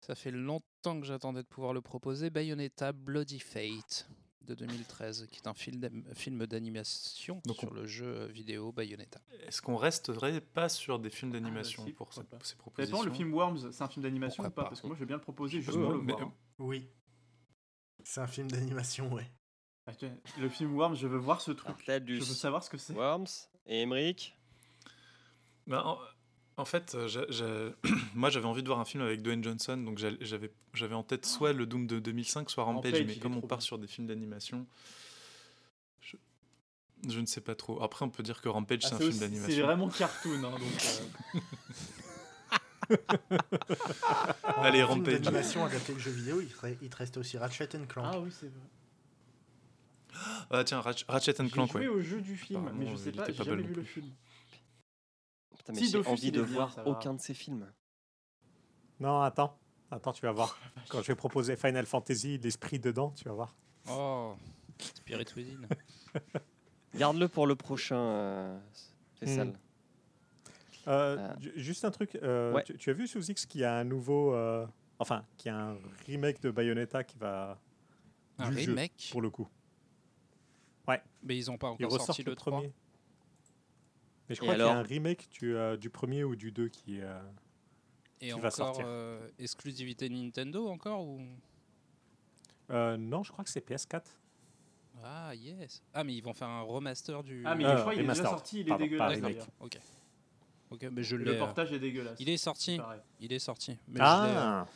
ça fait longtemps que j'attendais de pouvoir le proposer. Bayonetta Bloody Fate de 2013, qui est un film d'animation sur on- le jeu vidéo Bayonetta. Est-ce qu'on resterait pas sur des films d'animation Ah, si, pour pourquoi ces, propositions dépend, le film Worms, c'est un film d'animation ou pas? pas Parce que moi, je vais bien le proposer juste Euh, pour le mais- voir. Oui. C'est un film d'animation, ouais. Le film Worms, je veux voir ce truc. Je veux savoir ce que c'est. Worms et Emmerich? Ben, en, fait, euh, (clears throat) moi j'avais envie de voir un film avec Dwayne Johnson, donc j'avais en tête soit le Doom de 2005, soit Rampage, Rampage, mais comme on part bien. sur des films d'animation, je, je ne sais pas trop. Après, on peut dire que Rampage Ah, c'est un film aussi- c'est d'animation. vraiment cartoon. hein, donc, euh, Allez, film Rampage. d'animation adapté de jeu vidéo, il te, il te restait aussi Ratchet and Clank. Ah oui, c'est vrai. Ah tiens, Ratch- Ratchet and J'ai Clank, joué ouais. au jeu du film, mais je sais pas, j'ai pas jamais vu le film. Putain, mais Si, j'ai envie de bien, voir aucun de ces films. Non, attends. Attends, tu vas voir. Quand je vais proposer Final Fantasy, l'esprit dedans, tu vas voir. Oh, Spirit Within. (laughs) Garde-le pour le prochain, euh. Hmm. Euh, ju- Juste un truc. euh, Ouais. tu, tu as vu sous X qu'il y a un nouveau. euh, enfin, qu'il y a un remake de Bayonetta qui va. Un du jeu, remake, pour le coup. mais ils n'ont pas Ils encore ressortent sorti le, le 3. premier. Mais je crois qu'il y a un remake du, euh, du premier ou du 2 qui. euh, Et qui va sortir. euh, exclusivité Nintendo encore ou? Euh, non, je crois que c'est PS4. Ah yes. Ah mais ils vont faire un remaster du. Ah, mais je crois qu'il est déjà sorti, il est Pardon, pas dégueulasse. remake. d'ailleurs. Ok. Ok, mais je. Le euh, portage est dégueulasse. Il est sorti. Pareil. Il est sorti. Mais Ah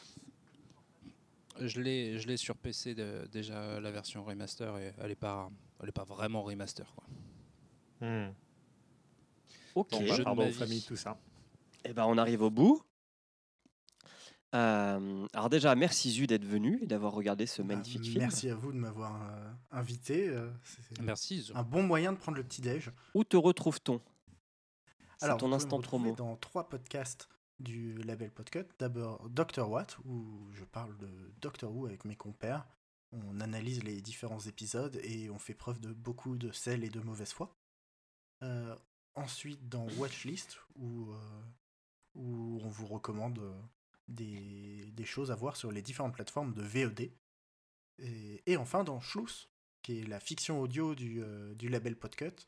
je l'ai- je l'ai, je l'ai sur PC de- déjà la version remaster et elle est pas, elle est pas vraiment remaster quoi. Hmm. Ok. Bon, Jeu de ma vie. familles, tout ça. Eh ben, on arrive au bout. Euh, alors déjà, merci Zu d'être venu et d'avoir regardé ce Bah, magnifique film. merci à vous de m'avoir euh, invité. euh, c'est Merci. Zo. un bon moyen de prendre le petit déj. Où te retrouve-t-on? C'est Alors, ton instant promo. dans trois podcasts du label Podcut. D'abord Doctor What, où je parle de Doctor Who avec mes compères. On analyse les différents épisodes et on fait preuve de beaucoup de sel et de mauvaise foi. Ensuite, dans Watchlist, où, euh, où on vous recommande euh, des, des choses à voir sur les différentes plateformes de VOD. Et, et enfin, dans Schluss, qui est la fiction audio du, euh, du label Podcut,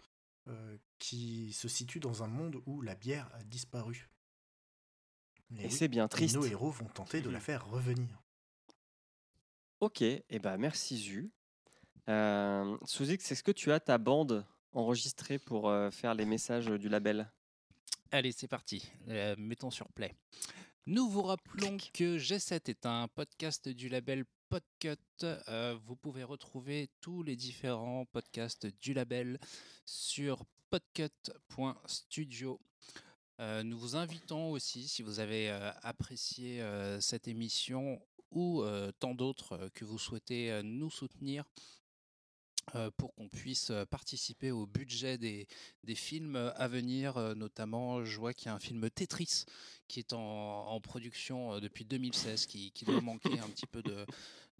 qui se situe dans un monde où la bière a disparu. Et oui, c'est bien triste. nos héros vont tenter de la faire revenir. Ok, et ben merci Zu. Euh, est-ce que tu as ta bande? Enregistrée pour euh, faire les messages du label Allez, c'est parti. Euh, mettons sur play. Nous vous rappelons que G7 est un podcast du label Podcut. Euh, vous pouvez retrouver tous les différents podcasts du label sur podcut.studio. Euh, nous vous invitons aussi, si vous avez apprécié cette émission ou tant d'autres que vous souhaitez nous soutenir, pour qu'on puisse euh, participer au budget des, films à venir. euh, Notamment, je vois qu'il y a un film Tetris qui est en, production euh, depuis 2016, qui, doit manquer un petit peu de,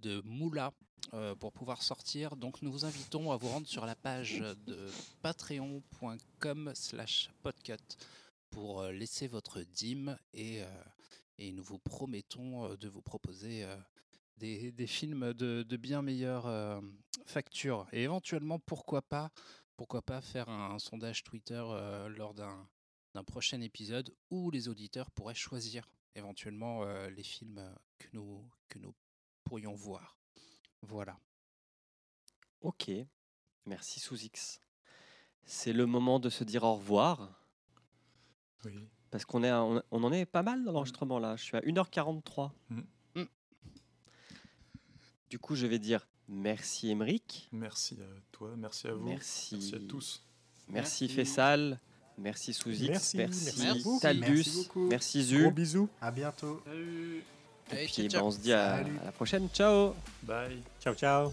de moula euh, pour pouvoir sortir. Donc, nous vous invitons à vous rendre sur la page de patreon.com slash podcut pour euh, laisser votre dîme et, euh, nous vous promettons euh, de vous proposer euh, des, des films de, de bien meilleure euh, facture. Et éventuellement, pourquoi pas, pourquoi pas faire un, sondage Twitter euh, lors d'un prochain épisode où les auditeurs pourraient choisir éventuellement euh, les films que nous, que nous pourrions voir. Voilà. Ok, merci Sous X. C'est le moment de se dire au revoir. Oui. Parce qu'on on, on en est pas mal dans l'enregistrement là. Je suis à 1h43. Mhm. Du coup, je vais dire merci Emeric. Merci à toi, merci à vous, Merci. merci à tous. Merci, Merci. Fessal. Merci Sous X. Merci, merci, merci. Taldus. Merci Gros Zu. bisous. À bientôt. Salut Et Allez, puis ciao, ben, on se dit à la prochaine. Ciao. Bye. Ciao, ciao.